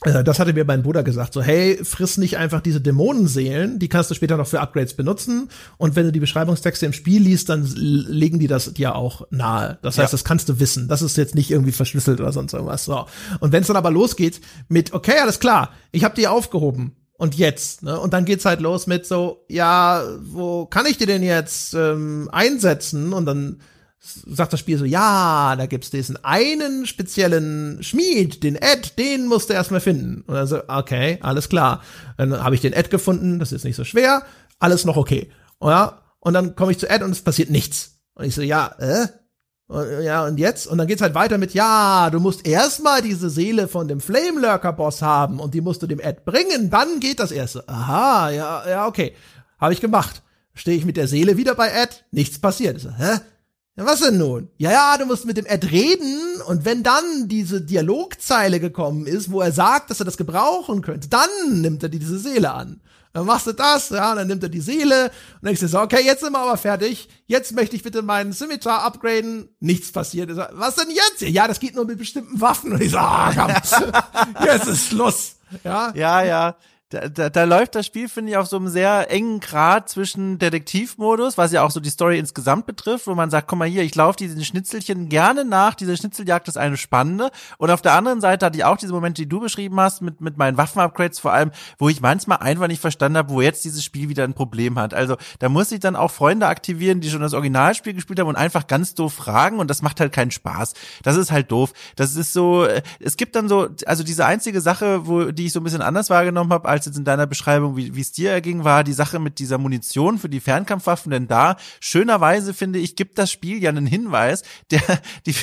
S1: Äh, das hatte mir mein Bruder gesagt, so hey, friss nicht einfach diese Dämonenseelen, die kannst du später noch für Upgrades benutzen und wenn du die Beschreibungstexte im Spiel liest, dann legen die das dir auch nahe. Das heißt, ja. das kannst du wissen. Das ist jetzt nicht irgendwie verschlüsselt oder sonst irgendwas. So. Und wenn es dann aber losgeht mit, okay, alles klar, ich habe die aufgehoben, und jetzt, ne? Und dann geht's halt los mit so, ja, wo kann ich die denn jetzt ähm, einsetzen? Und dann sagt das Spiel so, ja, da gibt's diesen einen speziellen Schmied, den Ed, den musst du erstmal finden. Und dann so, okay, alles klar. Dann habe ich den Ed gefunden, das ist nicht so schwer, alles noch okay. Ja, und dann komme ich zu Ed und es passiert nichts. Und ich so, ja, äh? Ja, und jetzt? Und dann geht's halt weiter mit, ja, du musst erstmal diese Seele von dem Flame Lurker Boss haben und die musst du dem Ed bringen, dann geht das erste. Aha, ja, ja, okay. Habe ich gemacht. Stehe ich mit der Seele wieder bei Ed, nichts passiert. So, hä? Ja, was denn nun? Ja, ja, du musst mit dem Ed reden und wenn dann diese Dialogzeile gekommen ist, wo er sagt, dass er das gebrauchen könnte, dann nimmt er diese Seele an. Dann machst du das, ja, dann nimmt er die Seele und denkst dir so, okay, jetzt sind wir aber fertig. Jetzt möchte ich bitte meinen Scimitar upgraden. Nichts passiert. So, was denn jetzt? Ja, das geht nur mit bestimmten Waffen. Und ich so, ah, komm, jetzt ist Schluss. Ja,
S2: ja. ja da, da, da läuft das Spiel, finde ich, auf so einem sehr engen Grad zwischen Detektivmodus, was ja auch so die Story insgesamt betrifft, wo man sagt, komm mal hier, ich laufe diesen Schnitzelchen gerne nach, diese Schnitzeljagd ist eine spannende. Und auf der anderen Seite hatte ich auch diese Momente, die du beschrieben hast, mit, mit meinen Waffenupgrades vor allem, wo ich manchmal einfach nicht verstanden habe, wo jetzt dieses Spiel wieder ein Problem hat. Also da muss ich dann auch Freunde aktivieren, die schon das Originalspiel gespielt haben und einfach ganz doof fragen und das macht halt keinen Spaß. Das ist halt doof. Das ist so, äh, es gibt dann so, also diese einzige Sache, wo, die ich so ein bisschen anders wahrgenommen habe, als jetzt in deiner Beschreibung, wie es dir erging, war die Sache mit dieser Munition für die Fernkampfwaffen. Denn da, schönerweise finde ich, gibt das Spiel ja einen Hinweis, der die,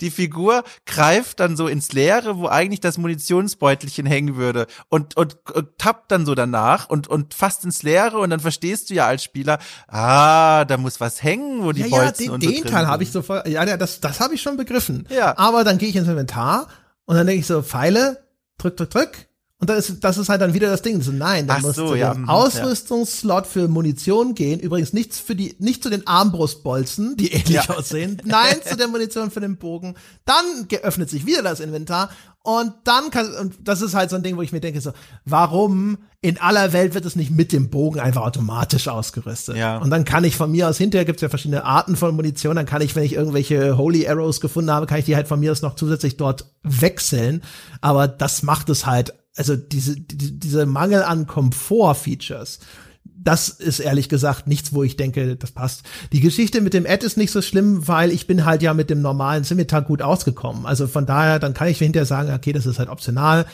S2: die Figur greift dann so ins Leere, wo eigentlich das Munitionsbeutelchen hängen würde und, und, und tappt dann so danach und, und fast ins Leere und dann verstehst du ja als Spieler, ah, da muss was hängen, wo die ja, Bolzen
S1: ja, den, den Teil habe ich so voll, ja, das, das habe ich schon begriffen. Ja. Aber dann gehe ich ins Inventar und dann denke ich so, Pfeile, drück, drück, drück und das ist, das ist halt dann wieder das Ding. So, nein, dann musst so, du ja, den mhm, Ausrüstungsslot für Munition gehen. Übrigens nichts für die, nicht zu den Armbrustbolzen, die ähnlich ja. aussehen. Nein, zu der Munition für den Bogen. Dann geöffnet sich wieder das Inventar. Und dann kann, und das ist halt so ein Ding, wo ich mir denke, so, warum in aller Welt wird es nicht mit dem Bogen einfach automatisch ausgerüstet? Ja. Und dann kann ich von mir aus, hinterher gibt es ja verschiedene Arten von Munition, dann kann ich, wenn ich irgendwelche Holy Arrows gefunden habe, kann ich die halt von mir aus noch zusätzlich dort wechseln. Aber das macht es halt also diese, die, diese Mangel an Komfort-Features, das ist ehrlich gesagt nichts, wo ich denke, das passt. Die Geschichte mit dem Ad ist nicht so schlimm, weil ich bin halt ja mit dem normalen Scimitar gut ausgekommen. Also von daher, dann kann ich hinterher sagen, okay, das ist halt optional,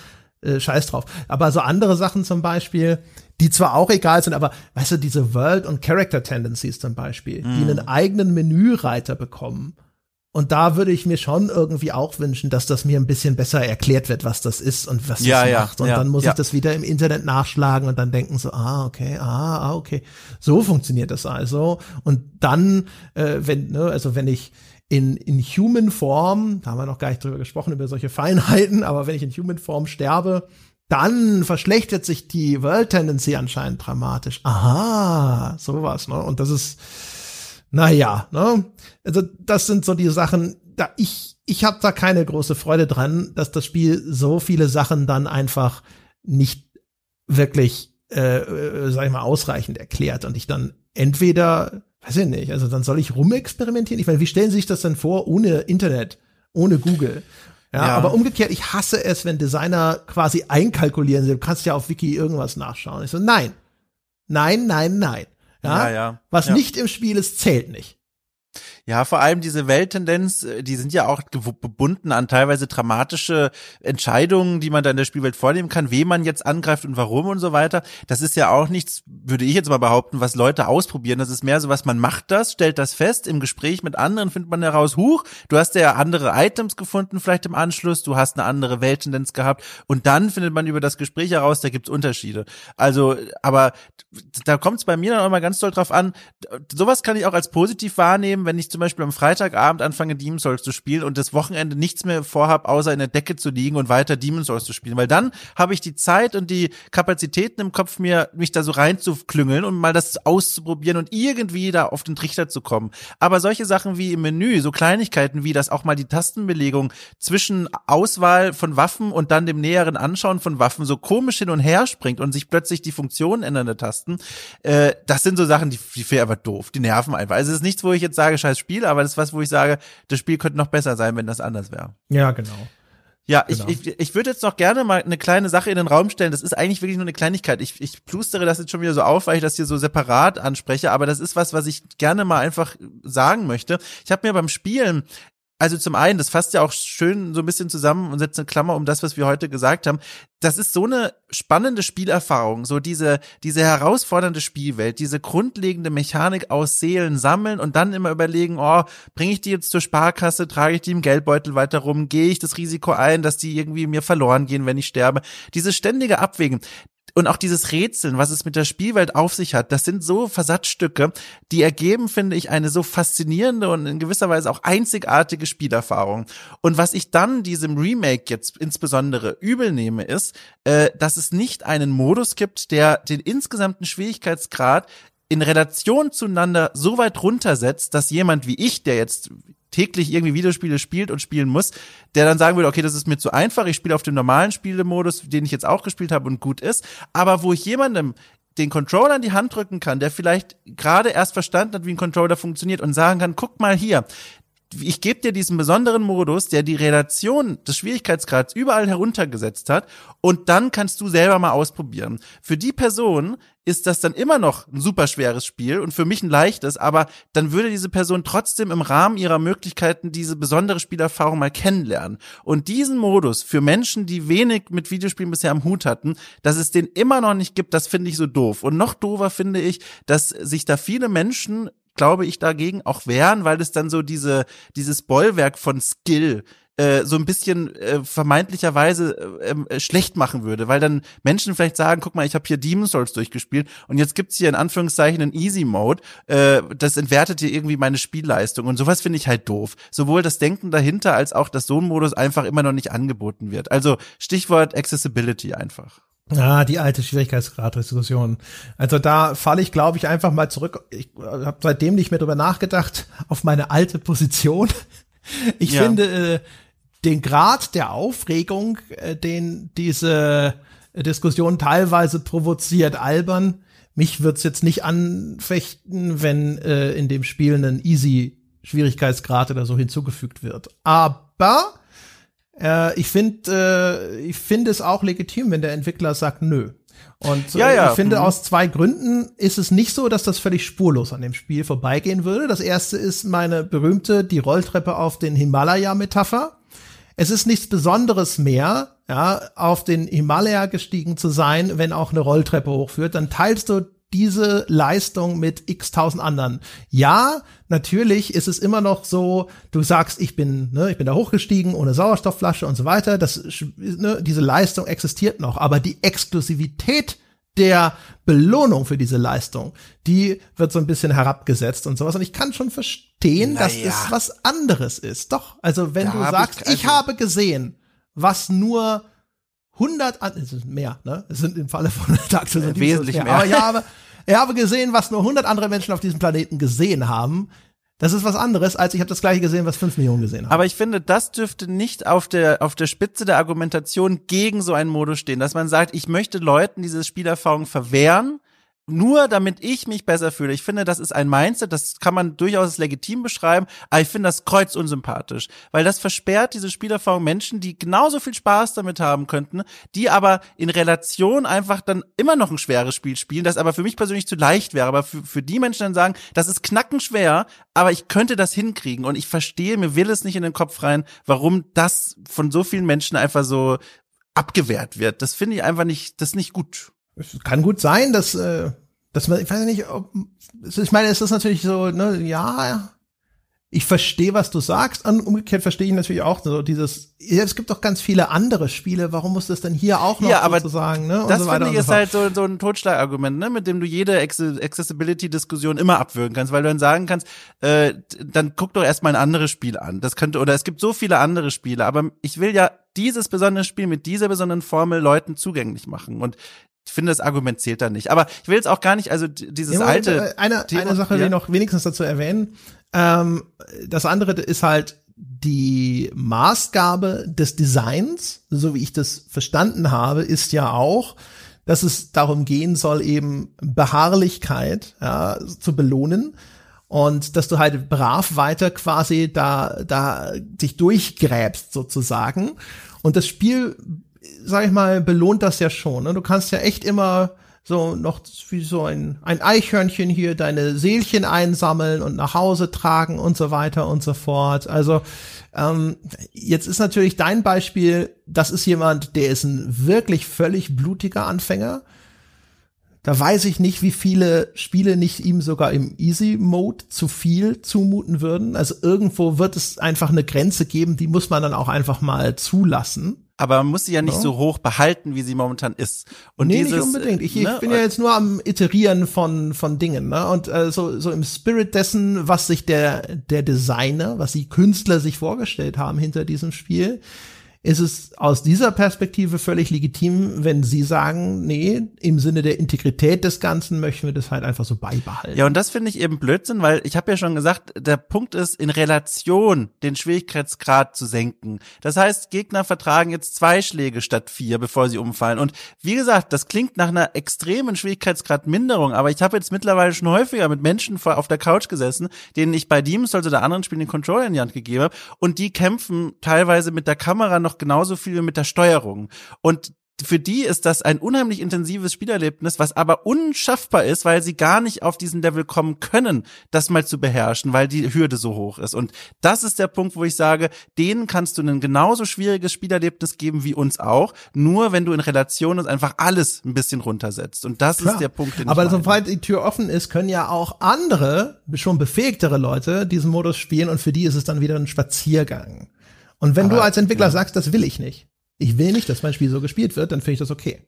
S1: äh, scheiß drauf. Aber so andere Sachen zum Beispiel, die zwar auch egal sind, aber weißt du, diese World- und Character-Tendencies zum Beispiel, mm. die mhm. einen eigenen Menüreiter bekommen und da würde ich mir schon irgendwie auch wünschen, dass das mir ein bisschen besser erklärt wird, was das ist und was ja, das ja, macht. Und ja, dann muss ich das wieder im Internet nachschlagen und dann denken so, ah, okay, ah, ah, okay. So funktioniert das also. Und dann, äh, wenn, ne, also wenn ich in, in Human Form, da haben wir noch gar nicht drüber gesprochen, über solche Feinheiten, aber wenn ich in Human Form sterbe, dann verschlechtert sich die World Tendency anscheinend dramatisch. Aha, sowas, ne? Und das ist, naja, ne? Also das sind so die Sachen, da ich, ich habe da keine große Freude dran, dass das Spiel so viele Sachen dann einfach nicht wirklich, äh, äh, sag ich mal, ausreichend erklärt und ich dann entweder weiß ich nicht, also dann soll ich rumexperimentieren? Ich meine, wie stellen Sie sich das denn vor ohne Internet, ohne Google? Ja, ja, aber umgekehrt, ich hasse es, wenn Designer quasi einkalkulieren. Du kannst ja auf Wiki irgendwas nachschauen. Ich so, nein. Nein, nein, nein. Ja, ja. Was nicht im Spiel ist, zählt nicht.
S2: Ja, vor allem diese Welttendenz, äh, die sind ja auch gebunden an teilweise dramatische Entscheidungen, die man da in der Spielwelt vornehmen kann, wem man jetzt angreift und warum und so weiter. Das ist ja auch nichts, würde ich jetzt mal behaupten, was Leute ausprobieren. Das ist mehr so was, man macht das, stellt das fest, im Gespräch mit anderen findet man heraus, huch, du hast ja andere Items gefunden vielleicht im Anschluss, du hast eine andere Welttendenz gehabt und dann findet man über das Gespräch heraus, da gibt's Unterschiede. Also, aber da kommt es bei mir dann auch mal ganz doll drauf an, sowas kann ich auch als positiv wahrnehmen, wenn ich zum zum Beispiel am Freitagabend anfange, Demon's Souls zu spielen und das Wochenende nichts mehr vorhab, außer in der Decke zu liegen und weiter Demon's Souls zu spielen. Weil dann habe ich die Zeit und die Kapazitäten im Kopf, mir mich da so reinzuklüngeln und mal das auszuprobieren und irgendwie da auf den Trichter zu kommen. Aber solche Sachen wie im Menü, so Kleinigkeiten wie, dass auch mal die Tastenbelegung zwischen Auswahl von Waffen und dann dem näheren Anschauen von Waffen so komisch hin und her springt und sich plötzlich die Funktionen ändern der Tasten, äh, das sind so Sachen, die, die finde ich einfach doof. Die nerven einfach. Also es ist nichts, wo ich jetzt sage, scheiß Spiel, aber das ist was, wo ich sage, das Spiel könnte noch besser sein, wenn das anders wäre.
S1: Ja, genau.
S2: Ja, genau. ich, ich, ich würde jetzt noch gerne mal eine kleine Sache in den Raum stellen. Das ist eigentlich wirklich nur eine Kleinigkeit. Ich, ich plustere das jetzt schon wieder so auf, weil ich das hier so separat anspreche, aber das ist was, was ich gerne mal einfach sagen möchte. Ich habe mir beim Spielen also zum einen, das fasst ja auch schön so ein bisschen zusammen und setzt eine Klammer um das, was wir heute gesagt haben. Das ist so eine spannende Spielerfahrung, so diese, diese herausfordernde Spielwelt, diese grundlegende Mechanik aus Seelen sammeln und dann immer überlegen, oh, bringe ich die jetzt zur Sparkasse, trage ich die im Geldbeutel weiter rum, gehe ich das Risiko ein, dass die irgendwie mir verloren gehen, wenn ich sterbe. Diese ständige Abwägen, und auch dieses Rätseln, was es mit der Spielwelt auf sich hat, das sind so Versatzstücke, die ergeben, finde ich, eine so faszinierende und in gewisser Weise auch einzigartige Spielerfahrung. Und was ich dann diesem Remake jetzt insbesondere übel nehme, ist, äh, dass es nicht einen Modus gibt, der den insgesamten Schwierigkeitsgrad in Relation zueinander so weit runtersetzt, dass jemand wie ich, der jetzt täglich irgendwie Videospiele spielt und spielen muss, der dann sagen würde, okay, das ist mir zu einfach, ich spiele auf dem normalen Spielemodus, den ich jetzt auch gespielt habe und gut ist, aber wo ich jemandem den Controller in die Hand drücken kann, der vielleicht gerade erst verstanden hat, wie ein Controller funktioniert und sagen kann, guck mal hier, ich gebe dir diesen besonderen Modus, der die Relation des Schwierigkeitsgrads überall heruntergesetzt hat und dann kannst du selber mal ausprobieren. Für die Person ist das dann immer noch ein super schweres Spiel und für mich ein leichtes, aber dann würde diese Person trotzdem im Rahmen ihrer Möglichkeiten diese besondere Spielerfahrung mal kennenlernen. Und diesen Modus für Menschen, die wenig mit Videospielen bisher am Hut hatten, dass es den immer noch nicht gibt, das finde ich so doof. Und noch doofer finde ich, dass sich da viele Menschen glaube ich, dagegen auch wehren, weil es dann so diese, dieses Bollwerk von Skill äh, so ein bisschen äh, vermeintlicherweise äh, ähm, äh, schlecht machen würde, weil dann Menschen vielleicht sagen, guck mal, ich habe hier Demon's Souls durchgespielt und jetzt gibt's hier in Anführungszeichen einen Easy Mode, äh, das entwertet hier irgendwie meine Spielleistung und sowas finde ich halt doof. Sowohl das Denken dahinter als auch, dass so ein Modus einfach immer noch nicht angeboten wird. Also Stichwort Accessibility einfach.
S1: Ah, die alte Schwierigkeitsgraddiskussion. Also da falle ich, glaube ich, einfach mal zurück. Ich äh, habe seitdem nicht mehr drüber nachgedacht auf meine alte Position. Ich ja. finde äh, den Grad der Aufregung, äh, den diese Diskussion teilweise provoziert, albern. Mich wird's jetzt nicht anfechten, wenn äh, in dem Spiel ein Easy Schwierigkeitsgrad oder so hinzugefügt wird. Aber äh, ich finde, äh, ich finde es auch legitim, wenn der Entwickler sagt, nö. Und ja, ja. ich finde, mhm. aus zwei Gründen ist es nicht so, dass das völlig spurlos an dem Spiel vorbeigehen würde. Das erste ist meine berühmte, die Rolltreppe auf den Himalaya-Metapher. Es ist nichts Besonderes mehr, ja, auf den Himalaya gestiegen zu sein, wenn auch eine Rolltreppe hochführt. Dann teilst du diese Leistung mit x tausend anderen. Ja, natürlich ist es immer noch so, du sagst, ich bin, ne, ich bin da hochgestiegen ohne Sauerstoffflasche und so weiter. Das, ne, diese Leistung existiert noch, aber die Exklusivität der Belohnung für diese Leistung, die wird so ein bisschen herabgesetzt und sowas. Und ich kann schon verstehen, naja. dass es was anderes ist. Doch, also wenn da du sagst, ich, also ich habe gesehen, was nur 100 an, es ist mehr, ne? Es sind im Falle von Taxe sind
S2: wesentlich mehr. mehr.
S1: Aber ich habe, ich habe gesehen, was nur 100 andere Menschen auf diesem Planeten gesehen haben. Das ist was anderes, als ich habe das gleiche gesehen, was 5 Millionen gesehen haben.
S2: Aber ich finde, das dürfte nicht auf der, auf der Spitze der Argumentation gegen so einen Modus stehen, dass man sagt, ich möchte Leuten diese Spielerfahrung verwehren, nur damit ich mich besser fühle. Ich finde, das ist ein Mindset, das kann man durchaus legitim beschreiben, aber ich finde das kreuz unsympathisch, weil das versperrt diese Spielerfahrung Menschen, die genauso viel Spaß damit haben könnten, die aber in Relation einfach dann immer noch ein schweres Spiel spielen, das aber für mich persönlich zu leicht wäre, aber für, für die Menschen dann sagen, das ist knackenschwer, aber ich könnte das hinkriegen und ich verstehe, mir will es nicht in den Kopf rein, warum das von so vielen Menschen einfach so abgewehrt wird. Das finde ich einfach nicht, das ist nicht gut.
S1: Es kann gut sein, dass, äh, dass man, ich weiß nicht, ob, ich meine, es ist natürlich so, ne, ja, ich verstehe, was du sagst. Und umgekehrt verstehe ich natürlich auch so dieses, ja, es gibt doch ganz viele andere Spiele, warum muss das denn hier auch noch
S2: ja, aber
S1: sozusagen, ne?
S2: das
S1: so
S2: finde ich ist
S1: so
S2: halt so, so ein Totschlagargument, ne, mit dem du jede Accessibility-Diskussion immer abwürgen kannst, weil du dann sagen kannst, äh, dann guck doch erstmal ein anderes Spiel an. Das könnte, oder es gibt so viele andere Spiele, aber ich will ja dieses besondere Spiel mit dieser besonderen Formel Leuten zugänglich machen. Und ich finde, das Argument zählt da nicht. Aber ich will jetzt auch gar nicht, also dieses
S1: Ja,
S2: alte.
S1: Moment, äh, eine,
S2: Thema-
S1: eine Sache will
S2: ja.
S1: ich noch wenigstens dazu erwähnen. Ähm, das andere ist halt die Maßgabe des Designs, so wie ich das verstanden habe, ist ja auch, dass es darum gehen soll, eben Beharrlichkeit ja, zu belohnen und dass du halt brav weiter quasi da, da dich durchgräbst sozusagen. Und das Spiel, sag ich mal, belohnt das ja schon. Ne? Du kannst ja echt immer so noch wie so ein, ein Eichhörnchen hier deine Seelchen einsammeln und nach Hause tragen und so weiter und so fort. Also ähm, jetzt ist natürlich dein Beispiel, das ist jemand, der ist ein wirklich völlig blutiger Anfänger. Da weiß ich nicht, wie viele Spiele nicht ihm sogar im Easy Mode zu viel zumuten würden. Also irgendwo wird es einfach eine Grenze geben, die muss man dann auch einfach mal zulassen.
S2: aber man muss sie ja nicht
S1: Ja.
S2: so hoch behalten, wie sie momentan ist. Und
S1: nee,
S2: dieses,
S1: nicht unbedingt. Ich, ich
S2: ne,
S1: bin ja jetzt nur am Iterieren von, von Dingen, ne? Und äh, so, so im Spirit dessen, was sich der, der Designer, was die Künstler sich vorgestellt haben hinter diesem Spiel, ist es aus dieser Perspektive völlig legitim, wenn sie sagen, nee, im Sinne der Integrität des Ganzen möchten wir das halt einfach so beibehalten.
S2: Ja, und das finde ich eben Blödsinn, weil ich habe ja schon gesagt, der Punkt ist, in Relation den Schwierigkeitsgrad zu senken. Das heißt, Gegner vertragen jetzt zwei Schläge statt vier, bevor sie umfallen. Und wie gesagt, das klingt nach einer extremen Schwierigkeitsgradminderung, aber ich habe jetzt mittlerweile schon häufiger mit Menschen vor, auf der Couch gesessen, denen ich bei Demon's Souls oder anderen Spielen den Controller in die Hand gegeben habe, und die kämpfen teilweise mit der Kamera noch genauso viel wie mit der Steuerung. Und für die ist das ein unheimlich intensives Spielerlebnis, was aber unschaffbar ist, weil sie gar nicht auf diesen Level kommen können, das mal zu beherrschen, weil die Hürde so hoch ist. Und das ist der Punkt, wo ich sage, denen kannst du ein genauso schwieriges Spielerlebnis geben wie uns auch, nur wenn du in Relation ist einfach alles ein bisschen runtersetzt. Und das
S1: Klar.
S2: ist der Punkt, den
S1: Aber sobald die Tür offen ist, können ja auch andere, schon befähigtere Leute diesen Modus spielen und für die ist es dann wieder ein Spaziergang. Und wenn du
S2: Aber,
S1: als Entwickler sagst, das will ich nicht, ich will nicht, dass mein Spiel so gespielt wird, dann finde ich das okay.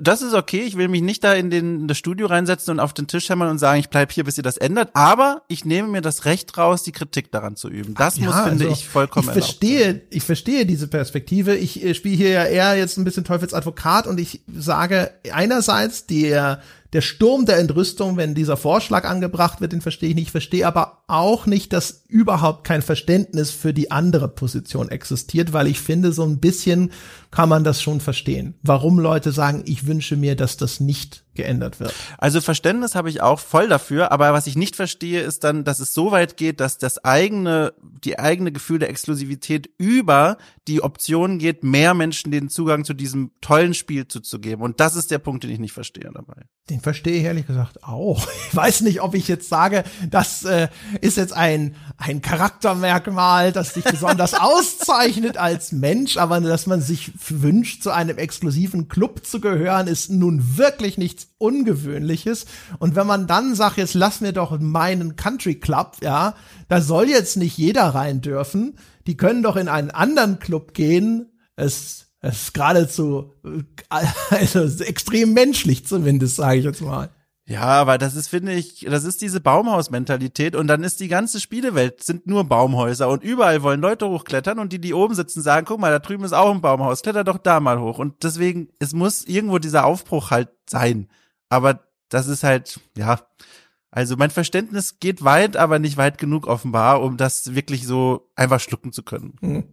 S2: Das ist okay. Ich will mich nicht da in, den, in das Studio reinsetzen und auf den Tisch hämmern und sagen, ich bleib hier, bis ihr das ändert. Aber ich nehme mir das Recht raus, die Kritik daran zu üben. Das muss, finde
S1: also,
S2: ich, vollkommen
S1: Ich
S2: erlaubt
S1: verstehe, ich verstehe diese Perspektive. Ich äh, spiele hier ja eher jetzt ein bisschen Teufelsadvokat und ich sage einerseits der der Sturm der Entrüstung, wenn dieser Vorschlag angebracht wird, den verstehe ich nicht. Ich verstehe aber auch nicht, dass überhaupt kein Verständnis für die andere Position existiert, weil ich finde, so ein bisschen kann man das schon verstehen. Warum Leute sagen, ich wünsche mir, dass das nicht geändert wird.
S2: Also Verständnis habe ich auch voll dafür, aber was ich nicht verstehe, ist dann, dass es so weit geht, dass das eigene, die eigene Gefühl der Exklusivität über die Option geht, mehr Menschen den Zugang zu diesem tollen Spiel zuzugeben. Und das ist der Punkt, den ich nicht verstehe dabei.
S1: Den verstehe ich ehrlich gesagt auch. Ich weiß nicht, ob ich jetzt sage, das äh, ist jetzt ein, ein Charaktermerkmal, das dich besonders auszeichnet als Mensch, aber dass man sich wünscht, zu einem exklusiven Club zu gehören, ist nun wirklich nichts Ungewöhnliches. Und wenn man dann sagt, jetzt lass mir doch meinen Country Club, ja, da soll jetzt nicht jeder rein dürfen. Die können doch in einen anderen Club gehen. Es es ist geradezu, äh, also extrem menschlich zumindest, sage ich jetzt mal.
S2: Ja, aber das ist, finde ich, das ist diese Baumhausmentalität und dann ist die ganze Spielewelt sind nur Baumhäuser und überall wollen Leute hochklettern und die, die oben sitzen, sagen, guck mal, da drüben ist auch ein Baumhaus, kletter doch da mal hoch. Und deswegen, es muss irgendwo dieser Aufbruch halt sein. Aber das ist halt, ja, also mein Verständnis geht weit, aber nicht weit genug offenbar, um das wirklich so einfach schlucken zu können.
S1: Hm.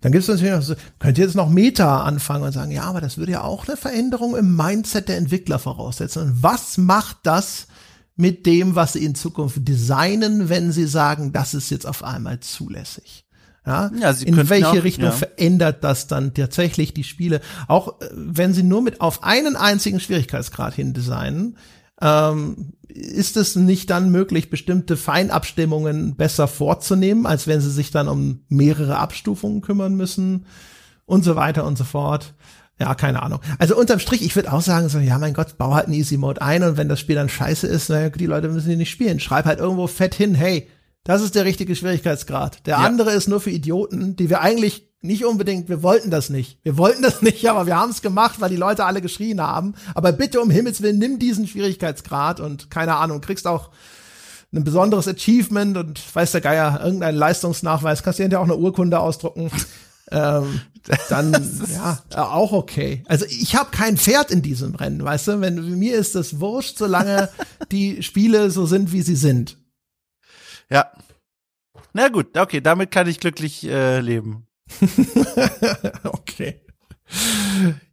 S1: Dann gibt es natürlich noch, so, könnt ihr jetzt noch Meta anfangen und sagen, ja, aber das würde ja auch eine Veränderung im Mindset der Entwickler voraussetzen. Und was macht das mit dem, was sie in Zukunft designen, wenn sie sagen, das ist jetzt auf einmal zulässig? Ja, ja in welche auch, Richtung ja. verändert das dann tatsächlich die Spiele? Auch äh, wenn sie nur mit auf einen einzigen Schwierigkeitsgrad hin designen, ähm, ist es nicht dann möglich, bestimmte Feinabstimmungen besser vorzunehmen, als wenn sie sich dann um mehrere Abstufungen kümmern müssen und so weiter und so fort. Ja, keine Ahnung. Also unterm Strich, ich würde auch sagen, so, ja, mein Gott, bau halt einen Easy Mode ein und wenn das Spiel dann scheiße ist, naja, die Leute müssen die nicht spielen. Schreib halt irgendwo fett hin, hey, das ist der richtige Schwierigkeitsgrad. Der ja. andere ist nur für Idioten, die wir eigentlich nicht unbedingt, wir wollten das nicht. Wir wollten das nicht, aber wir haben es gemacht, weil die Leute alle geschrien haben. Aber bitte um Himmels Willen, nimm diesen Schwierigkeitsgrad und keine Ahnung, kriegst auch ein besonderes Achievement und weiß der Geier, irgendeinen Leistungsnachweis, kannst dir ja auch eine Urkunde ausdrucken. ähm, dann ja auch okay. Also ich habe kein Pferd in diesem Rennen, weißt du? Wenn mir ist das wurscht, solange die Spiele so sind, wie sie sind.
S2: Ja. Na gut, okay, damit kann ich glücklich äh, leben.
S1: okay.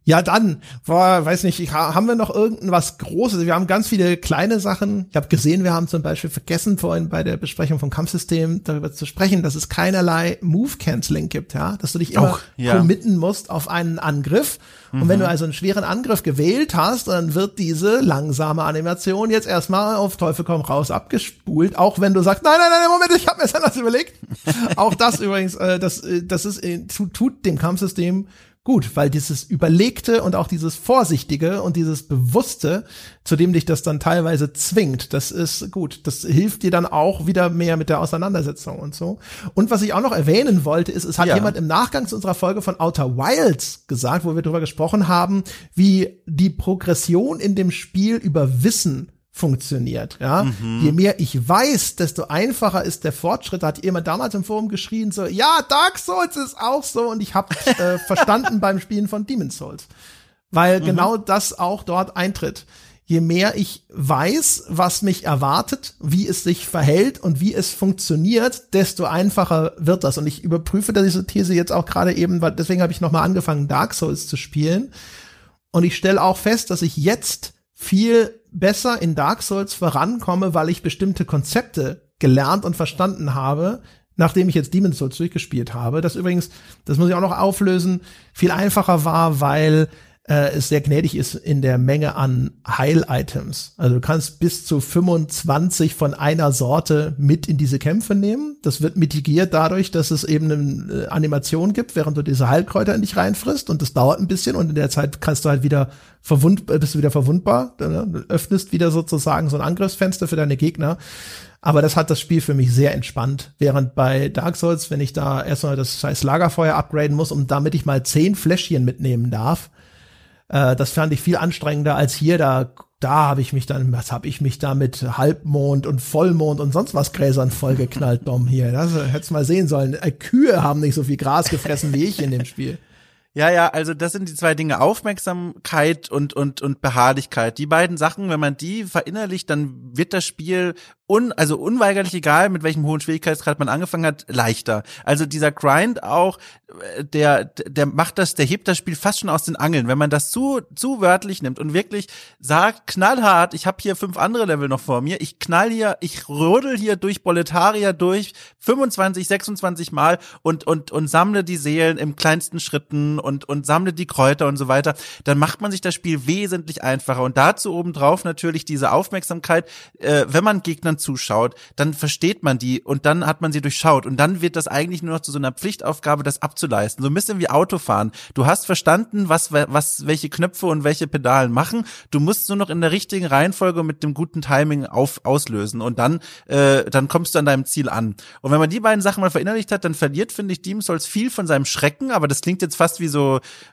S1: Ja, dann, war, weiß nicht, haben wir noch irgendwas Großes? Wir haben ganz viele kleine Sachen. Ich habe gesehen, wir haben zum Beispiel vergessen, vorhin bei der Besprechung vom Kampfsystem darüber zu sprechen, dass es keinerlei Move-Canceling gibt, ja, dass du dich immer oh, ja. committen musst auf einen Angriff. Mhm. Und wenn du mhm. also einen schweren Angriff gewählt hast, dann wird diese langsame Animation jetzt erstmal auf Teufel komm raus abgespult, auch wenn du sagst, nein, nein, nein, Moment, ich habe mir das anders überlegt. auch das übrigens, äh, das, äh, das ist, äh, tut dem Kampfsystem gut, weil dieses Überlegte und auch dieses Vorsichtige und dieses Bewusste, zu dem dich das dann teilweise zwingt, das ist gut. Das hilft dir dann auch wieder mehr mit der Auseinandersetzung und so. Und was ich auch noch erwähnen wollte, ist, es hat ja. jemand im Nachgang zu unserer Folge von Outer Wilds gesagt, wo wir darüber gesprochen haben, wie die Progression in dem Spiel über Wissen funktioniert. Ja, mhm. je mehr ich weiß, desto einfacher ist der Fortschritt. Da hat jemand damals im Forum geschrien so, ja, Dark Souls ist auch so und ich habe äh, verstanden beim Spielen von Demon's Souls, weil mhm. genau das auch dort eintritt. Je mehr ich weiß, was mich erwartet, wie es sich verhält und wie es funktioniert, desto einfacher wird das. Und ich überprüfe diese These jetzt auch gerade eben, weil deswegen habe ich noch mal angefangen, Dark Souls zu spielen. Und ich stelle auch fest, dass ich jetzt viel besser in Dark Souls vorankomme, weil ich bestimmte Konzepte gelernt und verstanden habe, nachdem ich jetzt Demon's Souls durchgespielt habe. Das übrigens, das muss ich auch noch auflösen, viel einfacher war, weil äh, es sehr gnädig ist in der Menge an Heil-Items. Also du kannst bis zu 25 von einer Sorte mit in diese Kämpfe nehmen. Das wird mitigiert dadurch, dass es eben eine äh, Animation gibt, während du diese Heilkräuter in dich reinfrisst und das dauert ein bisschen und in der Zeit kannst du halt wieder verwund, äh, bist du wieder verwundbar, ne? du öffnest wieder sozusagen so ein Angriffsfenster für deine Gegner. Aber das hat das Spiel für mich sehr entspannt. Während bei Dark Souls, wenn ich da erstmal das scheiß Lagerfeuer upgraden muss, um damit ich mal zehn Fläschchen mitnehmen darf, äh, das fand ich viel anstrengender als hier. Da, da habe ich mich dann, was habe ich mich da mit Halbmond und Vollmond und sonst was Gräsern vollgeknallt, Dom, hier. Das hättest mal sehen sollen. Äh, Kühe haben nicht so viel Gras gefressen wie ich in dem Spiel.
S2: Ja, ja, also das sind die zwei Dinge, Aufmerksamkeit und, und, und Beharrlichkeit. Die beiden Sachen, wenn man die verinnerlicht, dann wird das Spiel un, also unweigerlich egal, mit welchem hohen Schwierigkeitsgrad man angefangen hat, leichter. Also dieser Grind auch, äh, der, der macht das, der hebt das Spiel fast schon aus den Angeln. Wenn man das zu, zu wörtlich nimmt und wirklich sagt, knallhart, ich habe hier fünf andere Level noch vor mir, ich knall hier, ich rodel hier durch Boletaria durch 25, 26 Mal und, und, und sammle die Seelen im kleinsten Schritten und, und sammle die Kräuter und so weiter, dann macht man sich das Spiel wesentlich einfacher. Und dazu obendrauf natürlich diese Aufmerksamkeit, äh, wenn man Gegnern zuschaut, dann versteht man die und dann hat man sie durchschaut und dann wird das eigentlich nur noch zu so einer Pflichtaufgabe, das abzuleisten. So ein bisschen wie Autofahren. Du hast verstanden, was, was, welche Knöpfe und welche Pedalen machen. Du musst nur noch in der richtigen Reihenfolge mit dem guten Timing auf, auslösen und dann, äh, dann kommst du an deinem Ziel an. Und wenn man die beiden Sachen mal verinnerlicht hat, dann verliert, finde ich, Demon's Souls viel von seinem Schrecken, aber das klingt jetzt fast wie so,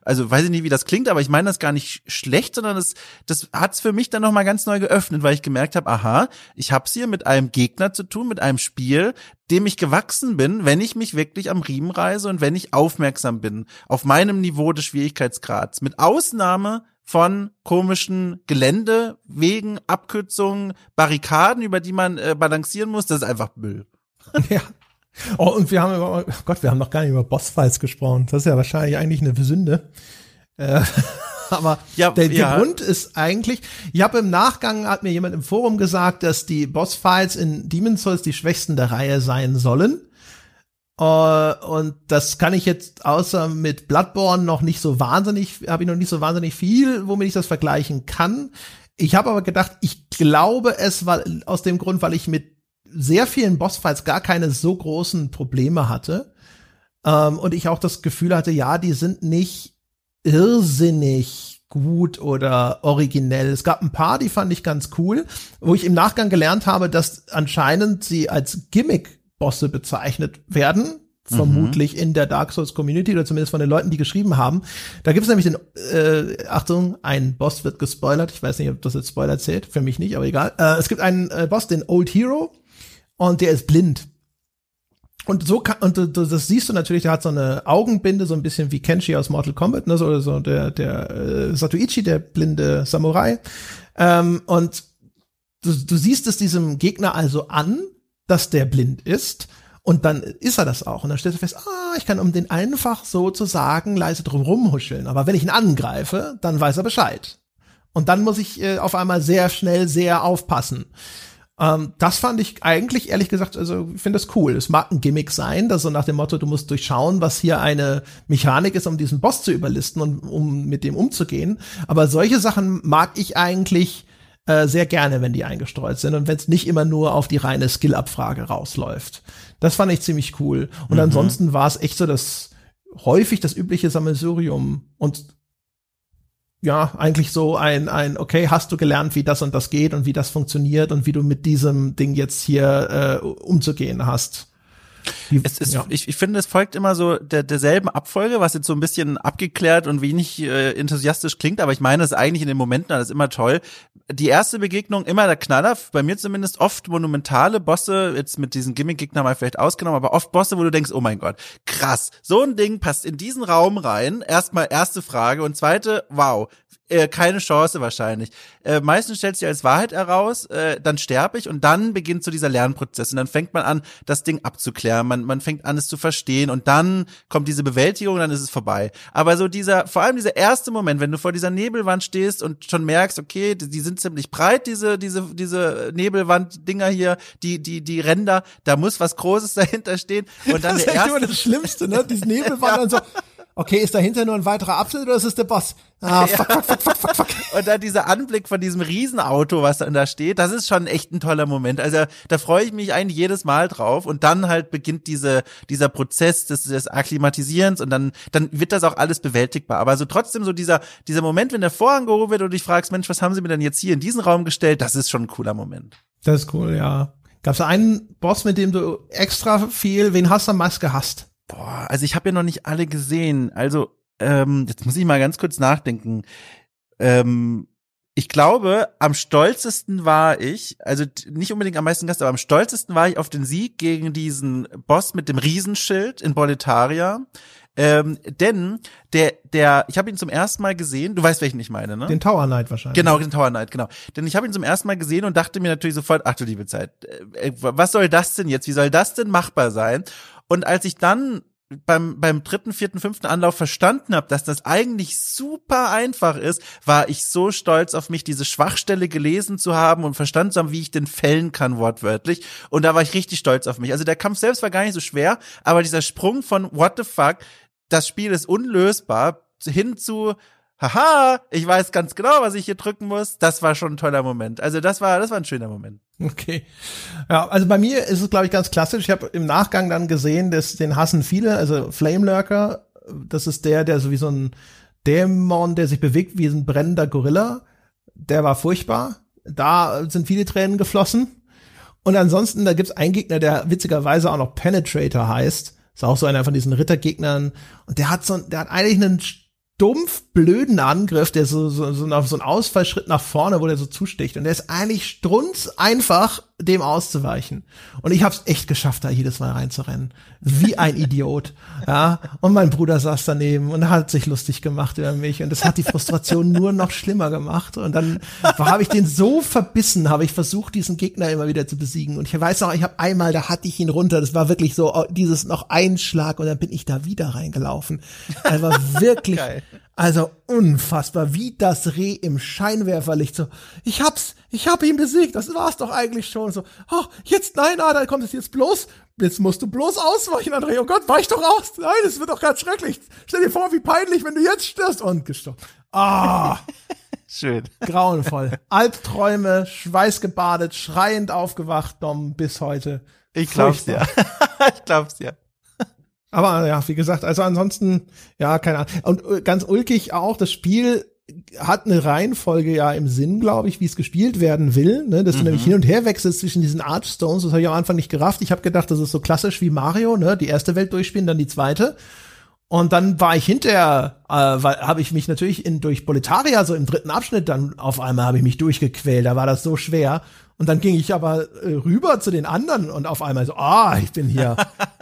S2: also weiß ich nicht, wie das klingt, aber ich meine das gar nicht schlecht, sondern das, das hat's für mich dann nochmal ganz neu geöffnet, weil ich gemerkt habe, aha, ich hab's hier mit einem Gegner zu tun, mit einem Spiel, dem ich gewachsen bin, wenn ich mich wirklich am Riemen reise und wenn ich aufmerksam bin auf meinem Niveau des Schwierigkeitsgrads. Mit Ausnahme von komischen Gelände, Wegen, Abkürzungen, Barrikaden, über die man äh, balancieren muss, das ist einfach Müll.
S1: Ja. Oh, und wir haben über, oh Gott, wir haben noch gar nicht über Bossfights gesprochen. Das ist ja wahrscheinlich eigentlich eine Sünde. Äh, aber ja, der, der ja. Grund ist eigentlich, ich habe im Nachgang, hat mir jemand im Forum gesagt, dass die Bossfights in Demon's Souls die schwächsten der Reihe sein sollen. Uh, und das kann ich jetzt außer mit Bloodborne noch nicht so wahnsinnig, habe ich noch nicht so wahnsinnig viel, womit ich das vergleichen kann. Ich habe aber gedacht, ich glaube es war aus dem Grund, weil ich mit sehr vielen Bossfights gar keine so großen Probleme hatte. Ähm, und ich auch das Gefühl hatte, ja, die sind nicht irrsinnig gut oder originell. Es gab ein paar, die fand ich ganz cool, wo ich im Nachgang gelernt habe, dass anscheinend sie als Gimmick-Bosse bezeichnet werden, vermutlich mhm. in der Dark Souls Community oder zumindest von den Leuten, die geschrieben haben. Da gibt es nämlich den, äh, Achtung, ein Boss wird gespoilert. Ich weiß nicht, ob das jetzt Spoiler zählt, für mich nicht, aber egal. Äh, es gibt einen äh, Boss, den Old Hero, und der ist blind. Und so kann, und du, das siehst du natürlich, der hat so eine Augenbinde, so ein bisschen wie Kenshi aus Mortal Kombat, ne, so, oder so der, der äh, Satuichi, der blinde Samurai. Ähm, und du, du siehst es diesem Gegner also an, dass der blind ist. Und dann ist er das auch. Und dann stellst du fest, ah, ich kann um den einfach sozusagen leise drum rumhuscheln. Aber wenn ich ihn angreife, dann weiß er Bescheid. Und dann muss ich äh, auf einmal sehr schnell sehr aufpassen. Ähm, das fand ich eigentlich, ehrlich gesagt, also ich finde das cool. Es mag ein Gimmick sein, dass so nach dem Motto, du musst durchschauen, was hier eine Mechanik ist, um diesen Boss zu überlisten und um mit dem umzugehen. Aber solche Sachen mag ich eigentlich äh, sehr gerne, wenn die eingestreut sind und wenn es nicht immer nur auf die reine Skill-Abfrage rausläuft. Das fand ich ziemlich cool. Und mhm. ansonsten war es echt so das häufig das übliche Sammelsurium und ja, eigentlich so ein, ein, okay, hast du gelernt, wie das und das geht und wie das funktioniert und wie du mit diesem Ding jetzt hier äh, umzugehen hast.
S2: Die, es ist, ja. ich, ich finde, es folgt immer so der, derselben Abfolge, was jetzt so ein bisschen abgeklärt und wenig äh, enthusiastisch klingt, aber ich meine, es ist eigentlich in den Momenten ist immer toll. Die erste Begegnung immer der Knaller, bei mir zumindest oft monumentale Bosse, jetzt mit diesen Gimmick-Gegner mal vielleicht ausgenommen, aber oft Bosse, wo du denkst, oh mein Gott, krass, so ein Ding passt in diesen Raum rein. Erstmal erste Frage und zweite, wow, äh, keine Chance wahrscheinlich. Äh, meistens stellt sich als Wahrheit heraus, äh, dann sterbe ich und dann beginnt so dieser Lernprozess und dann fängt man an, das Ding abzuklären, man, man fängt an, es zu verstehen und dann kommt diese Bewältigung und dann ist es vorbei. Aber so dieser, vor allem dieser erste Moment, wenn du vor dieser Nebelwand stehst und schon merkst, okay, die, die sind ziemlich breit, diese, diese, diese Nebelwand-Dinger hier, die, die, die Ränder, da muss was Großes dahinter stehen und dann
S1: das ist erste. immer das Schlimmste, ne? Diese Nebelwand ja. und so okay, ist dahinter nur ein weiterer Apfel oder ist es der Boss? Ah, fuck, fuck, fuck, fuck, fuck, fuck.
S2: Und dann dieser Anblick von diesem Riesenauto, was dann da steht, das ist schon echt ein toller Moment. Also da freue ich mich eigentlich jedes Mal drauf. Und dann halt beginnt diese, dieser Prozess des, des Akklimatisierens und dann, dann wird das auch alles bewältigbar. Aber so trotzdem so dieser, dieser Moment, wenn der Vorhang gehoben wird und du dich fragst, Mensch, was haben sie mir denn jetzt hier in diesen Raum gestellt? Das ist schon ein cooler Moment.
S1: Das ist cool, ja. Gab es einen Boss, mit dem du extra viel, wen hast du am meisten gehasst?
S2: Boah, also ich habe ja noch nicht alle gesehen. Also, ähm, jetzt muss ich mal ganz kurz nachdenken. Ähm, ich glaube, am stolzesten war ich, also nicht unbedingt am meisten Gast, aber am stolzesten war ich auf den Sieg gegen diesen Boss mit dem Riesenschild in Boletaria. Ähm, denn der, der, ich habe ihn zum ersten Mal gesehen, du weißt, welchen ich meine, ne?
S1: Den Tower Knight wahrscheinlich.
S2: Genau, den Tower Knight, genau. Denn ich habe ihn zum ersten Mal gesehen und dachte mir natürlich sofort, ach du liebe Zeit, äh, was soll das denn jetzt? Wie soll das denn machbar sein? Und als ich dann beim, beim dritten, vierten, fünften Anlauf verstanden habe, dass das eigentlich super einfach ist, war ich so stolz auf mich, diese Schwachstelle gelesen zu haben und verstanden zu haben, wie ich den fällen kann, wortwörtlich. Und da war ich richtig stolz auf mich. Also der Kampf selbst war gar nicht so schwer, aber dieser Sprung von what the fuck, das Spiel ist unlösbar, hin zu haha, ich weiß ganz genau, was ich hier drücken muss. Das war schon ein toller Moment. Also das war, das war ein schöner Moment.
S1: Okay. Ja, also bei mir ist es, glaube ich, ganz klassisch. Ich habe im Nachgang dann gesehen, dass den hassen viele, also Flame Lurker, das ist der, der so wie so ein Dämon, der sich bewegt wie ein brennender Gorilla. Der war furchtbar. Da sind viele Tränen geflossen. Und ansonsten, da gibt's einen Gegner, der witzigerweise auch noch Penetrator heißt. Ist auch so einer von diesen Rittergegnern. Und der hat so, der hat eigentlich einen stumpf blöden Angriff, der so, so, so, auf so einen Ausfallschritt nach vorne, wo der so zusticht. Und der ist eigentlich strunz einfach, dem auszuweichen. Und ich habe es echt geschafft, da jedes Mal reinzurennen. Wie ein Idiot. Ja. Und mein Bruder saß daneben und hat sich lustig gemacht über mich. Und das hat die Frustration nur noch schlimmer gemacht. Und dann habe ich den so verbissen, habe ich versucht, diesen Gegner immer wieder zu besiegen. Und ich weiß noch, ich habe einmal, da hatte ich ihn runter. Das war wirklich so oh, dieses noch Einschlag und dann bin ich da wieder reingelaufen. Er war wirklich, also unfassbar, wie das Reh im Scheinwerferlicht. So, ich hab's, ich hab ihn besiegt, das war's doch eigentlich schon. So, oh, jetzt, nein, ah, da kommt es jetzt bloß, jetzt musst du bloß ausweichen, André. Oh Gott, weich doch aus. Nein, es wird doch ganz schrecklich. Stell dir vor, wie peinlich, wenn du jetzt stirbst. Und gestorben. Ah.
S2: Schön.
S1: Grauenvoll. Albträume, schweißgebadet, schreiend aufgewacht, Dom, bis heute.
S2: Ich glaub's dir. ich glaub's dir.
S1: Aber ja, wie gesagt, also ansonsten, ja, keine Ahnung. Und äh, ganz ulkig auch, das Spiel hat eine Reihenfolge ja im Sinn, glaube ich, wie es gespielt werden will, ne? dass mhm. du nämlich hin und her wechselst zwischen diesen Archstones, das habe ich am Anfang nicht gerafft. Ich habe gedacht, das ist so klassisch wie Mario, ne? die erste Welt durchspielen, dann die zweite. Und dann war ich hinterher, äh, habe ich mich natürlich in durch Boletaria, so im dritten Abschnitt, dann auf einmal habe ich mich durchgequält, da war das so schwer. Und dann ging ich aber äh, rüber zu den anderen und auf einmal so, ah, ich bin hier.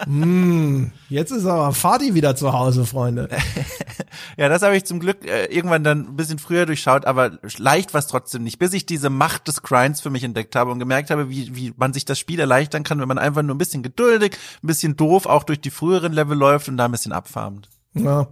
S1: mm, jetzt ist aber Fadi wieder zu Hause, Freunde.
S2: ja, das habe ich zum Glück äh, irgendwann dann ein bisschen früher durchschaut, aber leicht war es trotzdem nicht, bis ich diese Macht des Grinds für mich entdeckt habe und gemerkt habe, wie, wie man sich das Spiel erleichtern kann, wenn man einfach nur ein bisschen geduldig, ein bisschen doof auch durch die früheren Level läuft und da ein bisschen abfarmt.
S1: Ja,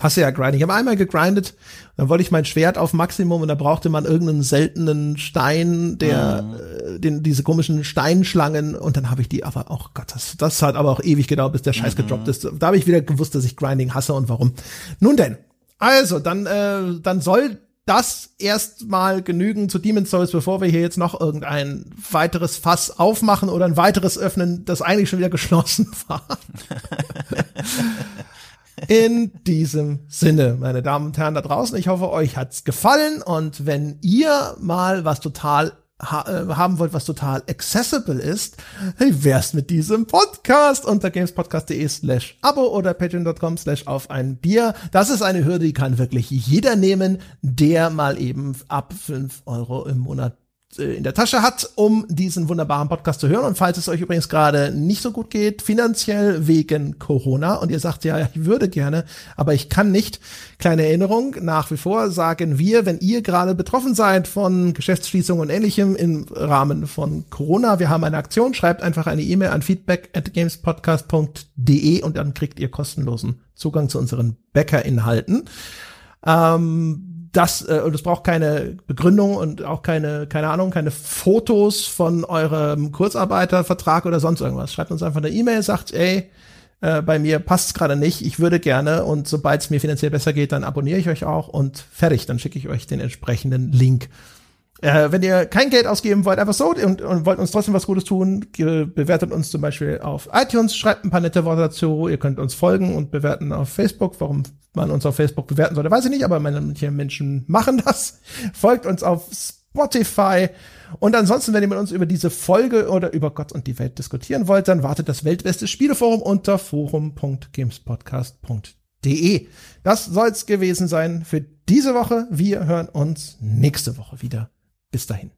S1: hasse ja Grinding. Ich habe einmal gegrindet, dann wollte ich mein Schwert auf Maximum und da brauchte man irgendeinen seltenen Stein, der mhm. äh, den diese komischen Steinschlangen und dann habe ich die aber auch oh Gott, das das hat aber auch ewig gedauert, bis der Scheiß mhm. gedroppt ist. Da habe ich wieder gewusst, dass ich Grinding hasse und warum. Nun denn, also dann äh, dann soll das erstmal genügen zu Demon's Souls, bevor wir hier jetzt noch irgendein weiteres Fass aufmachen oder ein weiteres öffnen, das eigentlich schon wieder geschlossen war. In diesem Sinne, meine Damen und Herren da draußen, ich hoffe, euch hat's gefallen und wenn ihr mal was total ha äh, haben wollt, was total accessible ist, wie wär's mit diesem Podcast unter gamespodcast.de slash abo oder patreon.com slash auf ein Bier. Das ist eine Hürde, die kann wirklich jeder nehmen, der mal eben ab fünf Euro im Monat in der Tasche hat, um diesen wunderbaren Podcast zu hören. Und falls es euch übrigens gerade nicht so gut geht, finanziell wegen Corona, und ihr sagt ja, ich würde gerne, aber ich kann nicht, kleine Erinnerung, nach wie vor sagen wir, wenn ihr gerade betroffen seid von Geschäftsschließungen und ähnlichem im Rahmen von Corona, wir haben eine Aktion, schreibt einfach eine E-Mail an feedback at gamespodcast.de und dann kriegt ihr kostenlosen Zugang zu unseren Bäckerinhalten. Ähm, das äh, und es braucht keine Begründung und auch keine keine Ahnung, keine Fotos von eurem Kurzarbeitervertrag oder sonst irgendwas. Schreibt uns einfach eine E-Mail, sagt, ey, äh, bei mir passt gerade nicht, ich würde gerne und sobald es mir finanziell besser geht, dann abonniere ich euch auch und fertig, dann schicke ich euch den entsprechenden Link. Äh, wenn ihr kein Geld ausgeben wollt, einfach so und, und wollt uns trotzdem was Gutes tun, bewertet uns zum Beispiel auf iTunes, schreibt ein paar nette Worte dazu. Ihr könnt uns folgen und bewerten auf Facebook. Warum man uns auf Facebook bewerten sollte, weiß ich nicht, aber manche Menschen machen das. Folgt uns auf Spotify. Und ansonsten, wenn ihr mit uns über diese Folge oder über Gott und die Welt diskutieren wollt, dann wartet das weltbeste Spieleforum unter forum.gamespodcast.de. Das soll's gewesen sein für diese Woche. Wir hören uns nächste Woche wieder. Bis dahin.